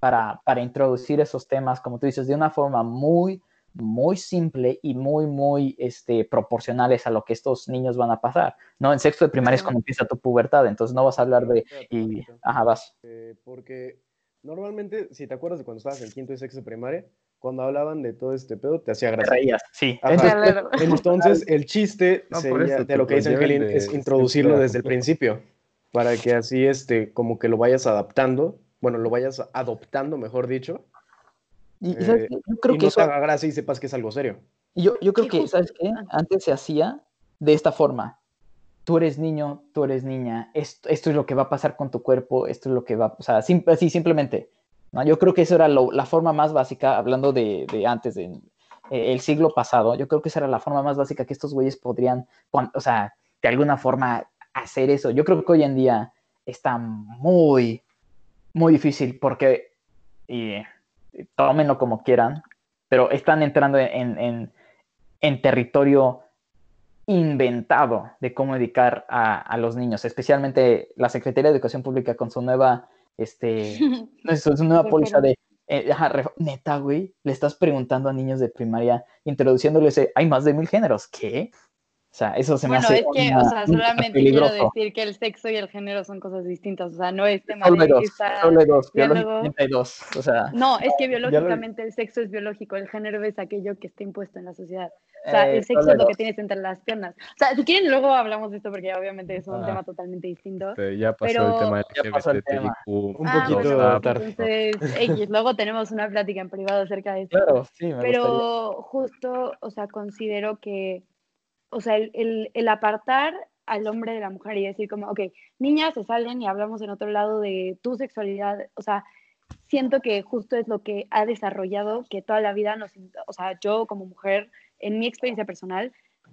para, para introducir esos temas, como tú dices, de una forma muy, muy simple y muy, muy este, proporcionales a lo que estos niños van a pasar. ¿no? En sexto de primaria es cuando empieza tu pubertad, entonces no vas a hablar de... Y, ajá, vas. Eh, porque normalmente, si te acuerdas de cuando estabas en quinto y sexto de primaria, cuando hablaban de todo este pedo, te hacía Te gracia. reías, sí. Ajá. Entonces, el chiste No, sería- eso, de lo que dice Angelín de es simple introducirlo desde el principio, para que así, este, como que lo vayas adaptando, bueno, lo vayas adoptando, mejor dicho, y, ¿sabes eh, qué? yo creo y que no eso... te haga gracia y sepas que es algo serio. Y Yo, yo creo que. ¿sabes qué? Antes se hacía de esta forma. Tú eres niño, tú eres niña, esto, esto es lo que va a pasar con tu cuerpo, esto es lo que va, o sea, sim- así simplemente. ¿no? Yo creo que eso era lo- la forma más básica, hablando de, de antes, de, eh, el siglo pasado, yo creo que esa era la forma más básica que estos güeyes podrían, o sea, de alguna forma hacer eso. Yo creo que hoy en día está muy, muy difícil porque, y, tómenlo como quieran, pero están entrando en, en, en territorio inventado de cómo educar a, a, los niños, especialmente la Secretaría de Educación Pública con su nueva, este, su, su nueva póliza de, eh, neta, güey, le estás preguntando a niños de primaria, introduciéndoles, hay más de mil géneros, ¿qué? Sea, eso se me Bueno, hace es que, una- o sea, solamente peligroso. quiero decir que el sexo y el género son cosas distintas. O sea, no es tema Solo de dos, que está- solo dos, biológicamente. O sea, No, es que biológicamente el sexo es biológico, el género es aquello que está impuesto en la sociedad. O sea, eh, el sexo es lo que tienes entre las piernas. O sea, si quieren, luego hablamos de esto porque obviamente es un Ah. tema totalmente distinto. Este, ya pasó Pero- el tema Ya pasó el tema. LGBTIQ. Un Ah, poquito bueno, tarde. Entonces, X, luego tenemos una plática en privado acerca de esto. Claro, sí, me gustaría. Pero justo, o sea, considero que, o sea, el, el- apartar al hombre de la mujer y decir como, ok, niñas se salen y hablamos en otro lado de tu sexualidad, o sea, siento que justo es lo que ha desarrollado que toda la vida nos, o sea, yo como mujer, en mi experiencia personal,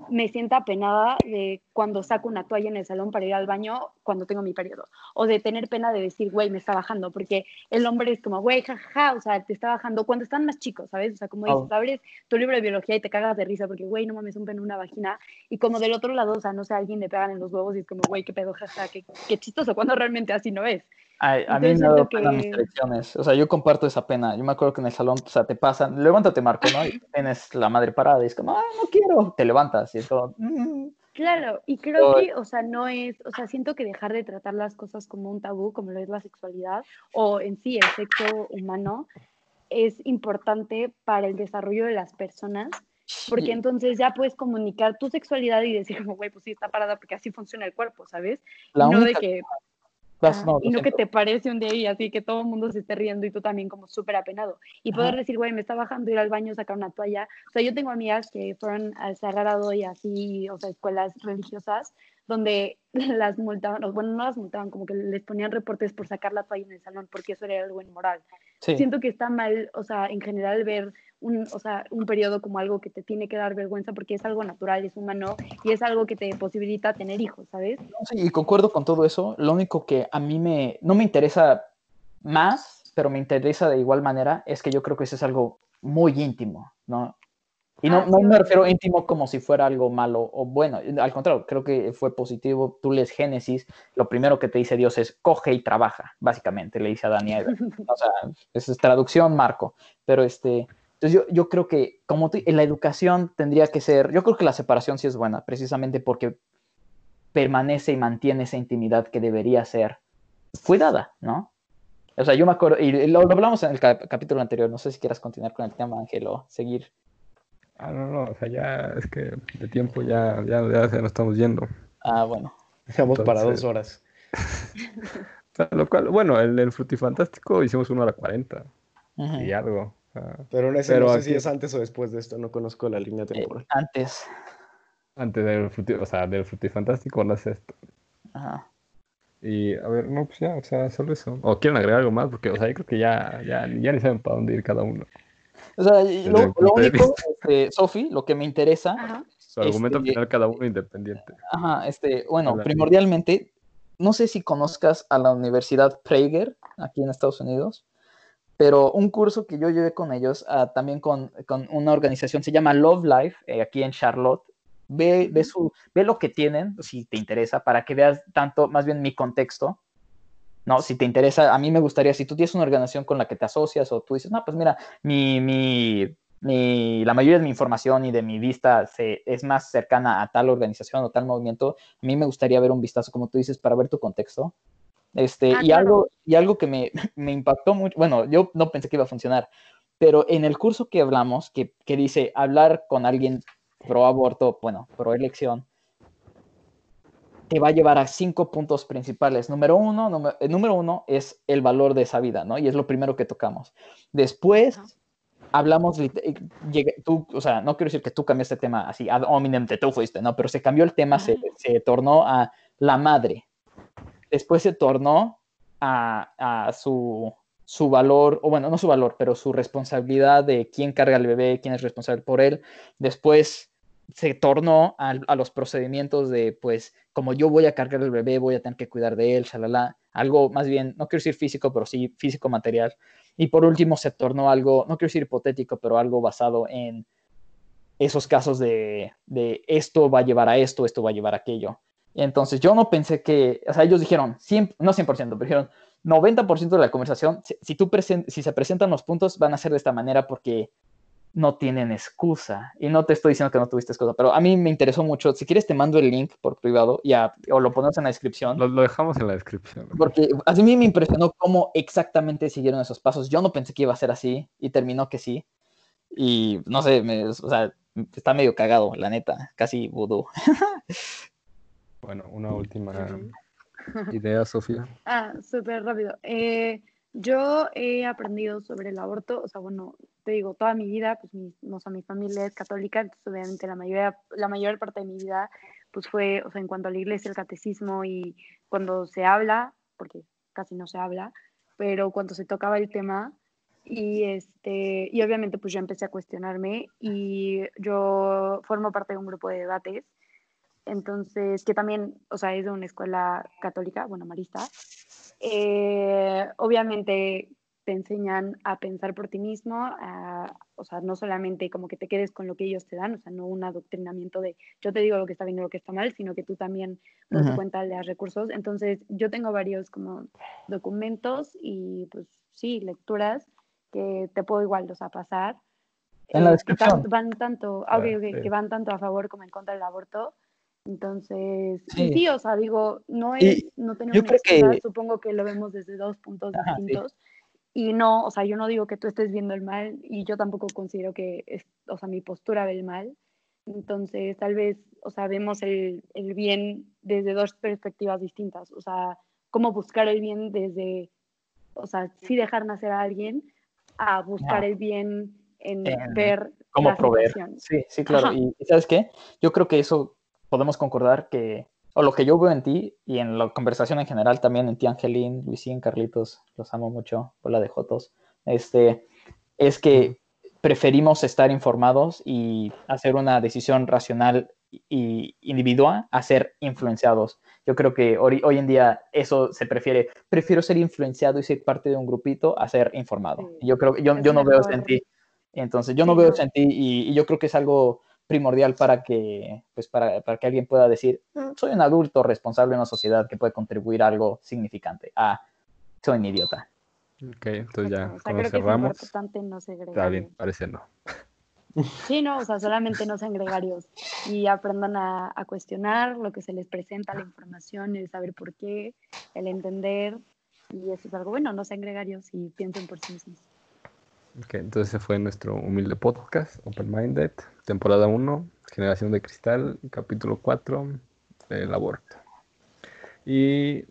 me siento apenada de cuando saco una toalla en el salón para ir al baño cuando tengo mi periodo. O de tener pena de decir, güey, me está bajando. Porque el hombre es como, güey, jajaja, o sea, te está bajando cuando están más chicos, ¿sabes? O sea, como Oh. dices, abres tu libro de biología y te cagas de risa porque, güey, no mames, un pene, una vagina. Y como del otro lado, o sea, no sé, a alguien le pegan en los huevos y es como, güey, qué pedo, jaja, qué, qué chistoso, cuando realmente así no es. Ay, a mí me siento pena mis que- elecciones. O sea, yo comparto esa pena. Yo me acuerdo que en el salón, o sea, te pasan, levántate, Marco, ¿no? Y tienes la madre parada y es como, ah, no quiero. Te levantas y es como, "Mm". Claro, y creo que, o sea, no es, o sea, siento que dejar de tratar las cosas como un tabú, como lo es la sexualidad, o en sí el sexo humano, es importante para el desarrollo de las personas, porque entonces ya puedes comunicar tu sexualidad y decir como, güey, pues sí está parada porque así funciona el cuerpo, ¿sabes? La no de única que, Vas- ajá, no, y lo no que te parece un día y así que todo el mundo se esté riendo y tú también como súper apenado. Y poder Ajá. decir, güey, me está bajando ir al baño, sacar una toalla. O sea, yo tengo amigas que fueron al Sagrado y así, o sea, escuelas religiosas, donde las multaban, o bueno, no las multaban, como que les ponían reportes por sacar la toalla en el salón, porque eso era algo inmoral. Sí. Siento que está mal, o sea, en general ver un, o sea, un periodo como algo que te tiene que dar vergüenza porque es algo natural, es humano y es algo que te posibilita tener hijos, ¿sabes? Sí, y concuerdo con todo eso. Lo único que a mí me, no me interesa más, pero me interesa de igual manera, es que yo creo que eso es algo muy íntimo, ¿no? Y no, Ah, no sí, me refiero íntimo como si fuera algo malo o bueno, al contrario, creo que fue positivo. Tú lees Génesis, lo primero que te dice Dios es coge y trabaja, básicamente, le dice a Dani a Eva. O sea, esa es traducción, Marco. Pero este, entonces yo, yo creo que como tú- en la educación tendría que ser, yo creo que la separación sí es buena, precisamente porque permanece y mantiene esa intimidad que debería ser cuidada, ¿no? O sea, yo me acuerdo, y lo, lo hablamos en el cap- capítulo anterior, no sé si quieras continuar con el tema, Ángel, o seguir. Ah, no, no, o sea, ya es que de tiempo ya, ya, ya se nos estamos yendo. Ah, bueno. Dejamos para dos horas. O sea, lo cual, bueno, el, el Frutifantástico hicimos una hora 40 Ujú. y algo. o sea, Pero no, sé- Pero no sé si es antes o después de esto, no conozco la línea Eh, temporal. antes. antes del, fruti, o sea, del Frutifantástico nace esto. Ajá. Y a ver, no, pues ya, o sea, solo eso. ¿O quieren agregar algo más? Porque, o sea, yo creo que ya, ya, ya ni saben para dónde ir cada uno. O sea, lo, lo único, este, Sofi, lo que me interesa, Ajá. Su argumento Este- final cada uno independiente. ajá, este, bueno, Habla. primordialmente, no sé si conozcas a la Universidad Prager, aquí en Estados Unidos, pero un curso que yo llevé con ellos, ah, también con, con una organización, se llama Love Life, eh, aquí en Charlotte. Ve, ve, su, ve lo que tienen, si te interesa, para que veas tanto, más bien mi contexto, ¿no? Si te interesa, a mí me gustaría, si tú tienes una organización con la que te asocias o tú dices, no, pues mira, mi, mi, mi- la mayoría de mi información y de mi vista se, es más cercana a tal organización o tal movimiento, a mí me gustaría ver un vistazo, como tú dices, para ver tu contexto. Este, Ah, y, claro. algo, y algo que me, me impactó mucho, bueno, yo no pensé que iba a funcionar, pero en el curso que hablamos, que, que dice hablar con alguien pro aborto, bueno, pro elección, te va a llevar a cinco puntos principales. Número uno, número, el número uno es el valor de esa vida, ¿no? Y es lo primero que tocamos. Después hablamos, eh, llegué- tú, o sea, no quiero decir que tú cambiaste el tema así, ad hominem, te tú fuiste, ¿no? Pero se cambió el tema, se, se tornó a la madre. Después se tornó a, a su, su valor, o bueno, no su valor, pero su responsabilidad de quién carga el bebé, quién es responsable por él. Después se tornó a, los procedimientos de, pues, como yo voy a cargar el bebé, voy a tener que cuidar de él, shalala. Algo más bien, no quiero decir físico, pero sí físico material. Y por último se tornó algo, no quiero decir hipotético, pero algo basado en esos casos de, de esto va a llevar a esto, esto va a llevar a aquello. Entonces yo no pensé que, o sea, ellos dijeron, 100, no 100%, pero dijeron 90% de la conversación, si, tú si se presentan los puntos, van a ser de esta manera porque no tienen excusa. Y no te estoy diciendo que no tuviste excusa, pero a mí me interesó mucho. Si quieres, te mando el link por privado ya, o lo ponemos en la descripción. Lo, lo dejamos en la descripción. Porque a mí me impresionó cómo exactamente siguieron esos pasos. Yo no pensé que iba a ser así y terminó que sí. Y no sé, me- o sea, está medio cagado, la neta, casi vudú. Bueno, una última idea, Sofía. Ah, súper rápido. Eh, yo he aprendido sobre el aborto, o sea, bueno, te digo, toda mi vida, pues mi, o sea, mi familia es católica, entonces obviamente la mayoría, la mayor parte de mi vida, pues fue, o sea, en cuanto a la iglesia, el catecismo y cuando se habla, porque casi no se habla, pero cuando se tocaba el tema, y este, y obviamente pues yo empecé a cuestionarme y yo formo parte de un grupo de debates, entonces, que también, o sea, es de una escuela católica, bueno, marista, eh, obviamente te enseñan a pensar por ti mismo, a- o sea, no solamente como que te quedes con lo que ellos te dan, o sea, no un adoctrinamiento de yo te digo lo que está bien y lo que está mal, sino que tú también tu Ujú. cuenta le das recursos. Entonces, yo tengo varios como documentos y pues sí, lecturas que te puedo igual, o sea, pasar. En la eh, que descripción. van tanto, ah, que van tanto a favor como en contra del aborto. Entonces, Sí. y sí, o sea, digo, no Y es, no tener yo creo que- supongo que lo vemos desde dos puntos Ajá, sí. distintos. Y no, o sea, yo no digo que tú estés viendo el mal y yo tampoco considero que, es, o sea, mi postura ve el mal. Entonces, tal vez, o sea, vemos el, el bien desde dos perspectivas distintas. O sea, cómo buscar el bien desde, o sea, sí dejar nacer a alguien, a buscar el bien en En ver cómo la proveer. situación. Sí, sí, claro. Y, y ¿sabes qué? Yo creo que eso podemos concordar que, o lo que yo veo en ti y en la conversación en general también en ti, Angelín, Luisín, Carlitos, los amo mucho, hola de Jotos, este, es que preferimos estar informados y hacer una decisión racional y individual a ser influenciados. Yo creo que hoy, hoy en día eso se prefiere. Prefiero ser influenciado y ser parte de un grupito a ser informado. Sí. Yo creo yo, yo no veo eso en ti. Entonces, yo no Sí, veo no. eso en ti y, y yo creo que es algo primordial para que, pues, para, para que alguien pueda decir, "Mm, soy un adulto responsable en una sociedad que puede contribuir a algo significante. Ah, soy un idiota. Ok, entonces ya, Exacto. O sea, cuando creo que es cerramos, importante no segregar. está bien, parece no. Sí, no, o sea, solamente no sean gregarios y aprendan a, a cuestionar lo que se les presenta, la información, el saber por qué, el entender. Y eso es algo bueno, no sean gregarios y piensen por sí mismos. Ok, entonces ese fue nuestro humilde podcast, Open Minded, temporada 1, Generación de Cristal, capítulo 4, el aborto. Y,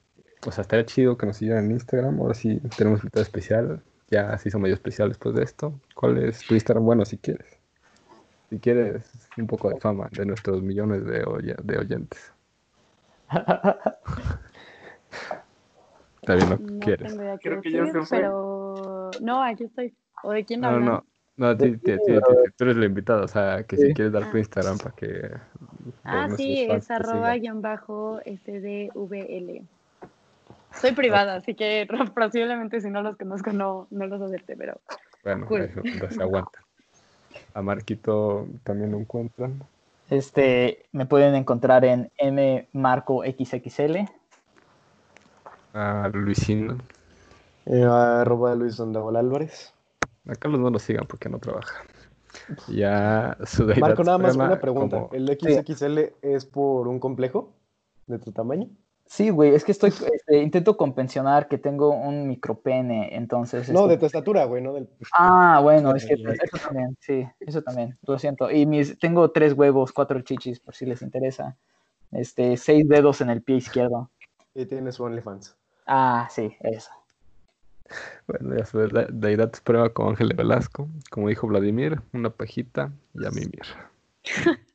o sea, estaría chido que nos sigan en Instagram, ahora sí tenemos invitado especial, ya se hizo medio especial después de esto. ¿Cuál es tu Instagram? Bueno, si quieres. Si quieres un poco de fama de nuestros millones de, oye- de oyentes. Está bien, no, No quieres. tengo idea qué Creo que ya decir, se fue. pero no, aquí estoy. ¿O de quién No, hablan? no, no, tú eres el invitado, o sea, que si quieres dar tu Ah. Instagram para que Ah, sí, es arroba guion bajo SDVL. Soy privada, así que posiblemente si no los conozco no, no los acepte, pero Bueno, Cool. eso, entonces se aguanta. A Marquito también lo encuentran. Este, me pueden encontrar en mmarcoxxl. A Luisín. Eh, arroba Luis Sandoval Álvarez. A Carlos no lo sigan porque no trabaja. Ya su Marco, nada más una pregunta. como- ¿El XXL es por un complejo de tu tamaño? Sí, güey, es que estoy, este, intento convencionar que tengo un micropene, entonces... No, este, de tu estatura, güey, no del. Ah, bueno, es que sí. eso también, sí, eso también, lo siento. Y mis, tengo tres huevos, cuatro chichis, por si les interesa. Este, seis dedos en el pie izquierdo. Y tienes OnlyFans. Ah, sí, eso. Bueno, ya su de- deidad suprema con Ángel de Velasco. Como dijo Vladimir, una pajita y a mimir.